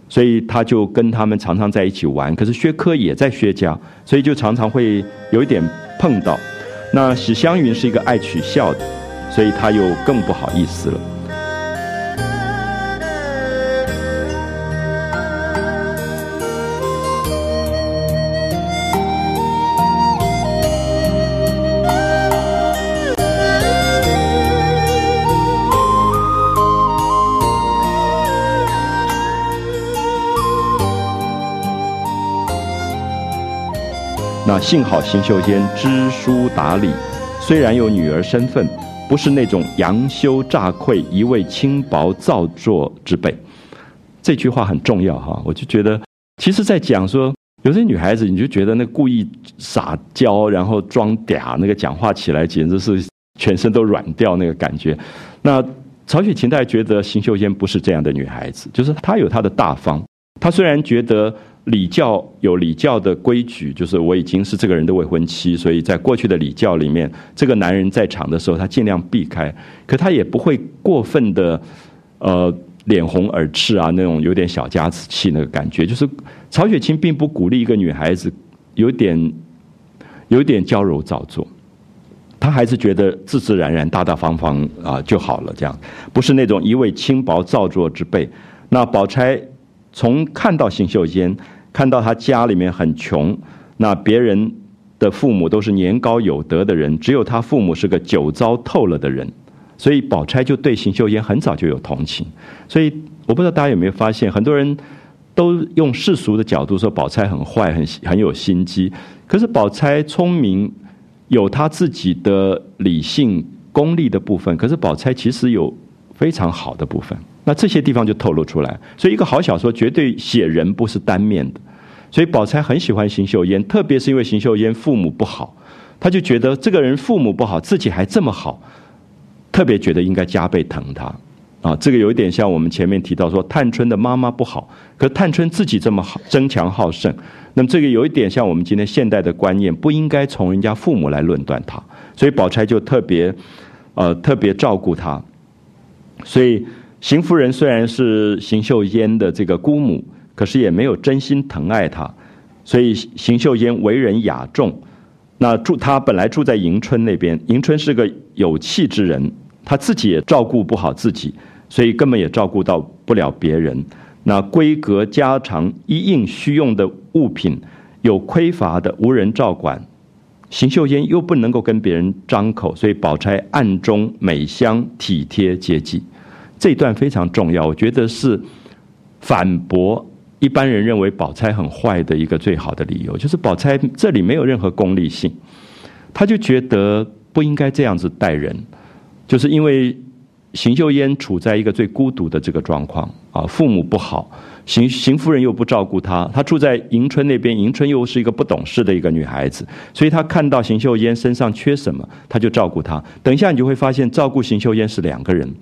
所以他就跟他们常常在一起玩。可是薛科也在薛家，所以就常常会有一点碰到。那史湘云是一个爱取笑的，所以他又更不好意思了。幸好邢秀仙知书达理，虽然有女儿身份，不是那种杨修诈愧、一味轻薄造作之辈。这句话很重要哈，我就觉得，其实，在讲说有些女孩子，你就觉得那故意撒娇，然后装嗲，那个讲话起来简直是全身都软掉那个感觉。那曹雪芹他觉得邢秀仙不是这样的女孩子，就是她有她的大方。她虽然觉得礼教有礼教的规矩，就是我已经是这个人的未婚妻，所以在过去的礼教里面，这个男人在场的时候，他尽量避开。可他也不会过分的，呃。脸红耳赤啊，那种有点小家子气那个感觉，就是曹雪芹并不鼓励一个女孩子有点有点娇柔造作，他还是觉得自自然然、大大方方啊就好了，这样不是那种一味轻薄造作之辈。那宝钗从看到邢秀仙，看到他家里面很穷，那别人的父母都是年高有德的人，只有他父母是个酒糟透了的人。所以宝钗就对邢岫烟很早就有同情，所以我不知道大家有没有发现，很多人都用世俗的角度说宝钗很坏、很很有心机。可是宝钗聪明，有她自己的理性、功利的部分。可是宝钗其实有非常好的部分，那这些地方就透露出来。所以一个好小说绝对写人不是单面的。所以宝钗很喜欢邢岫烟，特别是因为邢岫烟父母不好，他就觉得这个人父母不好，自己还这么好。特别觉得应该加倍疼他，啊，这个有一点像我们前面提到说，探春的妈妈不好，可探春自己这么好，争强好胜，那么这个有一点像我们今天现代的观念，不应该从人家父母来论断他，所以宝钗就特别，呃，特别照顾他。所以邢夫人虽然是邢岫烟的这个姑母，可是也没有真心疼爱她，所以邢岫烟为人雅重。那住他本来住在迎春那边，迎春是个有气之人，他自己也照顾不好自己，所以根本也照顾到不了别人。那闺阁家常一应需用的物品有匮乏的，无人照管。邢岫烟又不能够跟别人张口，所以宝钗暗中美香体贴接济。这一段非常重要，我觉得是反驳。一般人认为宝钗很坏的一个最好的理由，就是宝钗这里没有任何功利性，他就觉得不应该这样子待人，就是因为邢岫烟处在一个最孤独的这个状况啊，父母不好，邢邢夫人又不照顾她，她住在迎春那边，迎春又是一个不懂事的一个女孩子，所以她看到邢岫烟身上缺什么，她就照顾她。等一下你就会发现，照顾邢岫烟是两个人，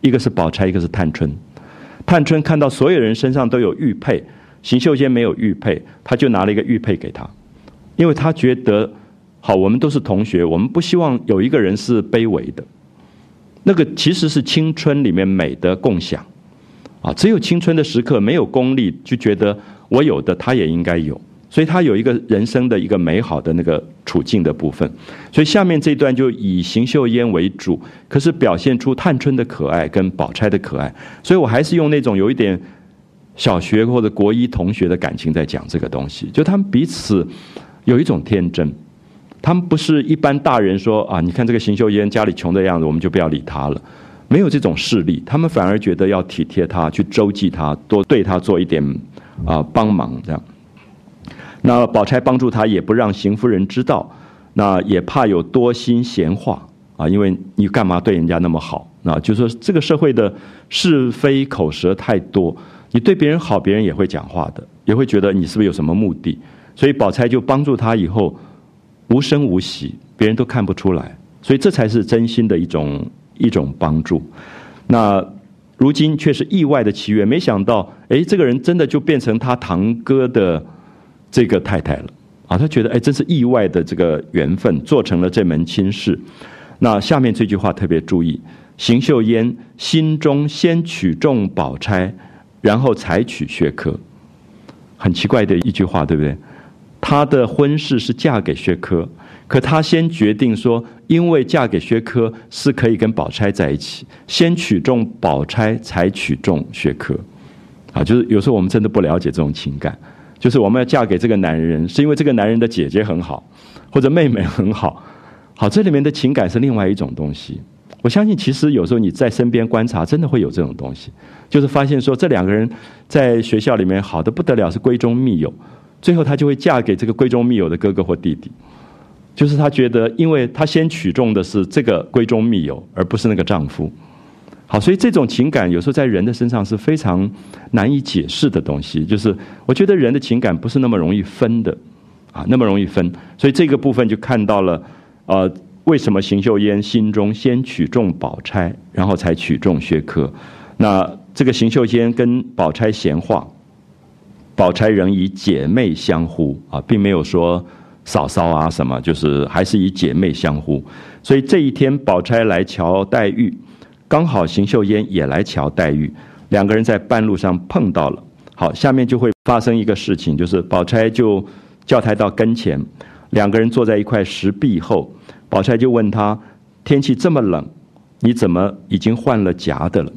一个是宝钗，一个是探春。探春看到所有人身上都有玉佩，邢岫仙没有玉佩，她就拿了一个玉佩给他，因为他觉得，好，我们都是同学，我们不希望有一个人是卑微的。那个其实是青春里面美的共享，啊，只有青春的时刻没有功利，就觉得我有的他也应该有。所以他有一个人生的一个美好的那个处境的部分，所以下面这段就以邢岫烟为主，可是表现出探春的可爱跟宝钗的可爱，所以我还是用那种有一点小学或者国一同学的感情在讲这个东西，就他们彼此有一种天真，他们不是一般大人说啊，你看这个邢岫烟家里穷的样子，我们就不要理他了，没有这种势力，他们反而觉得要体贴他，去周济他，多对他做一点啊帮忙这样。那宝钗帮助他，也不让邢夫人知道，那也怕有多心闲话啊，因为你干嘛对人家那么好？那就说这个社会的是非口舌太多，你对别人好，别人也会讲话的，也会觉得你是不是有什么目的？所以宝钗就帮助他以后无声无息，别人都看不出来，所以这才是真心的一种一种帮助。那如今却是意外的奇缘，没想到，哎，这个人真的就变成他堂哥的。这个太太了啊，他觉得哎，真是意外的这个缘分，做成了这门亲事。那下面这句话特别注意：邢岫烟心中先取中宝钗，然后才娶薛科。很奇怪的一句话，对不对？她的婚事是嫁给薛科，可她先决定说，因为嫁给薛科是可以跟宝钗在一起，先取中宝钗，才取中薛科。啊，就是有时候我们真的不了解这种情感。就是我们要嫁给这个男人，是因为这个男人的姐姐很好，或者妹妹很好。好，这里面的情感是另外一种东西。我相信，其实有时候你在身边观察，真的会有这种东西，就是发现说这两个人在学校里面好的不得了，是闺中密友，最后她就会嫁给这个闺中密友的哥哥或弟弟。就是她觉得，因为她先取中的是这个闺中密友，而不是那个丈夫。好，所以这种情感有时候在人的身上是非常难以解释的东西。就是我觉得人的情感不是那么容易分的，啊，那么容易分。所以这个部分就看到了，呃，为什么邢岫烟心中先取中宝钗，然后才取中薛科？那这个邢岫烟跟宝钗闲话，宝钗仍以姐妹相呼啊，并没有说嫂嫂啊什么，就是还是以姐妹相呼。所以这一天，宝钗来瞧黛玉。刚好邢岫烟也来瞧黛玉，两个人在半路上碰到了。好，下面就会发生一个事情，就是宝钗就叫他到跟前，两个人坐在一块石壁后，宝钗就问他：天气这么冷，你怎么已经换了夹的了？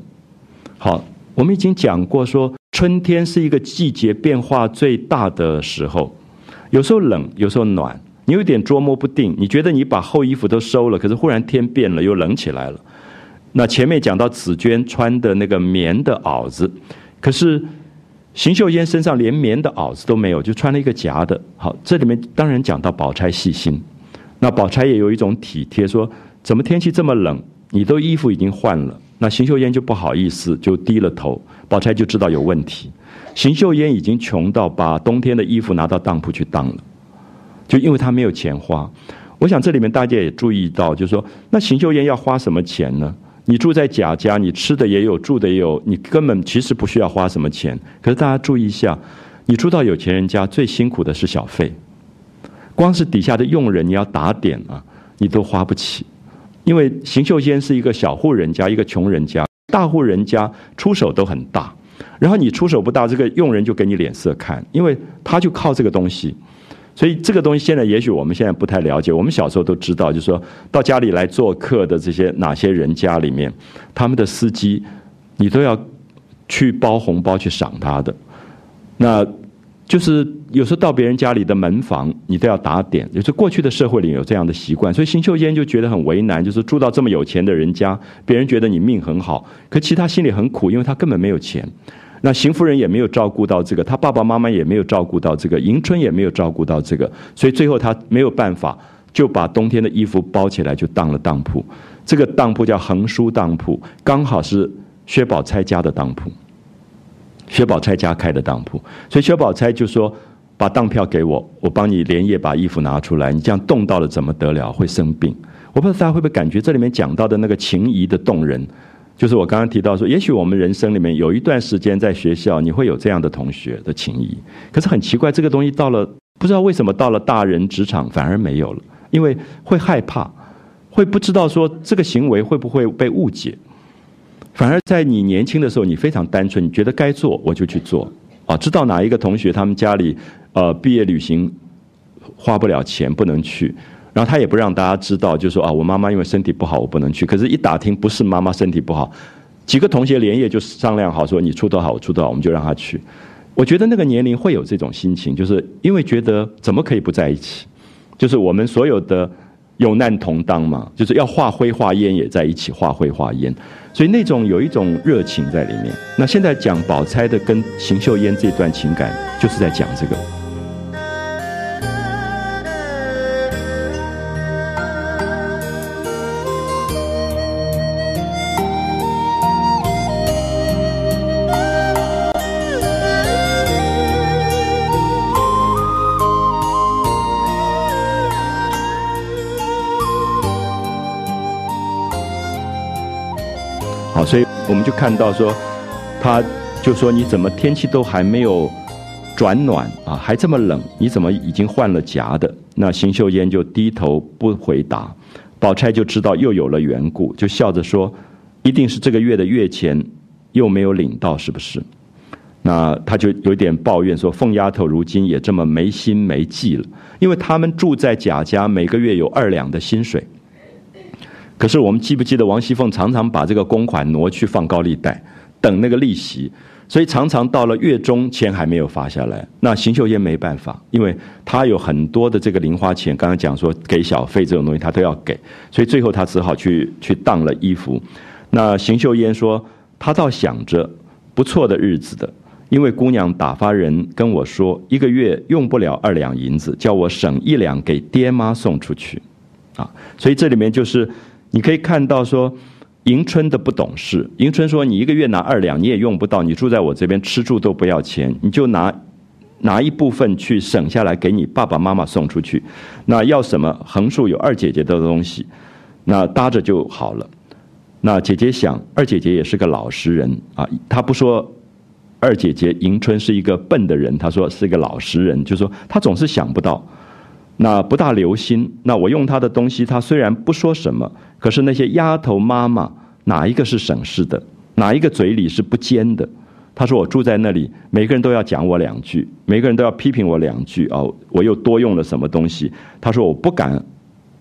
好，我们已经讲过，说春天是一个季节变化最大的时候，有时候冷，有时候暖，你有点捉摸不定。你觉得你把厚衣服都收了，可是忽然天变了，又冷起来了。那前面讲到紫娟穿的那个棉的袄子，可是邢岫烟身上连棉的袄子都没有，就穿了一个夹的。好，这里面当然讲到宝钗细心，那宝钗也有一种体贴，说怎么天气这么冷，你都衣服已经换了。那邢岫烟就不好意思，就低了头。宝钗就知道有问题，邢岫烟已经穷到把冬天的衣服拿到当铺去当了，就因为她没有钱花。我想这里面大家也注意到，就是说，那邢岫烟要花什么钱呢？你住在贾家，你吃的也有，住的也有，你根本其实不需要花什么钱。可是大家注意一下，你住到有钱人家，最辛苦的是小费，光是底下的佣人你要打点啊，你都花不起。因为邢岫烟是一个小户人家，一个穷人家，大户人家出手都很大，然后你出手不大，这个佣人就给你脸色看，因为他就靠这个东西。所以这个东西现在也许我们现在不太了解，我们小时候都知道，就是说到家里来做客的这些哪些人家里面，他们的司机，你都要去包红包去赏他的。那就是有时候到别人家里的门房，你都要打点。就是过去的社会里有这样的习惯，所以邢岫烟就觉得很为难，就是住到这么有钱的人家，别人觉得你命很好，可其实他心里很苦，因为他根本没有钱。那邢夫人也没有照顾到这个，他爸爸妈妈也没有照顾到这个，迎春也没有照顾到这个，所以最后他没有办法，就把冬天的衣服包起来就当了当铺。这个当铺叫横书当铺，刚好是薛宝钗家的当铺，薛宝钗家开的当铺，所以薛宝钗就说：“把当票给我，我帮你连夜把衣服拿出来。你这样冻到了怎么得了？会生病。”我不知道大家会不会感觉这里面讲到的那个情谊的动人。就是我刚刚提到说，也许我们人生里面有一段时间在学校，你会有这样的同学的情谊。可是很奇怪，这个东西到了不知道为什么到了大人职场反而没有了，因为会害怕，会不知道说这个行为会不会被误解。反而在你年轻的时候，你非常单纯，你觉得该做我就去做啊。知道哪一个同学他们家里呃毕业旅行花不了钱，不能去。然后他也不让大家知道，就说啊，我妈妈因为身体不好，我不能去。可是，一打听不是妈妈身体不好，几个同学连夜就商量好，说你出多少，我出多少，我们就让他去。我觉得那个年龄会有这种心情，就是因为觉得怎么可以不在一起？就是我们所有的有难同当嘛，就是要化灰化烟也在一起，化灰化烟。所以那种有一种热情在里面。那现在讲宝钗的跟邢岫烟这段情感，就是在讲这个。我们就看到说，他就说你怎么天气都还没有转暖啊，还这么冷，你怎么已经换了夹的？那邢岫烟就低头不回答，宝钗就知道又有了缘故，就笑着说，一定是这个月的月钱又没有领到，是不是？那他就有点抱怨说，凤丫头如今也这么没心没计了，因为他们住在贾家，每个月有二两的薪水。可是我们记不记得王熙凤常常把这个公款挪去放高利贷，等那个利息，所以常常到了月中钱还没有发下来。那邢岫烟没办法，因为他有很多的这个零花钱，刚刚讲说给小费这种东西他都要给，所以最后他只好去去当了衣服。那邢岫烟说，他倒想着不错的日子的，因为姑娘打发人跟我说，一个月用不了二两银子，叫我省一两给爹妈送出去，啊，所以这里面就是你可以看到说，迎春的不懂事。迎春说：“你一个月拿二两，你也用不到，你住在我这边吃住都不要钱，你就拿拿一部分去省下来给你爸爸妈妈送出去。那要什么？横竖有二姐姐的东西，那搭着就好了。那姐姐想，二姐姐也是个老实人啊，她不说。”二姐姐迎春是一个笨的人，她说是一个老实人，就说她总是想不到，那不大留心。那我用他的东西，他虽然不说什么，可是那些丫头妈妈哪一个是省事的，哪一个嘴里是不尖的？她说我住在那里，每个人都要讲我两句，每个人都要批评我两句哦，我又多用了什么东西？她说我不敢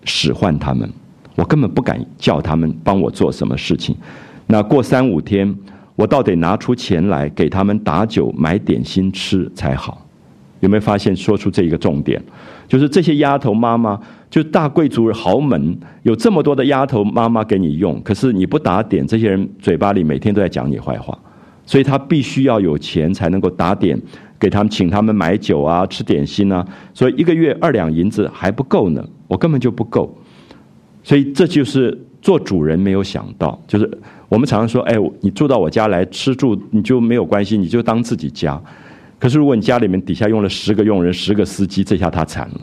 使唤他们，我根本不敢叫他们帮我做什么事情。那过三五天。我倒得拿出钱来给他们打酒买点心吃才好，有没有发现说出这一个重点？就是这些丫头妈妈，就大贵族豪门有这么多的丫头妈妈给你用，可是你不打点，这些人嘴巴里每天都在讲你坏话，所以他必须要有钱才能够打点，给他们请他们买酒啊，吃点心啊，所以一个月二两银子还不够呢，我根本就不够，所以这就是做主人没有想到，就是。我们常常说，哎，你住到我家来吃住，你就没有关系，你就当自己家。可是如果你家里面底下用了十个佣人、十个司机，这下他惨了，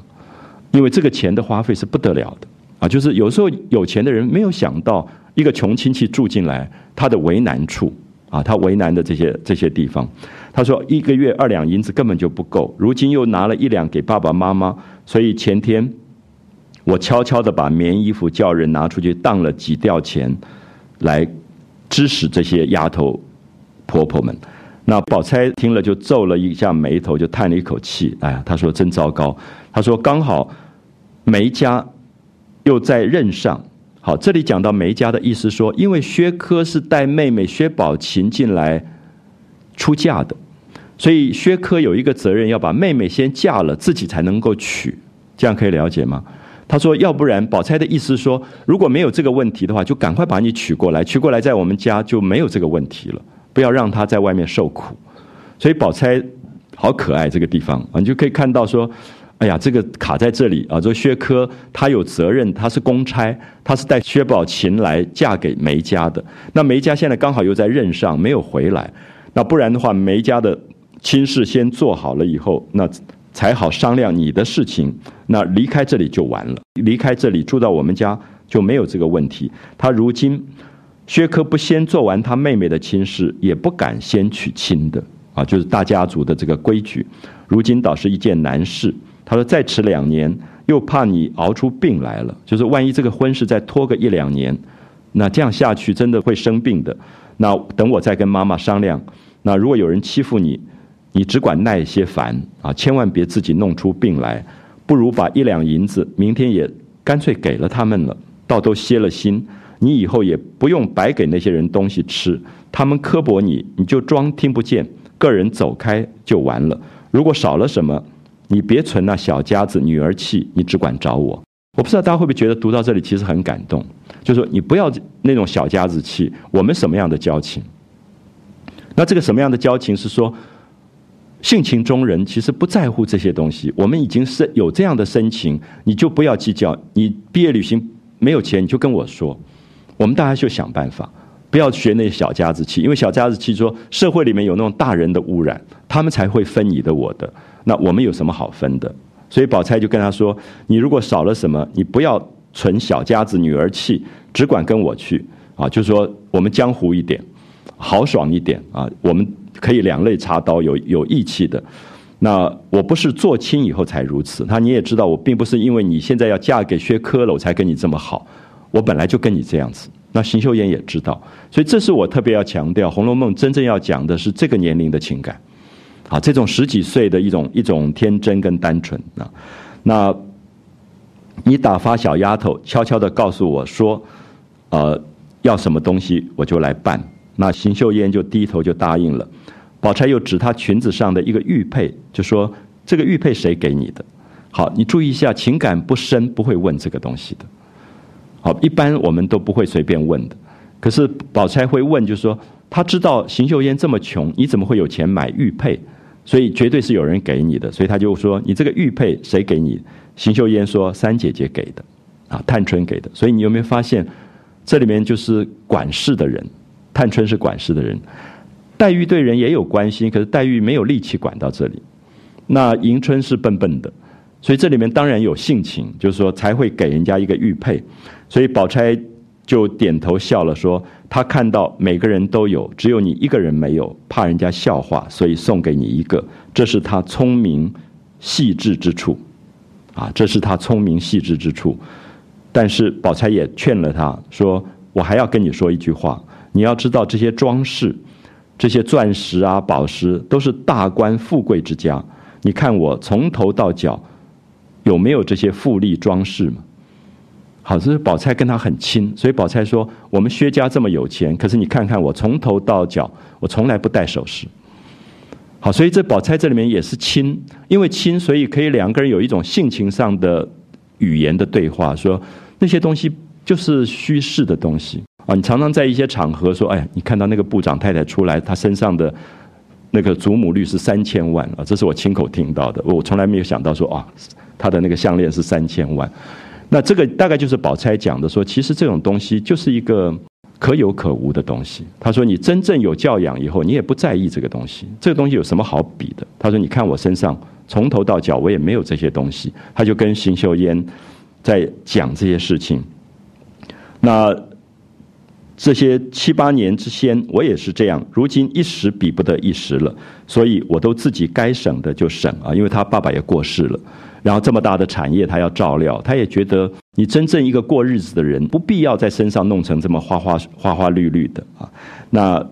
因为这个钱的花费是不得了的啊！就是有时候有钱的人没有想到，一个穷亲戚住进来，他的为难处啊，他为难的这些这些地方。他说一个月二两银子根本就不够，如今又拿了一两给爸爸妈妈，所以前天我悄悄的把棉衣服叫人拿出去当了几吊钱来。支使这些丫头婆婆们，那宝钗听了就皱了一下眉头，就叹了一口气。哎呀，她说真糟糕。她说刚好梅家又在任上。好，这里讲到梅家的意思说，因为薛科是带妹妹薛宝琴进来出嫁的，所以薛科有一个责任要把妹妹先嫁了，自己才能够娶。这样可以了解吗？他说：“要不然，宝钗的意思说，如果没有这个问题的话，就赶快把你娶过来，娶过来在我们家就没有这个问题了，不要让他在外面受苦。所以宝钗好可爱，这个地方啊，你就可以看到说，哎呀，这个卡在这里啊。这薛科他有责任，他是公差，他是带薛宝琴来嫁给梅家的。那梅家现在刚好又在任上，没有回来。那不然的话，梅家的亲事先做好了以后，那。”才好商量你的事情，那离开这里就完了。离开这里住到我们家就没有这个问题。他如今薛科不先做完他妹妹的亲事，也不敢先娶亲的啊，就是大家族的这个规矩。如今倒是一件难事。他说再迟两年，又怕你熬出病来了。就是万一这个婚事再拖个一两年，那这样下去真的会生病的。那等我再跟妈妈商量。那如果有人欺负你。你只管耐些烦啊，千万别自己弄出病来，不如把一两银子明天也干脆给了他们了，倒都歇了心。你以后也不用白给那些人东西吃，他们刻薄你，你就装听不见，个人走开就完了。如果少了什么，你别存那小家子女儿气，你只管找我。我不知道大家会不会觉得读到这里其实很感动，就是说你不要那种小家子气，我们什么样的交情？那这个什么样的交情是说？性情中人其实不在乎这些东西。我们已经是有这样的深情，你就不要计较。你毕业旅行没有钱，你就跟我说，我们大家就想办法，不要学那小家子气。因为小家子气说社会里面有那种大人的污染，他们才会分你的我的。那我们有什么好分的？所以宝钗就跟他说：“你如果少了什么，你不要存小家子女儿气，只管跟我去啊。就说我们江湖一点，豪爽一点啊，我们。”可以两肋插刀，有有义气的。那我不是做亲以后才如此。他你也知道，我并不是因为你现在要嫁给薛科了，我才跟你这么好。我本来就跟你这样子。那邢岫烟也知道，所以这是我特别要强调，《红楼梦》真正要讲的是这个年龄的情感，啊，这种十几岁的一种一种天真跟单纯啊。那你打发小丫头悄悄的告诉我说，呃，要什么东西我就来办。那邢岫烟就低头就答应了，宝钗又指她裙子上的一个玉佩，就说：“这个玉佩谁给你的？”好，你注意一下，情感不深不会问这个东西的。好，一般我们都不会随便问的。可是宝钗会问，就是说：“他知道邢秀烟这么穷，你怎么会有钱买玉佩？所以绝对是有人给你的。所以他就说：“你这个玉佩谁给你？”邢秀烟说：“三姐姐给的，啊，探春给的。”所以你有没有发现，这里面就是管事的人，探春是管事的人，黛玉对人也有关心，可是黛玉没有力气管到这里。那迎春是笨笨的，所以这里面当然有性情，就是说才会给人家一个玉佩。所以宝钗。就点头笑了，说：“他看到每个人都有，只有你一个人没有，怕人家笑话，所以送给你一个。这是他聪明细致之处，啊，这是他聪明细致之处。但是宝钗也劝了他说：‘我还要跟你说一句话，你要知道这些装饰，这些钻石啊、宝石，都是大官富贵之家。你看我从头到脚有没有这些富丽装饰吗？’”好，这是宝钗跟他很亲，所以宝钗说：“我们薛家这么有钱，可是你看看我从头到脚，我从来不戴首饰。”好，所以这宝钗这里面也是亲，因为亲，所以可以两个人有一种性情上的语言的对话，说那些东西就是虚饰的东西啊。你常常在一些场合说：“哎，你看到那个部长太太出来，她身上的那个祖母绿是三千万啊。”这是我亲口听到的，我从来没有想到说啊，她的那个项链是三千万。那这个大概就是宝钗讲的，说其实这种东西就是一个可有可无的东西。他说你真正有教养以后，你也不在意这个东西。这个东西有什么好比的？他说你看我身上从头到脚我也没有这些东西。他就跟邢岫烟在讲这些事情。那这些七八年之先，我也是这样。如今一时比不得一时了，所以我都自己该省的就省啊，因为他爸爸也过世了。然后这么大的产业，他要照料，他也觉得你真正一个过日子的人，不必要在身上弄成这么花花花花绿绿的啊。那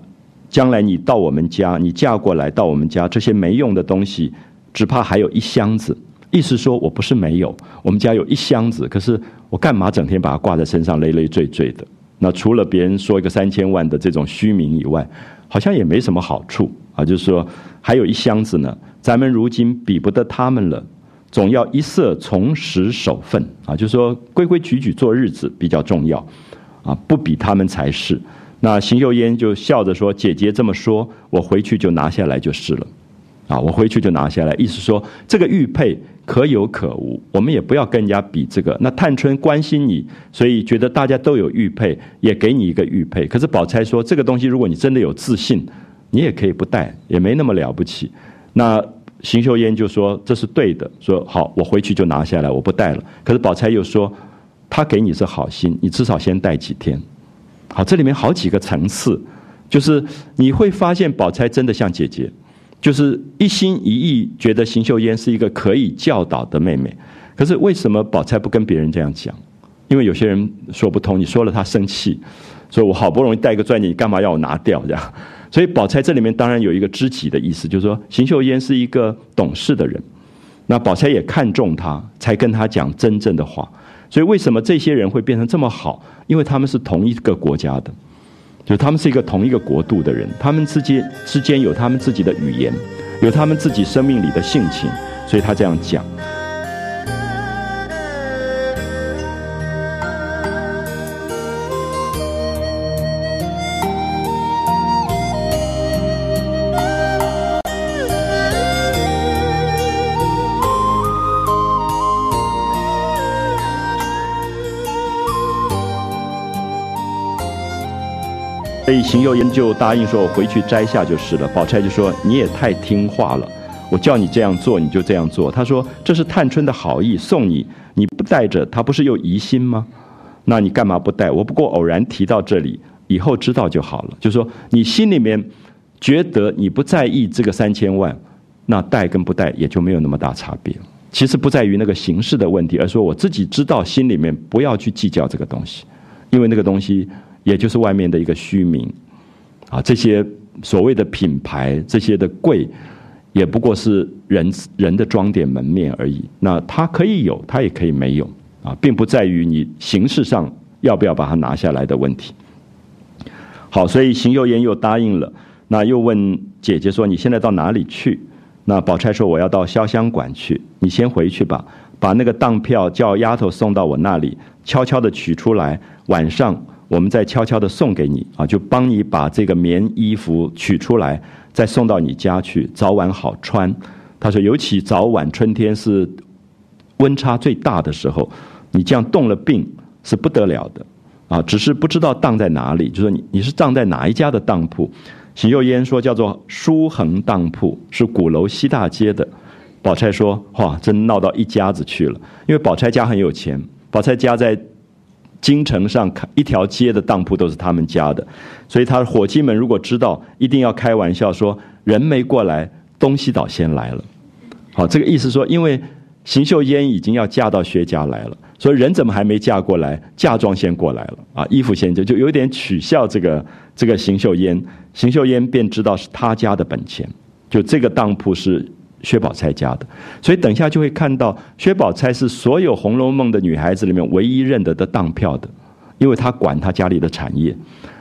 将来你到我们家，你嫁过来到我们家，这些没用的东西，只怕还有一箱子。意思说我不是没有，我们家有一箱子，可是我干嘛整天把它挂在身上，累累赘赘的？那除了别人说一个三千万的这种虚名以外，好像也没什么好处啊。就是说还有一箱子呢，咱们如今比不得他们了。总要一色从实守分啊，就是说规规矩矩做日子比较重要啊，不比他们才是。那邢岫烟就笑着说：“姐姐这么说，我回去就拿下来就是了。”啊，我回去就拿下来，意思说这个玉佩可有可无，我们也不要跟人家比这个。那探春关心你，所以觉得大家都有玉佩，也给你一个玉佩。可是宝钗说，这个东西如果你真的有自信，你也可以不戴，也没那么了不起。那。邢岫烟就说：“这是对的，说好，我回去就拿下来，我不戴了。”可是宝钗又说：“他给你是好心，你至少先戴几天。”好，这里面好几个层次，就是你会发现宝钗真的像姐姐，就是一心一意觉得邢岫烟是一个可以教导的妹妹。可是为什么宝钗不跟别人这样讲？因为有些人说不通，你说了他生气，所以我好不容易带个钻戒，你干嘛要我拿掉这样？所以宝钗这里面当然有一个知己的意思，就是说邢岫烟是一个懂事的人，那宝钗也看中他，才跟他讲真正的话。所以为什么这些人会变成这么好？因为他们是同一个国家的，就他们是一个同一个国度的人，他们之间之间有他们自己的语言，有他们自己生命里的性情，所以他这样讲。所以邢岫烟就答应说：“我回去摘下就是了。”宝钗就说：“你也太听话了，我叫你这样做你就这样做。”他说：“这是探春的好意，送你，你不带着，他不是又疑心吗？那你干嘛不带？我不过偶然提到这里，以后知道就好了。就说，你心里面觉得你不在意这个三千万，那带跟不带也就没有那么大差别。其实不在于那个形式的问题，而说我自己知道心里面不要去计较这个东西，因为那个东西。”也就是外面的一个虚名，啊，这些所谓的品牌，这些的贵，也不过是人人的装点门面而已。那它可以有，它也可以没有，啊，并不在于你形式上要不要把它拿下来的问题。好，所以邢岫烟又答应了，那又问姐姐说：“你现在到哪里去？”那宝钗说：“我要到潇湘馆去，你先回去吧，把那个当票叫丫头送到我那里，悄悄的取出来，晚上。”我们再悄悄的送给你啊，就帮你把这个棉衣服取出来，再送到你家去，早晚好穿。他说，尤其早晚春天是温差最大的时候，你这样冻了病是不得了的啊。只是不知道当在哪里，就说你你是当在哪一家的当铺？邢岫烟说叫做书恒当铺，是鼓楼西大街的。宝钗说，哇，真闹到一家子去了，因为宝钗家很有钱，宝钗家在。京城上开一条街的当铺都是他们家的，所以他的伙计们如果知道，一定要开玩笑说：人没过来，东西倒先来了。好，这个意思说，因为邢岫烟已经要嫁到薛家来了，所以人怎么还没嫁过来？嫁妆先过来了啊，衣服先就就有点取笑这个这个邢岫烟，邢岫烟便知道是他家的本钱，就这个当铺是。薛宝钗家的，所以等一下就会看到薛宝钗是所有《红楼梦》的女孩子里面唯一认得的当票的，因为她管她家里的产业。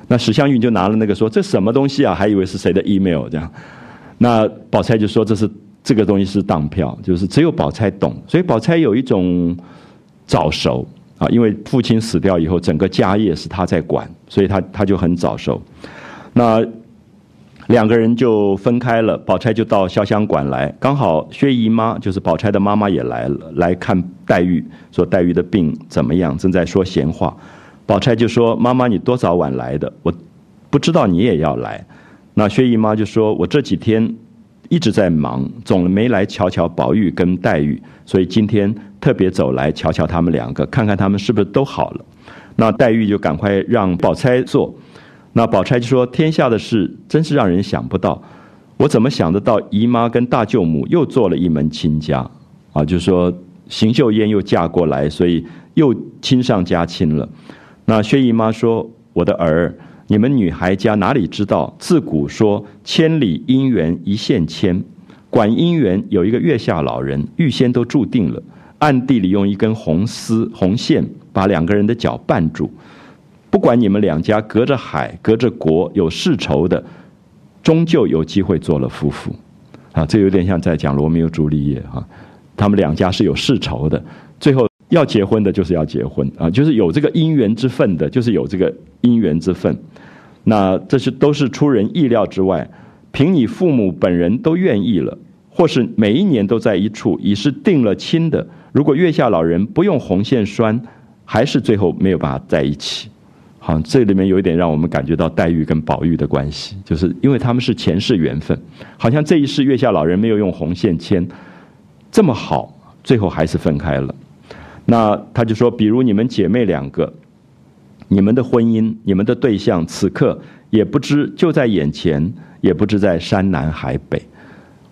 那史湘云就拿了那个说：“这什么东西啊？”还以为是谁的 email 这样。那宝钗就说：“这是这个东西是当票，就是只有宝钗懂。”所以宝钗有一种早熟啊，因为父亲死掉以后，整个家业是她在管，所以她她就很早熟。那。两个人就分开了，宝钗就到潇湘馆来，刚好薛姨妈就是宝钗的妈妈也来了，来看黛玉，说黛玉的病怎么样，正在说闲话。宝钗就说：“妈妈，你多早晚来的？我不知道你也要来。”那薛姨妈就说：“我这几天一直在忙，总没来瞧瞧宝玉跟黛玉，所以今天特别走来瞧瞧他们两个，看看他们是不是都好了。”那黛玉就赶快让宝钗坐。那宝钗就说：“天下的事真是让人想不到，我怎么想得到姨妈跟大舅母又做了一门亲家？啊，就说邢岫烟又嫁过来，所以又亲上加亲了。”那薛姨妈说：“我的儿，你们女孩家哪里知道？自古说千里姻缘一线牵，管姻缘有一个月下老人，预先都注定了，暗地里用一根红丝红线把两个人的脚绊住。”不管你们两家隔着海、隔着国有世仇的，终究有机会做了夫妇，啊，这有点像在讲罗密欧朱丽叶哈，他们两家是有世仇的，最后要结婚的就是要结婚啊，就是有这个姻缘之分的，就是有这个姻缘之分，那这是都是出人意料之外，凭你父母本人都愿意了，或是每一年都在一处，已是定了亲的，如果月下老人不用红线拴，还是最后没有办法在一起。好，这里面有一点让我们感觉到黛玉跟宝玉的关系，就是因为他们是前世缘分，好像这一世月下老人没有用红线牵，这么好，最后还是分开了。那他就说，比如你们姐妹两个，你们的婚姻，你们的对象，此刻也不知就在眼前，也不知在山南海北。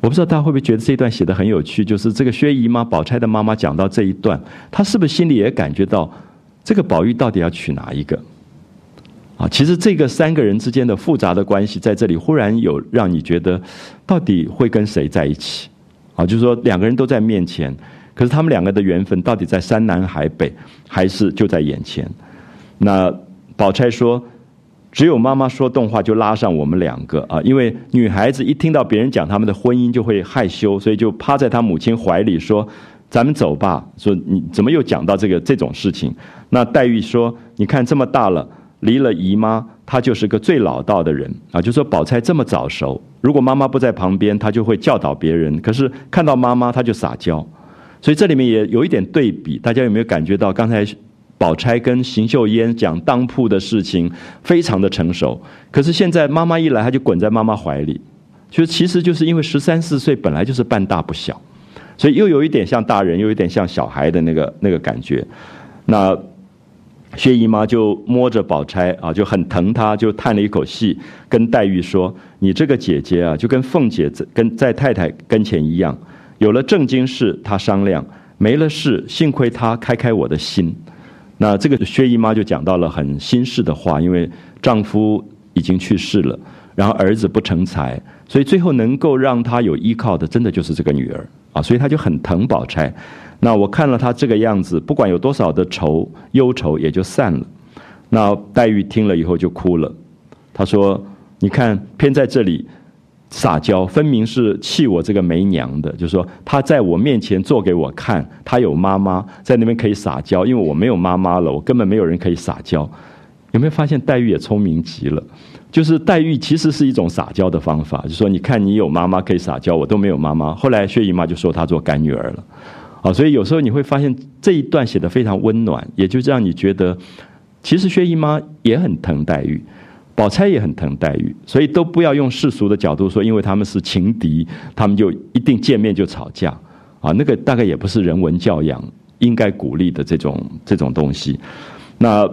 我不知道大家会不会觉得这一段写的很有趣，就是这个薛姨妈、宝钗的妈妈讲到这一段，她是不是心里也感觉到，这个宝玉到底要娶哪一个？啊，其实这个三个人之间的复杂的关系，在这里忽然有让你觉得，到底会跟谁在一起？啊，就是说两个人都在面前，可是他们两个的缘分到底在山南海北，还是就在眼前？那宝钗说，只有妈妈说动话就拉上我们两个啊，因为女孩子一听到别人讲他们的婚姻就会害羞，所以就趴在她母亲怀里说：“咱们走吧。”说你怎么又讲到这个这种事情？那黛玉说：“你看这么大了。”离了姨妈，她就是个最老道的人啊！就说宝钗这么早熟，如果妈妈不在旁边，她就会教导别人。可是看到妈妈，她就撒娇。所以这里面也有一点对比，大家有没有感觉到？刚才宝钗跟邢岫烟讲当铺的事情，非常的成熟。可是现在妈妈一来，她就滚在妈妈怀里，就其实就是因为十三四岁本来就是半大不小，所以又有一点像大人，又有一点像小孩的那个那个感觉。那。薛姨妈就摸着宝钗啊，就很疼她，就叹了一口气，跟黛玉说：“你这个姐姐啊，就跟凤姐跟在太太跟前一样，有了正经事她商量，没了事幸亏她开开我的心。”那这个薛姨妈就讲到了很心事的话，因为丈夫已经去世了，然后儿子不成才，所以最后能够让她有依靠的，真的就是这个女儿啊，所以她就很疼宝钗。那我看了他这个样子，不管有多少的愁忧愁，也就散了。那黛玉听了以后就哭了，她说：“你看，偏在这里撒娇，分明是气我这个没娘的。就是说，她在我面前做给我看，她有妈妈在那边可以撒娇，因为我没有妈妈了，我根本没有人可以撒娇。有没有发现黛玉也聪明极了？就是黛玉其实是一种撒娇的方法，就说你看你有妈妈可以撒娇，我都没有妈妈。后来薛姨妈就说她做干女儿了，啊，所以有时候你会发现这一段写的非常温暖，也就让你觉得其实薛姨妈也很疼黛玉，宝钗也很疼黛玉，所以都不要用世俗的角度说，因为他们是情敌，他们就一定见面就吵架啊，那个大概也不是人文教养应该鼓励的这种这种东西。那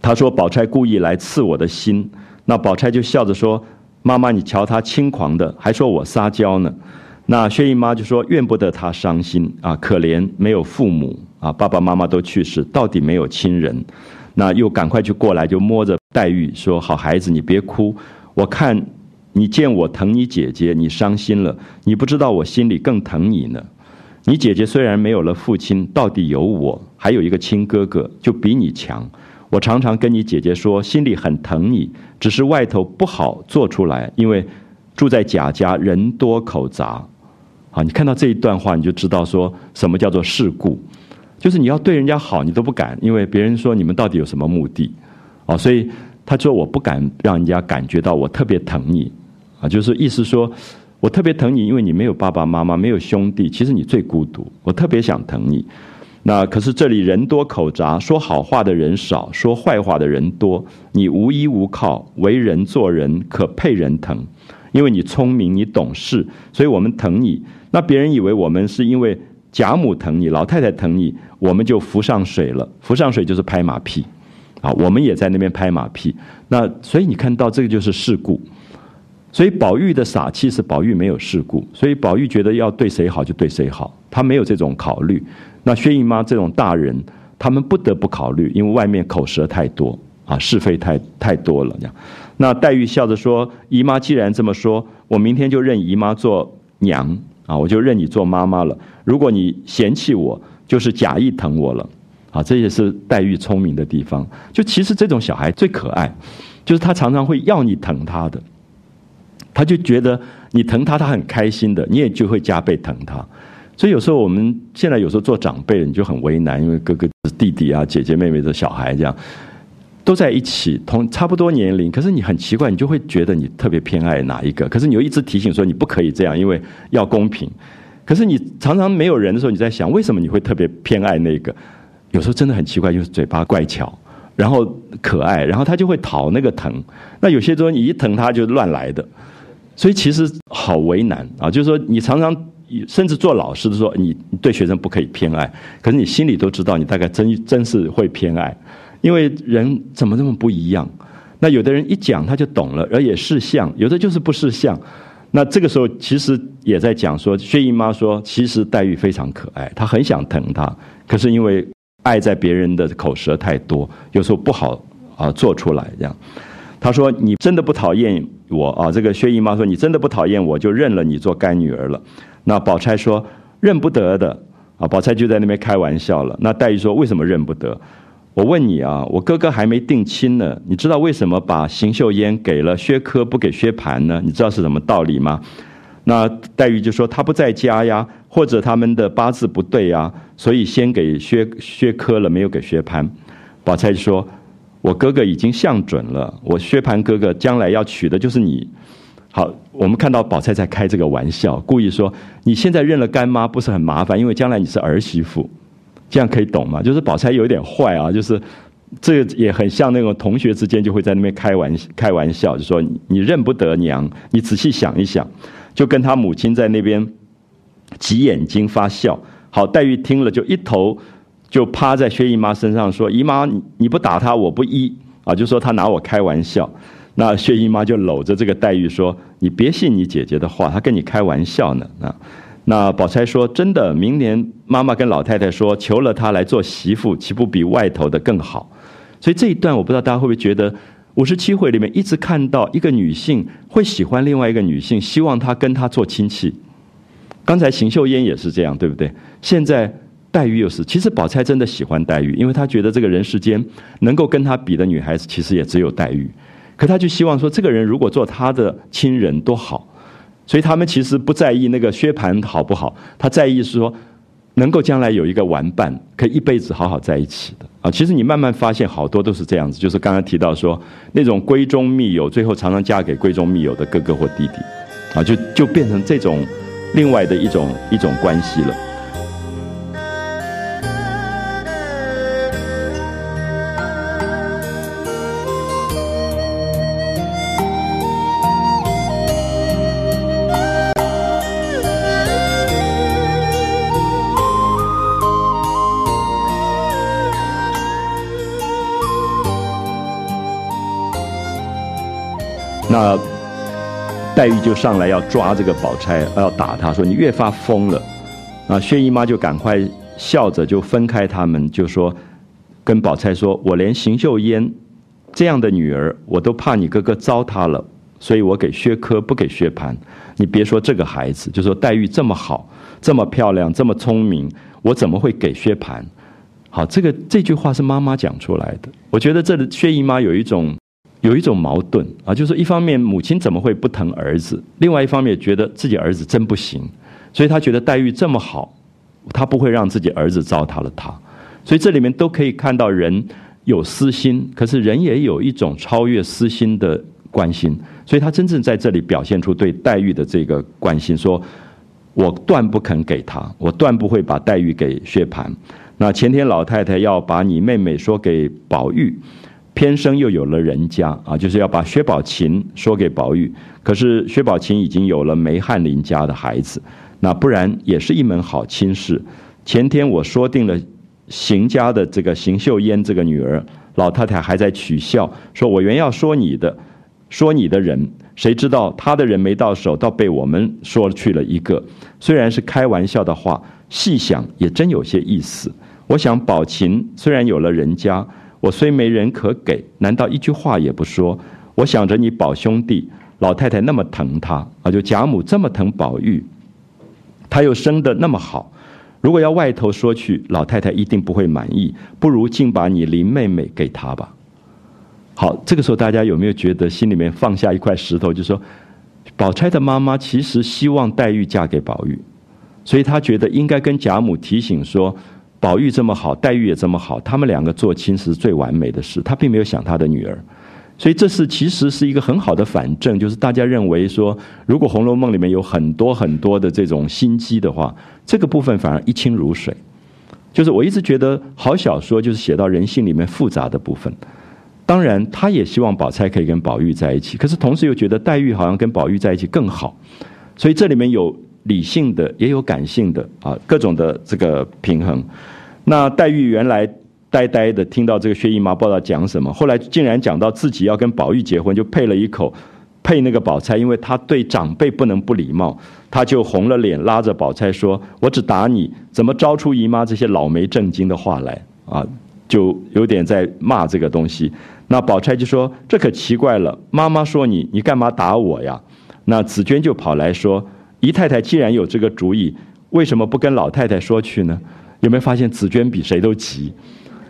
他说宝钗故意来刺我的心。那宝钗就笑着说：“妈妈，你瞧她轻狂的，还说我撒娇呢。”那薛姨妈就说：“怨不得他伤心啊，可怜没有父母啊，爸爸妈妈都去世，到底没有亲人。”那又赶快就过来，就摸着黛玉说：“好孩子，你别哭。我看你见我疼你姐姐，你伤心了，你不知道我心里更疼你呢。你姐姐虽然没有了父亲，到底有我，还有一个亲哥哥，就比你强。”我常常跟你姐姐说，心里很疼你，只是外头不好做出来，因为住在贾家人多口杂。啊，你看到这一段话，你就知道说什么叫做世故，就是你要对人家好，你都不敢，因为别人说你们到底有什么目的？哦，所以他说我不敢让人家感觉到我特别疼你，啊，就是意思说我特别疼你，因为你没有爸爸妈妈，没有兄弟，其实你最孤独，我特别想疼你。那可是这里人多口杂，说好话的人少，说坏话的人多。你无依无靠，为人做人可配人疼，因为你聪明，你懂事，所以我们疼你。那别人以为我们是因为贾母疼你，老太太疼你，我们就浮上水了。浮上水就是拍马屁，啊，我们也在那边拍马屁。那所以你看到这个就是事故。所以宝玉的傻气是宝玉没有事故，所以宝玉觉得要对谁好就对谁好，他没有这种考虑。那薛姨妈这种大人，他们不得不考虑，因为外面口舌太多啊，是非太太多了。这样，那黛玉笑着说：“姨妈既然这么说，我明天就认姨妈做娘啊，我就认你做妈妈了。如果你嫌弃我，就是假意疼我了啊。这也是黛玉聪明的地方。就其实这种小孩最可爱，就是他常常会要你疼他的，他就觉得你疼他，他很开心的，你也就会加倍疼他。”所以有时候我们现在有时候做长辈你就很为难，因为哥哥、弟弟啊、姐姐、妹妹的小孩这样都在一起，同差不多年龄，可是你很奇怪，你就会觉得你特别偏爱哪一个，可是你又一直提醒说你不可以这样，因为要公平。可是你常常没有人的时候，你在想为什么你会特别偏爱那个？有时候真的很奇怪，就是嘴巴怪巧，然后可爱，然后他就会讨那个疼。那有些时候你一疼他就乱来的，所以其实好为难啊，就是说你常常。甚至做老师的说，你对学生不可以偏爱，可是你心里都知道，你大概真真是会偏爱，因为人怎么那么不一样？那有的人一讲他就懂了，而也是相，有的就是不是相。那这个时候其实也在讲说，薛姨妈说，其实黛玉非常可爱，她很想疼她，可是因为爱在别人的口舌太多，有时候不好啊做出来这样。她说：“你真的不讨厌我啊？”这个薛姨妈说：“你真的不讨厌我，就认了你做干女儿了。”那宝钗说认不得的啊，宝钗就在那边开玩笑了。那黛玉说为什么认不得？我问你啊，我哥哥还没定亲呢，你知道为什么把邢岫烟给了薛科不给薛蟠呢？你知道是什么道理吗？那黛玉就说他不在家呀，或者他们的八字不对呀，所以先给薛薛科了，没有给薛蟠。宝钗就说，我哥哥已经相准了，我薛蟠哥哥将来要娶的就是你。好，我们看到宝钗在开这个玩笑，故意说你现在认了干妈不是很麻烦，因为将来你是儿媳妇，这样可以懂吗？就是宝钗有点坏啊，就是这个也很像那种同学之间就会在那边开玩开玩笑，就说你认不得娘，你仔细想一想，就跟他母亲在那边挤眼睛发笑。好，黛玉听了就一头就趴在薛姨妈身上说：“姨妈，你你不打他，我不依啊！”就说他拿我开玩笑。那薛姨妈就搂着这个黛玉说：“你别信你姐姐的话，她跟你开玩笑呢。”啊，那宝钗说：“真的，明年妈妈跟老太太说，求了她来做媳妇，岂不比外头的更好？”所以这一段，我不知道大家会不会觉得，五十七回里面一直看到一个女性会喜欢另外一个女性，希望她跟她做亲戚。刚才邢岫烟也是这样，对不对？现在黛玉又是，其实宝钗真的喜欢黛玉，因为她觉得这个人世间能够跟她比的女孩子，其实也只有黛玉。可她就希望说，这个人如果做她的亲人多好，所以他们其实不在意那个薛蟠好不好，他在意是说，能够将来有一个玩伴，可以一辈子好好在一起的啊。其实你慢慢发现好多都是这样子，就是刚刚提到说那种闺中密友，最后常常嫁给闺中密友的哥哥或弟弟，啊，就就变成这种另外的一种一种关系了。黛玉就上来要抓这个宝钗，要打他，说你越发疯了。啊，薛姨妈就赶快笑着就分开他们，就说跟宝钗说：“我连邢岫烟这样的女儿，我都怕你哥哥糟蹋了，所以我给薛科，不给薛蟠。你别说这个孩子，就说黛玉这么好，这么漂亮，这么聪明，我怎么会给薛蟠？好，这个这句话是妈妈讲出来的。我觉得这里薛姨妈有一种。”有一种矛盾啊，就是一方面母亲怎么会不疼儿子，另外一方面觉得自己儿子真不行，所以他觉得黛玉这么好，他不会让自己儿子糟蹋了他。所以这里面都可以看到人有私心，可是人也有一种超越私心的关心。所以他真正在这里表现出对黛玉的这个关心，说我断不肯给他，我断不会把黛玉给薛蟠。那前天老太太要把你妹妹说给宝玉。偏生又有了人家啊，就是要把薛宝琴说给宝玉。可是薛宝琴已经有了梅翰林家的孩子，那不然也是一门好亲事。前天我说定了邢家的这个邢岫烟这个女儿，老太太还在取笑，说我原要说你的，说你的人，谁知道他的人没到手，倒被我们说去了一个。虽然是开玩笑的话，细想也真有些意思。我想宝琴虽然有了人家。我虽没人可给，难道一句话也不说？我想着你宝兄弟，老太太那么疼他啊，就贾母这么疼宝玉，他又生得那么好，如果要外头说去，老太太一定不会满意。不如竟把你林妹妹给他吧。好，这个时候大家有没有觉得心里面放下一块石头？就说，宝钗的妈妈其实希望黛玉嫁给宝玉，所以她觉得应该跟贾母提醒说。宝玉这么好，黛玉也这么好，他们两个做亲是最完美的事。他并没有想他的女儿，所以这是其实是一个很好的反证，就是大家认为说，如果《红楼梦》里面有很多很多的这种心机的话，这个部分反而一清如水。就是我一直觉得好小说就是写到人性里面复杂的部分。当然，他也希望宝钗可以跟宝玉在一起，可是同时又觉得黛玉好像跟宝玉在一起更好，所以这里面有。理性的也有感性的啊，各种的这个平衡。那黛玉原来呆呆的听到这个薛姨妈不知道讲什么，后来竟然讲到自己要跟宝玉结婚，就配了一口，配那个宝钗，因为她对长辈不能不礼貌，她就红了脸，拉着宝钗说：“我只打你，怎么招出姨妈这些老没正经的话来啊？”就有点在骂这个东西。那宝钗就说：“这可奇怪了，妈妈说你，你干嘛打我呀？”那紫娟就跑来说。姨太太既然有这个主意，为什么不跟老太太说去呢？有没有发现紫娟比谁都急？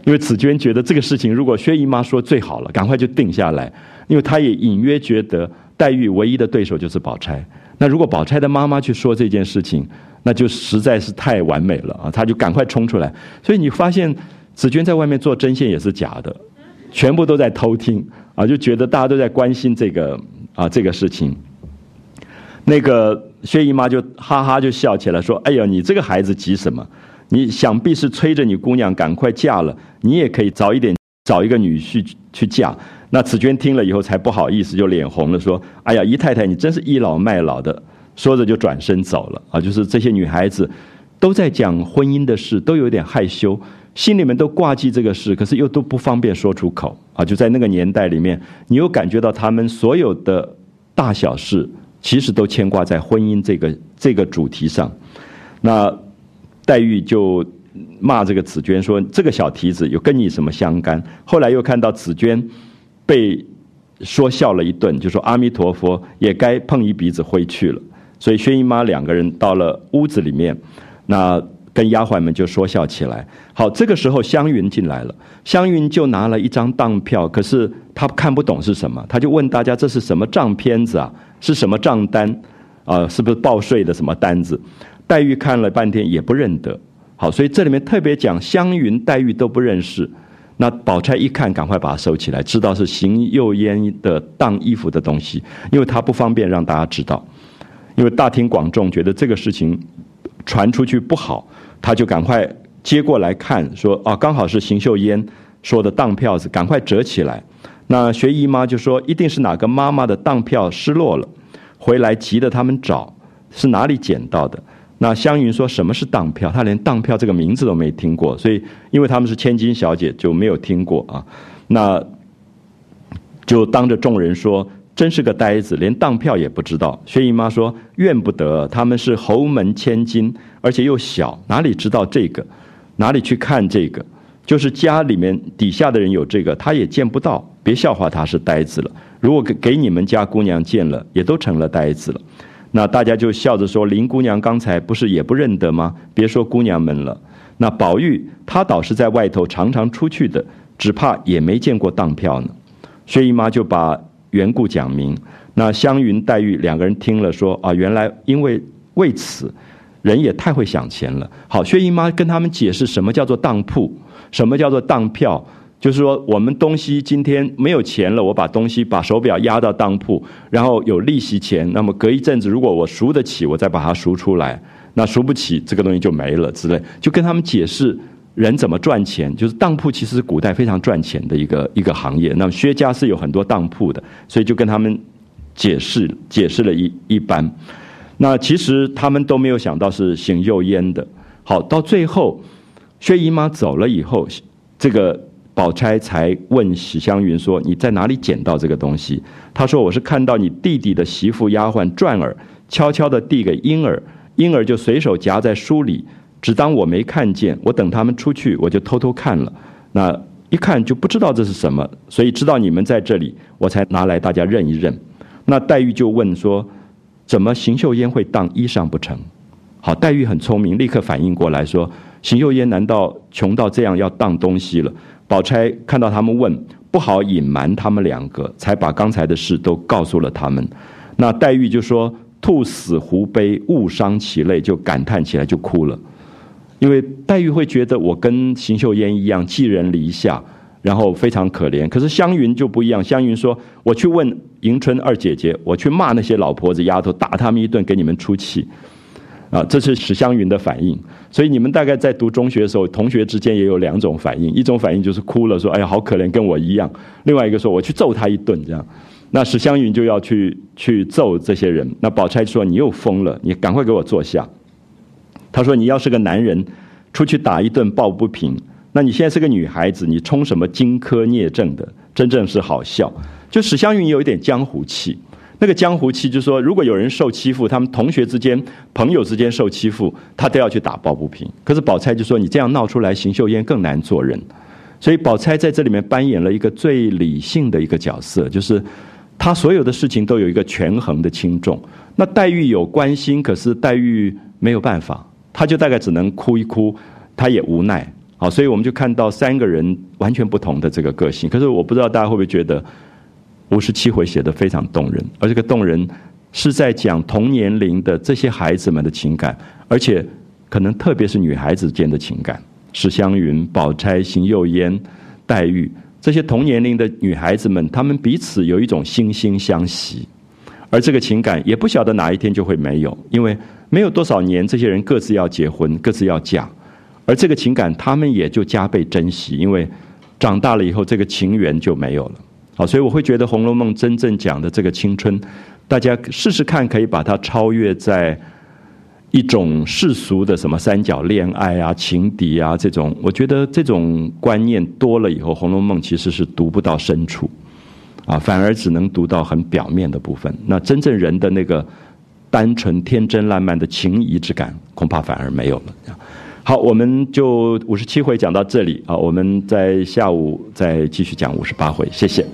因为紫娟觉得这个事情如果薛姨妈说最好了，赶快就定下来。因为她也隐约觉得黛玉唯一的对手就是宝钗。那如果宝钗的妈妈去说这件事情，那就实在是太完美了啊！她就赶快冲出来。所以你发现紫娟在外面做针线也是假的，全部都在偷听啊，就觉得大家都在关心这个啊这个事情。那个薛姨妈就哈哈就笑起来，说：“哎呀，你这个孩子急什么？你想必是催着你姑娘赶快嫁了，你也可以早一点找一个女婿去嫁。”那紫娟听了以后才不好意思，就脸红了，说：“哎呀，姨太太，你真是倚老卖老的。”说着就转身走了。啊，就是这些女孩子都在讲婚姻的事，都有点害羞，心里面都挂记这个事，可是又都不方便说出口。啊，就在那个年代里面，你又感觉到他们所有的大小事。其实都牵挂在婚姻这个这个主题上，那黛玉就骂这个紫娟说：“这个小蹄子有跟你什么相干？”后来又看到紫娟被说笑了一顿，就说：“阿弥陀佛，也该碰一鼻子灰去了。”所以薛姨妈两个人到了屋子里面，那跟丫鬟们就说笑起来。好，这个时候湘云进来了，湘云就拿了一张当票，可是她看不懂是什么，她就问大家：“这是什么账片子啊？”是什么账单？啊，是不是报税的什么单子？黛玉看了半天也不认得。好，所以这里面特别讲湘云、黛玉都不认识。那宝钗一看，赶快把它收起来，知道是邢岫烟的当衣服的东西，因为他不方便让大家知道，因为大庭广众，觉得这个事情传出去不好，他就赶快接过来看，说啊，刚好是邢岫烟说的当票子，赶快折起来。那薛姨妈就说，一定是哪个妈妈的当票失落了，回来急得他们找，是哪里捡到的？那湘云说什么是当票？她连当票这个名字都没听过，所以因为他们是千金小姐就没有听过啊。那就当着众人说，真是个呆子，连当票也不知道。薛姨妈说，怨不得他们是侯门千金，而且又小，哪里知道这个？哪里去看这个？就是家里面底下的人有这个，他也见不到，别笑话他是呆子了。如果给给你们家姑娘见了，也都成了呆子了。那大家就笑着说：“林姑娘刚才不是也不认得吗？别说姑娘们了。那宝玉他倒是在外头常常出去的，只怕也没见过当票呢。”薛姨妈就把缘故讲明。那湘云、黛玉两个人听了说：“啊，原来因为为此，人也太会想钱了。”好，薛姨妈跟他们解释什么叫做当铺，什么叫做当票。就是说，我们东西今天没有钱了，我把东西把手表压到当铺，然后有利息钱。那么隔一阵子，如果我赎得起，我再把它赎出来。那赎不起，这个东西就没了之类。就跟他们解释人怎么赚钱，就是当铺其实是古代非常赚钱的一个一个行业。那么薛家是有很多当铺的，所以就跟他们解释解释了一一般。那其实他们都没有想到是邢岫烟的。好，到最后薛姨妈走了以后，这个。宝钗才问史湘云说：“你在哪里捡到这个东西？”她说：“我是看到你弟弟的媳妇丫鬟转儿悄悄地递给婴儿，婴儿就随手夹在书里，只当我没看见。我等他们出去，我就偷偷看了。那一看就不知道这是什么，所以知道你们在这里，我才拿来大家认一认。”那黛玉就问说：“怎么邢岫烟会当衣裳不成？”好，黛玉很聪明，立刻反应过来说：“邢岫烟难道穷到这样要当东西了？”宝钗看到他们问，不好隐瞒他们两个，才把刚才的事都告诉了他们。那黛玉就说：“兔死狐悲，误伤其类。”就感叹起来，就哭了。因为黛玉会觉得我跟邢岫烟一样寄人篱下，然后非常可怜。可是湘云就不一样，湘云说：“我去问迎春二姐姐，我去骂那些老婆子丫头，打他们一顿，给你们出气。”啊，这是史湘云的反应。所以你们大概在读中学的时候，同学之间也有两种反应：一种反应就是哭了，说“哎呀，好可怜，跟我一样”；另外一个说“我去揍他一顿”。这样，那史湘云就要去去揍这些人。那宝钗说：“你又疯了，你赶快给我坐下。”他说：“你要是个男人，出去打一顿抱不平；那你现在是个女孩子，你充什么荆轲聂政的？真正是好笑。”就史湘云有一点江湖气。那个江湖气，就是说，如果有人受欺负，他们同学之间、朋友之间受欺负，他都要去打抱不平。可是宝钗就说：“你这样闹出来，邢岫烟更难做人。”所以宝钗在这里面扮演了一个最理性的一个角色，就是她所有的事情都有一个权衡的轻重。那黛玉有关心，可是黛玉没有办法，她就大概只能哭一哭，她也无奈。好，所以我们就看到三个人完全不同的这个个性。可是我不知道大家会不会觉得。五十七回写的非常动人，而这个动人是在讲同年龄的这些孩子们的情感，而且可能特别是女孩子间的情感。史湘云、宝钗、邢岫烟、黛玉这些同年龄的女孩子们，她们彼此有一种惺惺相惜，而这个情感也不晓得哪一天就会没有，因为没有多少年，这些人各自要结婚，各自要嫁，而这个情感他们也就加倍珍惜，因为长大了以后，这个情缘就没有了。好，所以我会觉得《红楼梦》真正讲的这个青春，大家试试看，可以把它超越在一种世俗的什么三角恋爱啊、情敌啊这种。我觉得这种观念多了以后，《红楼梦》其实是读不到深处，啊，反而只能读到很表面的部分。那真正人的那个单纯、天真、烂漫的情谊之感，恐怕反而没有了。好，我们就五十七回讲到这里。啊，我们在下午再继续讲五十八回，谢谢。